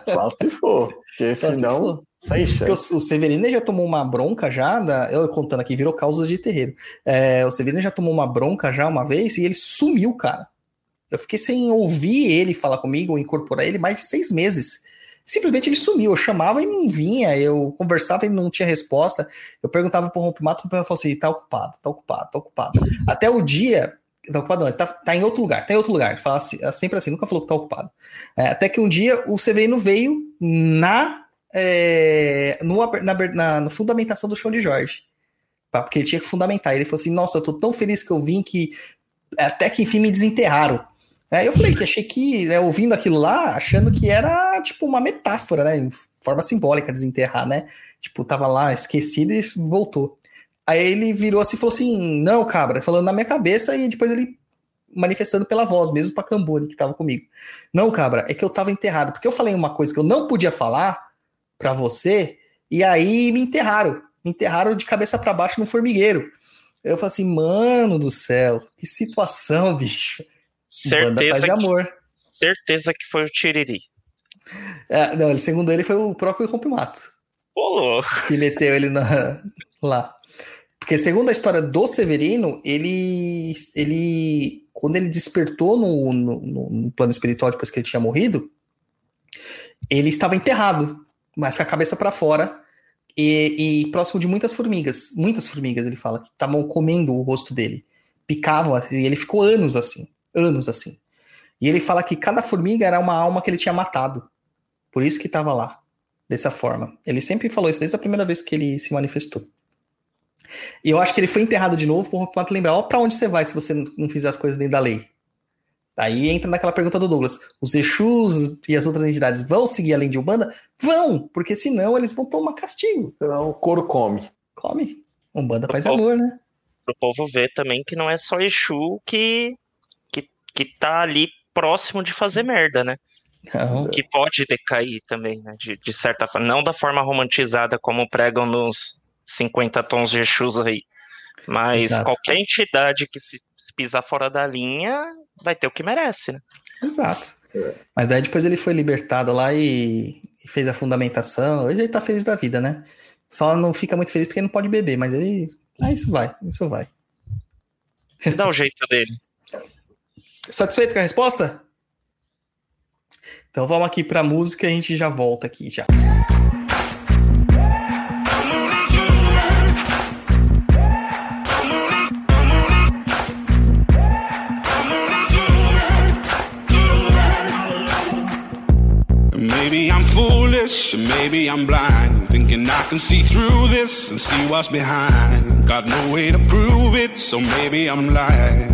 Só se for. Porque Só se senão, for. sem Porque chance. o, Severino já tomou uma bronca já, da, eu contando aqui, virou causas de terreiro. É, o Severino já tomou uma bronca já uma vez e ele sumiu, cara. Eu fiquei sem ouvir ele falar comigo ou incorporar ele mais de seis meses. Simplesmente ele sumiu. Eu chamava e não vinha. Eu conversava e não tinha resposta. Eu perguntava pro Rompimato, o Rompimato falou assim: tá ocupado, tá ocupado, tá ocupado. Até o dia. Tá ocupado, não, ele tá, tá em outro lugar, tá em outro lugar. Fala assim, sempre assim, nunca falou que tá ocupado. É, até que um dia o Severino veio na é, no, na, na- fundamentação do show de Jorge. Tá? Porque ele tinha que fundamentar. Ele falou assim: Nossa, eu tô tão feliz que eu vim que até que enfim me desenterraram. Aí eu falei que achei que, né, ouvindo aquilo lá, achando que era tipo uma metáfora, né? Forma simbólica, desenterrar, né? Tipo, tava lá esquecido e voltou. Aí ele virou assim e falou assim: Não, cabra, falando na minha cabeça, e depois ele manifestando pela voz, mesmo pra Cambone, que tava comigo. Não, cabra, é que eu tava enterrado, porque eu falei uma coisa que eu não podia falar pra você, e aí me enterraram. Me enterraram de cabeça para baixo no formigueiro. Eu falei assim, mano do céu, que situação, bicho. Certeza de amor. Que, certeza que foi o Tiriri. É, não, segundo ele, foi o próprio Rompimato. Ô, Que meteu ele na, lá. Porque segundo a história do Severino, ele, ele quando ele despertou no, no, no, plano espiritual depois que ele tinha morrido, ele estava enterrado, mas com a cabeça para fora e, e, próximo de muitas formigas. Muitas formigas, ele fala, que estavam comendo o rosto dele. Picavam, e ele ficou anos assim. Anos assim. E ele fala que cada formiga era uma alma que ele tinha matado. Por isso que estava lá, dessa forma. Ele sempre falou isso desde a primeira vez que ele se manifestou. E eu acho que ele foi enterrado de novo por lembrar, ó, pra onde você vai se você não fizer as coisas dentro da lei? Aí entra naquela pergunta do Douglas: os Exus e as outras entidades vão seguir além de Umbanda? Vão, porque senão eles vão tomar castigo. Senão o couro come. Come. Umbanda faz amor, né? Pro povo ver também que não é só Exu que, que, tá ali próximo de fazer merda, né? Não. Que pode decair também, né? De, de certa forma. Não da forma romantizada como pregam nos 50 tons de Exus aí. Mas Exato. qualquer entidade que se, se pisar fora da linha vai ter o que merece, né? Exato. Mas daí depois ele foi libertado lá e, e, fez a fundamentação. Hoje ele tá feliz da vida, né? Só não fica muito feliz porque não pode beber, mas ele. Ah, isso vai, isso vai. Dá o jeito dele. Satisfeito com a resposta? Então vamos aqui pra música e a gente já volta aqui já. Maybe I'm foolish, maybe I'm blind. Thinking I can see through this and see what's behind. Got no way to prove it, so maybe I'm lying.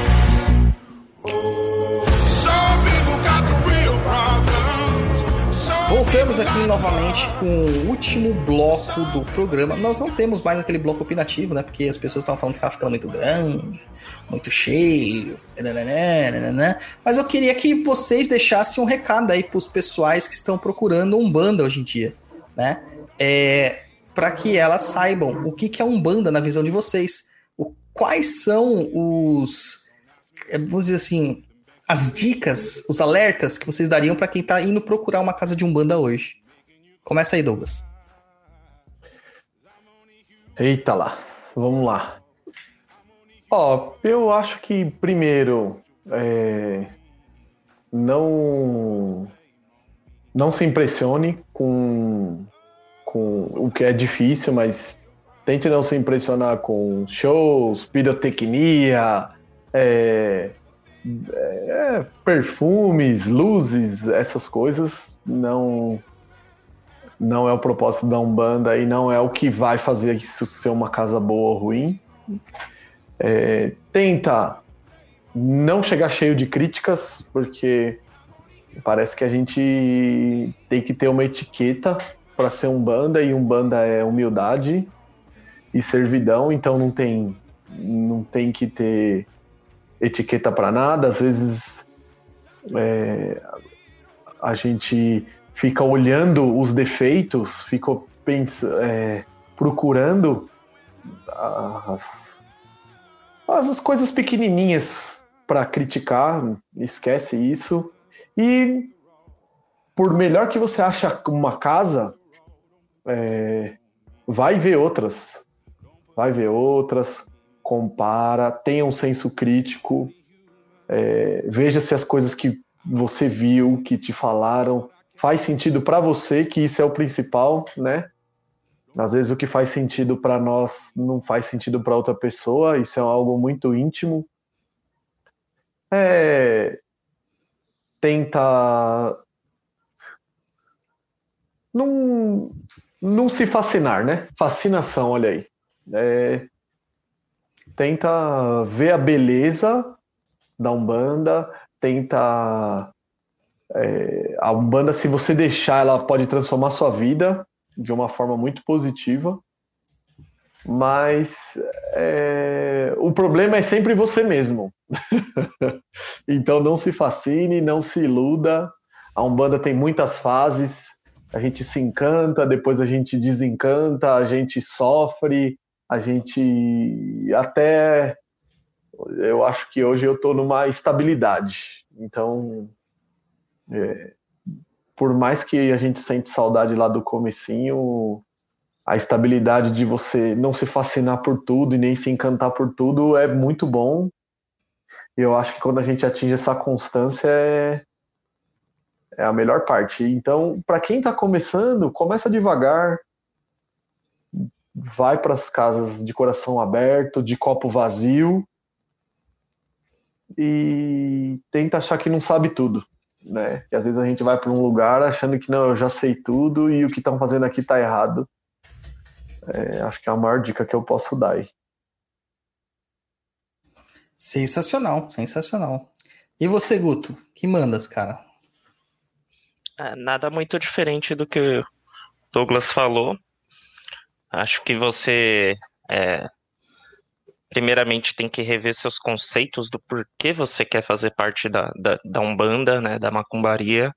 Voltamos aqui novamente com o último bloco do programa. Nós não temos mais aquele bloco opinativo, né? Porque as pessoas estavam falando que estava ficando muito grande, muito cheio. Mas eu queria que vocês deixassem um recado aí para os pessoais que estão procurando um banda hoje em dia, né? É, para que elas saibam o que, que é um banda na visão de vocês. O, quais são os. Vamos dizer assim, as dicas, os alertas que vocês dariam para quem está indo procurar uma casa de umbanda hoje? Começa aí, Douglas. Eita lá, vamos lá. Ó, eu acho que primeiro é, não não se impressione com, com o que é difícil, mas tente não se impressionar com shows, pirotecnia, é, é, perfumes, luzes, essas coisas não não é o propósito da Umbanda e não é o que vai fazer isso ser uma casa boa ou ruim. É, tenta não chegar cheio de críticas, porque parece que a gente tem que ter uma etiqueta para ser Umbanda e Umbanda é humildade e servidão, então não tem não tem que ter etiqueta para nada, às vezes é, a gente fica olhando os defeitos, fica pensa, é, procurando as, as coisas pequenininhas para criticar, esquece isso. E por melhor que você acha uma casa, é, vai ver outras. Vai ver outras, compara, tenha um senso crítico, é, veja se as coisas que você viu, que te falaram, faz sentido para você, que isso é o principal, né? Às vezes o que faz sentido para nós não faz sentido para outra pessoa, isso é algo muito íntimo. é, tenta não, não se fascinar, né? Fascinação, olha aí. É, tenta ver a beleza da Umbanda, tenta. É, a Umbanda, se você deixar, ela pode transformar sua vida de uma forma muito positiva. Mas é, o problema é sempre você mesmo. então não se fascine, não se iluda. A Umbanda tem muitas fases. A gente se encanta, depois a gente desencanta, a gente sofre, a gente até eu acho que hoje eu estou numa estabilidade. Então, é, por mais que a gente sente saudade lá do comecinho, a estabilidade de você não se fascinar por tudo e nem se encantar por tudo é muito bom. Eu acho que quando a gente atinge essa constância é, é a melhor parte. Então, para quem está começando, começa devagar, vai para as casas de coração aberto, de copo vazio e tenta achar que não sabe tudo, né? Que às vezes a gente vai para um lugar achando que não, eu já sei tudo e o que estão fazendo aqui está errado. É, acho que é a maior dica que eu posso dar aí. Sensacional, sensacional. E você, Guto? Que mandas, cara? É, nada muito diferente do que o Douglas falou. Acho que você, é, primeiramente, tem que rever seus conceitos do porquê você quer fazer parte da, da, da Umbanda, né, da macumbaria.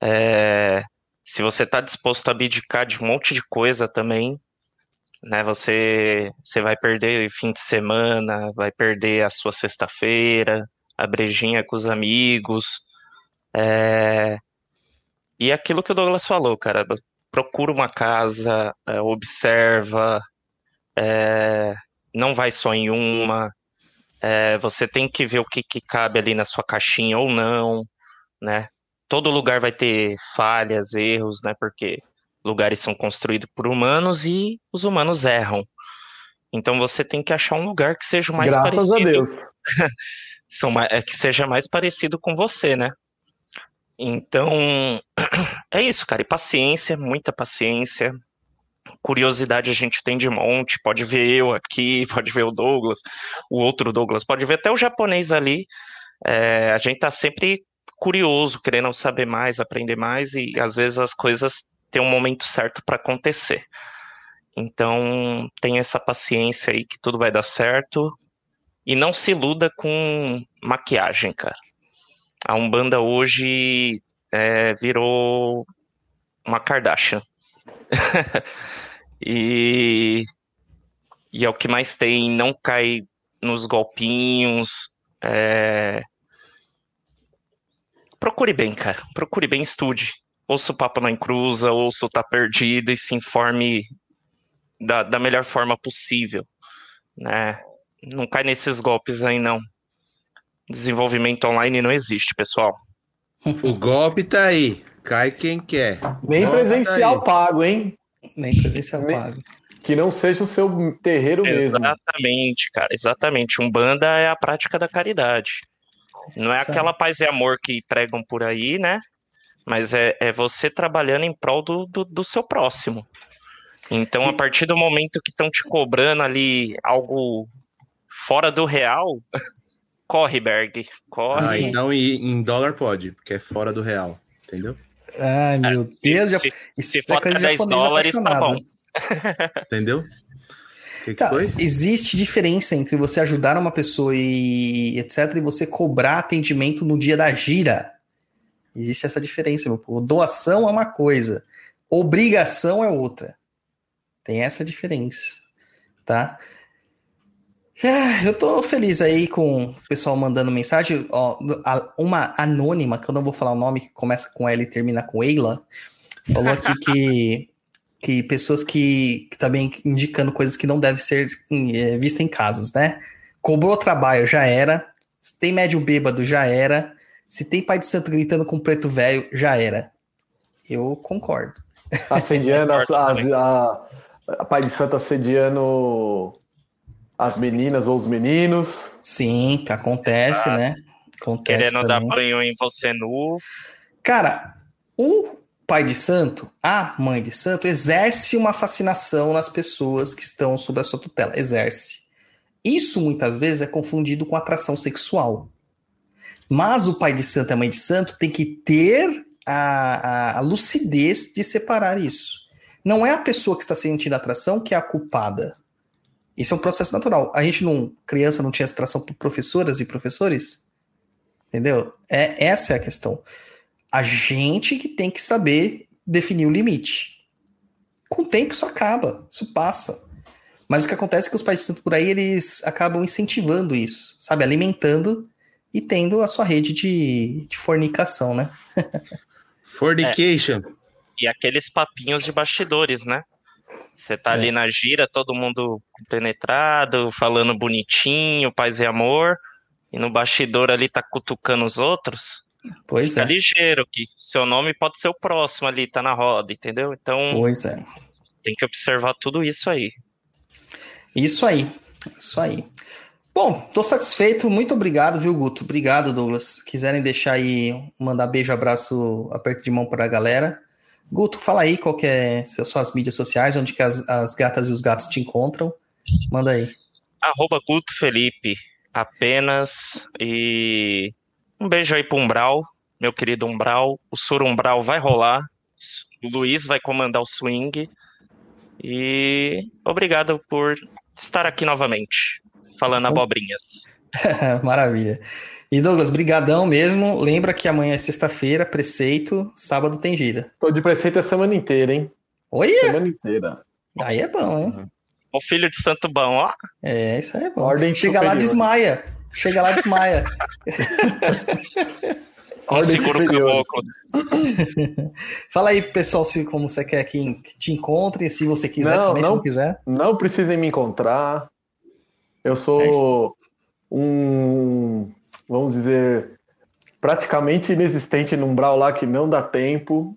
É, se você está disposto a abdicar de um monte de coisa também, né? Você, você vai perder fim de semana, vai perder a sua sexta-feira, a brejinha com os amigos. É... E aquilo que o Douglas falou, cara, procura uma casa, é, observa, é... não vai só em uma. É, você tem que ver o que, que cabe ali na sua caixinha ou não, né? Todo lugar vai ter falhas, erros, né? Porque lugares são construídos por humanos e os humanos erram. Então você tem que achar um lugar que seja mais Graças parecido. a Deus. são, é, que seja mais parecido com você, né? Então, é isso, cara. E paciência, muita paciência. Curiosidade a gente tem de monte. Pode ver eu aqui, pode ver o Douglas, o outro Douglas, pode ver até o japonês ali. É, a gente tá sempre curioso, querendo saber mais, aprender mais, e às vezes as coisas ter um momento certo para acontecer. Então, tenha essa paciência aí que tudo vai dar certo. E não se iluda com maquiagem, cara. A Umbanda hoje é, virou uma Kardashian. e, e é o que mais tem, não cai nos golpinhos. É... Procure bem, cara. Procure bem, estude ouça o Papo na Encruza, ouça o Tá Perdido e se informe da, da melhor forma possível, né? Não cai nesses golpes aí, não. Desenvolvimento online não existe, pessoal. O golpe tá aí. Cai quem quer. Nem Nossa, presencial tá pago, hein? Nem presencial Nem- pago. Que não seja o seu terreiro mesmo. Exatamente, cara, exatamente. Umbanda é a prática da caridade. Não é Essa- aquela paz e amor que pregam por aí, né? Mas é, é você trabalhando em prol do, do, do seu próximo. Então, a partir do momento que estão te cobrando ali algo fora do real, corre, Berg. Corre. Ah, então em, em dólar pode, porque é fora do real. Entendeu? Ai, meu Deus. se, isso se é for de 10 japonês dólares, tá bom. Entendeu? O que, que Tá, foi? existe diferença entre você ajudar uma pessoa e etc. e você cobrar atendimento no dia da gira. Existe essa diferença, meu povo. Doação é uma coisa, obrigação é outra. Tem essa diferença, tá? Ah, Eu tô feliz aí com o pessoal mandando mensagem. Ó, a- uma anônima, que eu não vou falar o nome, que começa com L e termina com Eila, falou aqui que, que pessoas que, que também indicando coisas que não devem ser é, vistas em casas, né? Cobrou trabalho, já era. Se tem médio bêbado, já era. Se tem pai de santo gritando com preto velho, já era. Eu concordo. Assediando Concordo as- também. a, a Pai de Santo assediando as meninas ou os meninos. Sim, que acontece, né? Acontece Querendo dar também. banho em você nu. Cara, o pai de santo, a mãe de santo, exerce uma fascinação nas pessoas que estão sob a sua tutela. Exerce. Isso muitas vezes é confundido com atração sexual. Mas o pai de santo e a mãe de santo tem que ter a, a- a lucidez de separar isso. Não é a pessoa que está sentindo atração que é a culpada. Isso é um processo natural. A gente não, criança não tinha atração por professoras e professores? Entendeu? É, essa é a questão. A gente que tem que saber definir o limite. Com o tempo isso acaba, isso passa. Mas o que acontece é que os pais de santo por aí, eles acabam incentivando isso, sabe? Alimentando e tendo a sua rede de, de fornicação, né? Fornication. E aqueles papinhos de bastidores, né? Você tá É. ali na gira, todo mundo penetrado, falando bonitinho, paz e amor. E no bastidor ali tá cutucando os outros. Pois Fica é. ligeiro, que seu nome pode ser o próximo ali, tá na roda, entendeu? Então Pois é. tem que observar tudo isso aí. Isso aí. Isso aí. Bom, tô satisfeito. Muito obrigado, viu, Guto? Obrigado, Douglas. Quiserem deixar aí, mandar beijo, abraço, aperto de mão para a galera. Guto, fala aí qual que é as suas mídias sociais, onde que as, as gatas e os gatos te encontram. Manda aí. Arroba Guto Felipe, apenas. E um beijo aí pro Umbral, meu querido Umbral. O Surumbral vai rolar. O Luiz vai comandar o swing. E obrigado por estar aqui novamente, falando abobrinhas. Maravilha. E Douglas, brigadão mesmo. Lembra que amanhã é sexta-feira, preceito, sábado tem gira. Tô de preceito a semana inteira, hein? Oi? Semana inteira. Aí é bom, hein? O filho de Santo Bom, ó. É, isso aí é bom. Ordem Chega lá, superior. desmaia. Chega lá, desmaia. Ordem seguro superior. caboclo. Fala aí, pessoal, se como você quer que, te encontre, se você quiser Não, também, se não. não quiser. Não precisem me encontrar. Eu sou um, vamos dizer, praticamente inexistente num Brawl lá que não dá tempo.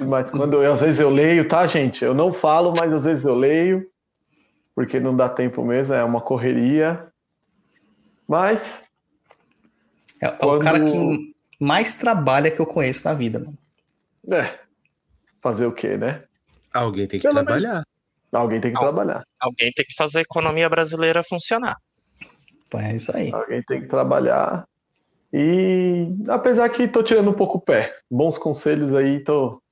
Mas quando eu, às vezes eu leio, tá, gente? Eu não falo, mas às vezes eu leio, porque não dá tempo mesmo, é uma correria. Mas É, é o Quando- cara que mais trabalha que eu conheço na vida, mano. é, fazer o quê, né? Alguém tem que Pelo trabalhar. Alguém tem que Al- trabalhar. Alguém tem que fazer a economia brasileira funcionar. Pô, É isso aí. Alguém tem que trabalhar. E apesar que tô tirando um pouco o pé. Bons conselhos aí, tô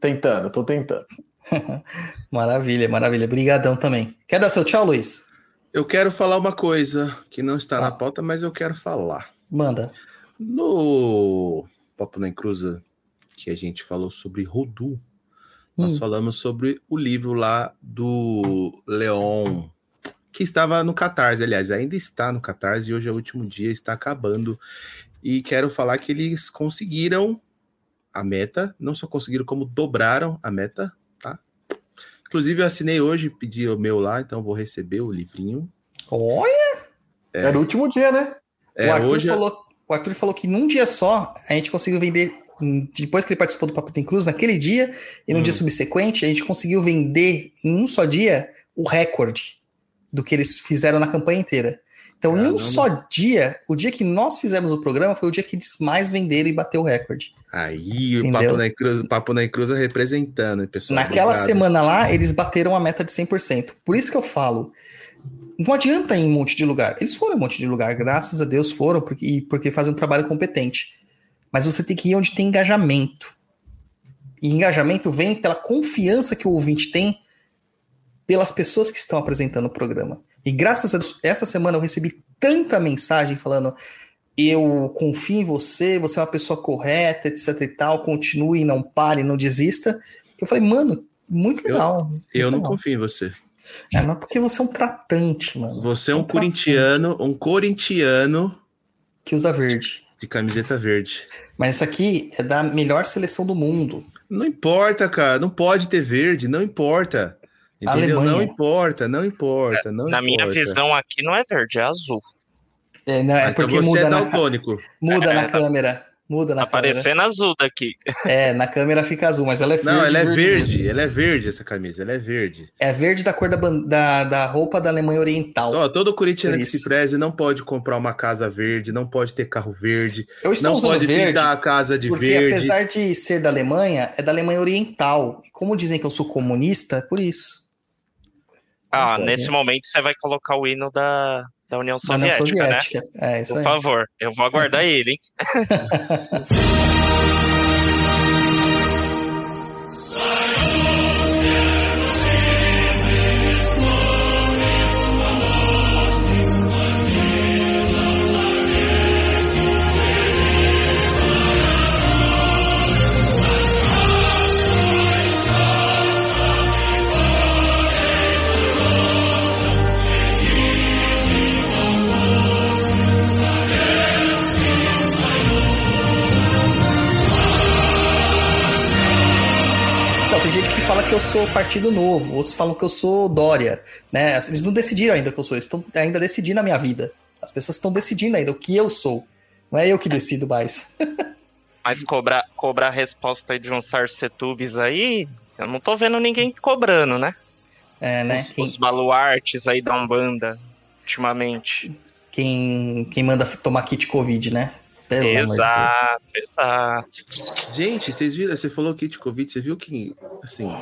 tentando, tô tentando. Maravilha, maravilha. Brigadão também. Quer dar seu tchau, Luiz? Eu quero falar uma coisa que não está Ah. na pauta, mas eu quero falar. Manda. No Papo na Encruza, que a gente falou sobre Rodu, nós Hum. falamos sobre o livro lá do Leon, que estava no Catarse, aliás, ainda está no Catarse e hoje é o último dia, está acabando. E quero falar que eles conseguiram a meta, não só conseguiram, como dobraram a meta, tá? Inclusive, eu assinei hoje, pedi o meu lá, então vou receber o livrinho. Olha, É. Era o último dia, né? É, o, Arthur hoje falou, o Arthur falou que num dia só a gente conseguiu vender. Depois que ele participou do Papo Tem Cruz, naquele dia e no Hum. dia subsequente, a gente conseguiu vender em um só dia o recorde do que eles fizeram na campanha inteira. Então, em um Caramba. só dia, o dia que nós fizemos o programa foi o dia que eles mais venderam e bateu o recorde. Aí, o Entendeu? Papo na, Encruza, Papo na Encruza representando, pessoal. Naquela Obrigado. semana lá, eles bateram a meta de 100%. Por isso que eu falo, não adianta ir em um monte de lugar. Eles foram em um monte de lugar, graças a Deus foram, porque, porque fazem um trabalho competente. Mas você tem que ir onde tem engajamento. E engajamento vem pela confiança que o ouvinte tem pelas pessoas que estão apresentando o programa. E graças a Deus, essa semana eu recebi tanta mensagem falando: eu confio em você, você é uma pessoa correta, etc e tal, continue, não pare, não desista. Eu falei, mano, muito Eu- legal. muito Eu não confio em você. É, mas porque você é um tratante, mano. Você é um Um tratante corintiano, um corintiano Que usa verde. de camiseta verde. Mas isso aqui é da melhor seleção do mundo. Não importa, cara. Não pode ter verde, não importa. Entendeu? Alemanha. Não importa, não importa, não Na minha importa. visão aqui não é verde, é azul. É, não, é então porque você muda, é na, daltônico. muda É, na tá- câmera. Muda na Tá câmera. parecendo azul daqui. É, na câmera fica azul, mas ela é verde. Não, ela é mesmo. verde, ela é verde essa camisa, ela é verde. É verde da cor da, da, da roupa da Alemanha Oriental. Ó, todo corintiano que se preze não pode comprar uma casa verde, não pode ter carro verde, Eu estou não usando pode verde pintar a casa de porque, verde. apesar de ser da Alemanha, é da Alemanha Oriental. E como dizem que eu sou comunista, é por isso. Ah, pode, nesse momento você vai colocar o hino da, da União Da União Soviética, né? Soviética. É, isso Por aí. favor, eu vou aguardar ele, hein? eu sou Partido Novo, outros falam que eu sou Dória, né? Eles não decidiram ainda o que eu sou, eles estão ainda decidindo a minha vida. As pessoas estão decidindo ainda o que eu sou. Não é eu que decido mais. Mas cobrar, cobrar a resposta aí de uns Sarcetubes aí, eu não tô vendo ninguém cobrando, né? É, né? Os, Quem, os baluartes aí da Umbanda, ultimamente. quem, quem manda tomar kit Covid, né? Pelo amor de. Exato, exato. Gente, vocês viram? Você falou kit Covid, você viu que, assim,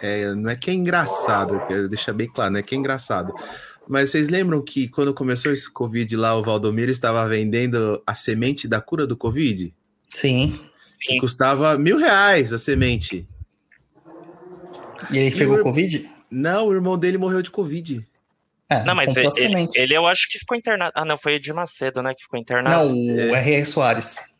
é, não é que é engraçado, eu quero deixar bem claro, não é que é engraçado. Mas vocês lembram que quando começou esse Covid lá, o Valdomiro estava vendendo a semente da cura do Covid? Sim. Que custava mil reais a semente. E ele E pegou o- Covid? Não, o irmão dele morreu de Covid. É, Não, mas ele, ele eu acho que ficou internado. Ah, não, foi Edir Macedo, né? Que ficou internado. Não, o R.R. Soares.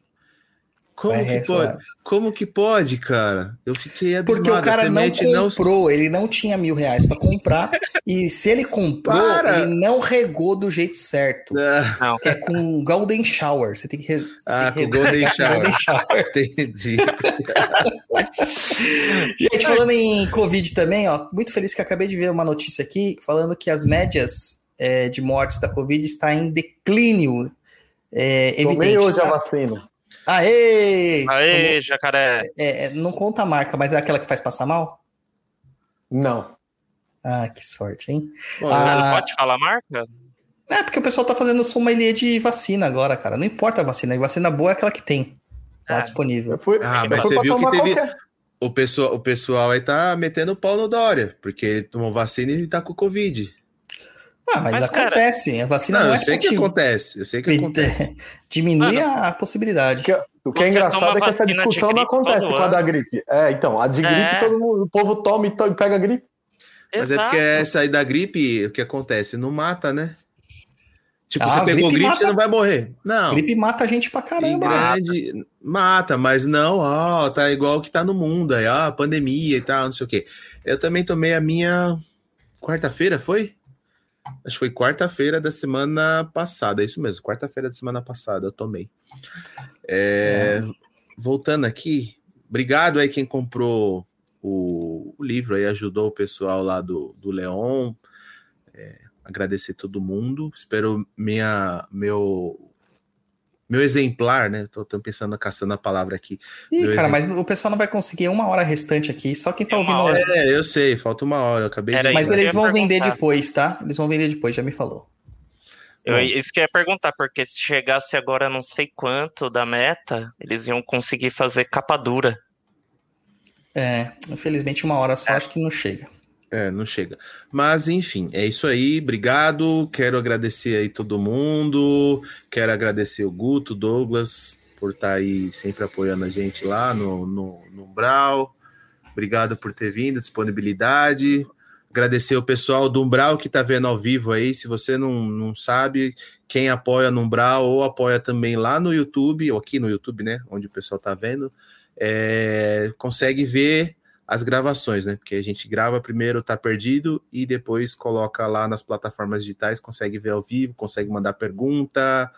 Como que pode? Como que pode, cara? Eu fiquei abismado. Porque o cara não semente não comprou, ele não tinha mil reais pra comprar. e se ele comprou, Para! ele não regou do jeito certo. Ah, Não. É com Golden Shower. Você tem que. Re... Ah, tem com que Golden regar Shower. Golden Shower. entendi. Gente, falando em Covid também, ó, muito feliz que acabei de ver uma notícia aqui falando que as médias é, de mortes da Covid está em declínio é, Tomei evidente. hoje a vacina. Aê! Aê, jacaré. É, é, não conta a marca, mas é aquela que faz passar mal? Não. Ah, que sorte, hein? Bom, Ah, não pode falar a marca? É, porque o pessoal tá fazendo sommelier de vacina agora, cara. Não importa a vacina, a vacina boa é aquela que tem. Tá É. disponível. Fui, Ah, mas você viu que teve- qualquer- O pessoal, o pessoal aí tá metendo o pau no Dória, porque ele tomou vacina e tá com Covid. Ah, mas, Mas, cara, acontece. A vacina Não, não, eu é sei que te- acontece, eu sei que acontece. diminui Mano, a possibilidade. Que- O que é Você engraçado é que essa discussão não acontece com a da gripe. É, então, a de gripe É. todo mundo, o povo toma e to- e pega gripe. Mas é Exato. porque essa aí da gripe, o que acontece? Não mata, né? Tipo, Ah, você pegou gripe gripe, mata. você não vai morrer. Não. Gripe mata a gente pra caramba. né? grande, mata, mas não, ó, tá igual que tá no mundo aí, ó, pandemia e tal, não sei o quê. Eu também tomei a minha quarta-feira, foi? Acho que foi quarta-feira da semana passada, é isso mesmo, quarta-feira da semana passada eu tomei. É, Voltando aqui, obrigado aí quem comprou o, o livro aí, ajudou o pessoal lá do, do Leon. É, agradecer todo mundo. Espero minha, meu, meu exemplar, né? Tô, tô pensando, caçando a palavra aqui. Ih, Meu cara, exemplo. mas o pessoal não vai conseguir uma hora restante aqui. Só quem tá Uma ouvindo. hora. É, eu sei, falta uma hora, eu acabei Era de. Mas eles vão vender depois, tá? Eles vão vender depois, já me falou. Eu, isso que eu ia perguntar, porque se chegasse agora não sei quanto da meta, eles iam conseguir fazer capa dura. É, infelizmente uma hora só acho que não chega. É, não chega. Mas, enfim, é isso aí. Obrigado. Quero agradecer aí todo mundo. Quero agradecer o Guto, Douglas, por estar aí sempre apoiando a gente lá no, no, no Umbral. Obrigado por ter vindo, disponibilidade. Agradecer o pessoal do Umbral que está vendo ao vivo aí. Se você não, não sabe, quem apoia no Umbral ou apoia também lá no YouTube, ou aqui no YouTube, né? Onde o pessoal está vendo, é, consegue ver as gravações, né? Porque a gente grava primeiro, tá perdido, e depois coloca lá nas plataformas digitais, consegue ver ao vivo, consegue mandar pergunta,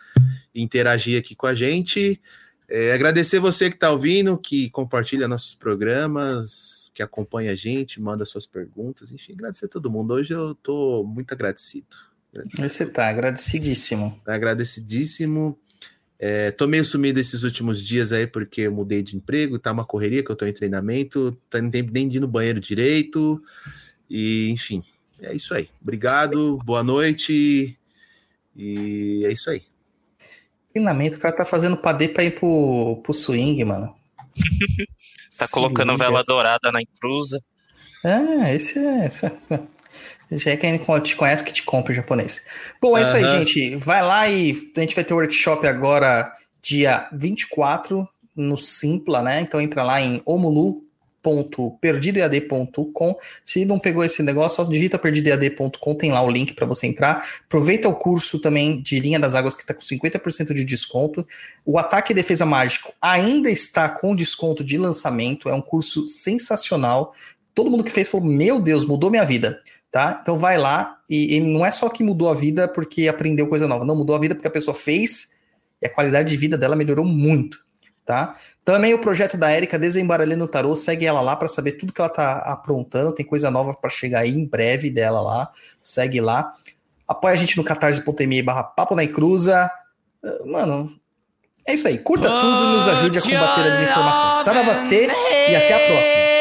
interagir aqui com a gente. É, agradecer você que está ouvindo, que compartilha nossos programas, que acompanha a gente, manda suas perguntas, enfim, agradecer a todo mundo. Hoje eu tô muito agradecido. Agradecido. Você tá agradecidíssimo. Agradecidíssimo. É, tô meio sumido esses últimos dias aí, porque eu mudei de emprego, tá uma correria que eu tô em treinamento, tá nem de ir no banheiro direito, e enfim, é isso aí. Obrigado, boa noite, e é isso aí. Treinamento, o cara tá fazendo padê pra ir pro, pro swing, mano. Tá Se colocando liga. vela dourada na encruza. Ah, esse é. Esse é... Já é quem te conhece que te compra em japonês. Bom, é isso aí, gente. Vai lá e a gente vai ter workshop agora, dia 24, no Simpla, né? Então entra lá em omulu.perdidoead.com. Se não pegou esse negócio, só digita perdidoead.com, tem lá o link para você entrar. Aproveita o curso também de linha das águas que está com 50% de desconto. O Ataque e Defesa Mágico ainda está com desconto de lançamento. É um curso sensacional. Todo mundo que fez falou: Meu Deus, mudou minha vida. Tá? Então vai lá e, e não é só que mudou a vida porque aprendeu coisa nova. Não, mudou a vida porque a pessoa fez e a qualidade de vida dela melhorou muito. Tá? Também o projeto da Érica Desembaralhando o Tarô, segue ela lá para saber tudo que ela tá aprontando. Tem coisa nova para chegar aí em breve dela lá. Segue lá. Apoia a gente no catarse.me barra papo na encruza. Ah, Mano, é isso aí. Curta tudo e nos ajude a combater a desinformação. Saravastê e até a próxima.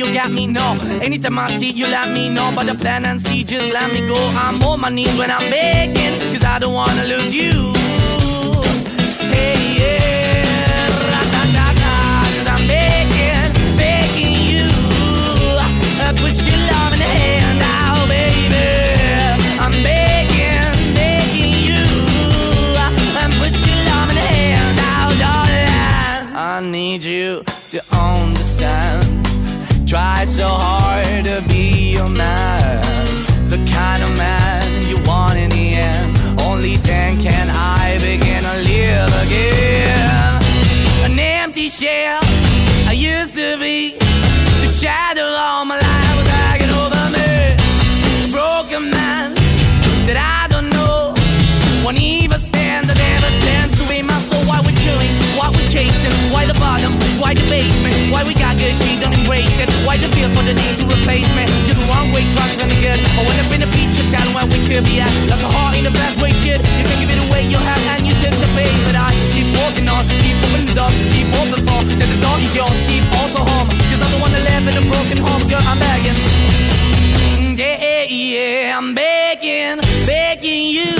You got me. No, anytime I see, you let me know. But the plan and see, just let me go. I'm on my knees when I'm begging, cause I don't wanna lose you. Hey, yeah, ra-da-da-da, cause I'm begging, begging you. Uh, Put your love in the hand now, baby. I'm begging, begging you. Uh, And put your love in the hand now, darling. I need you. Try so hard to be your man. The kind of man you want in the end. Only then can I begin to live again. An empty shell I used to be. The shadow all my life was hanging over me. A broken man that I don't know. Won't even stand, I never stand to be my soul. Why we chilling? Why we chasing? Why the bottom? Why the basement? Why we it? Why the feel for the need to replace me? You're the wrong way, trying to good. I went up in a feature town where we could be at. Like a heart in the best way, shit. You can give it away, you have, and you tend to pay. But I keep walking on, keep opening the door, keep open for. That the door is yours, keep also home. Cause I'm the one that live in a broken home, girl, I'm begging. Yeah, yeah, I'm begging, begging you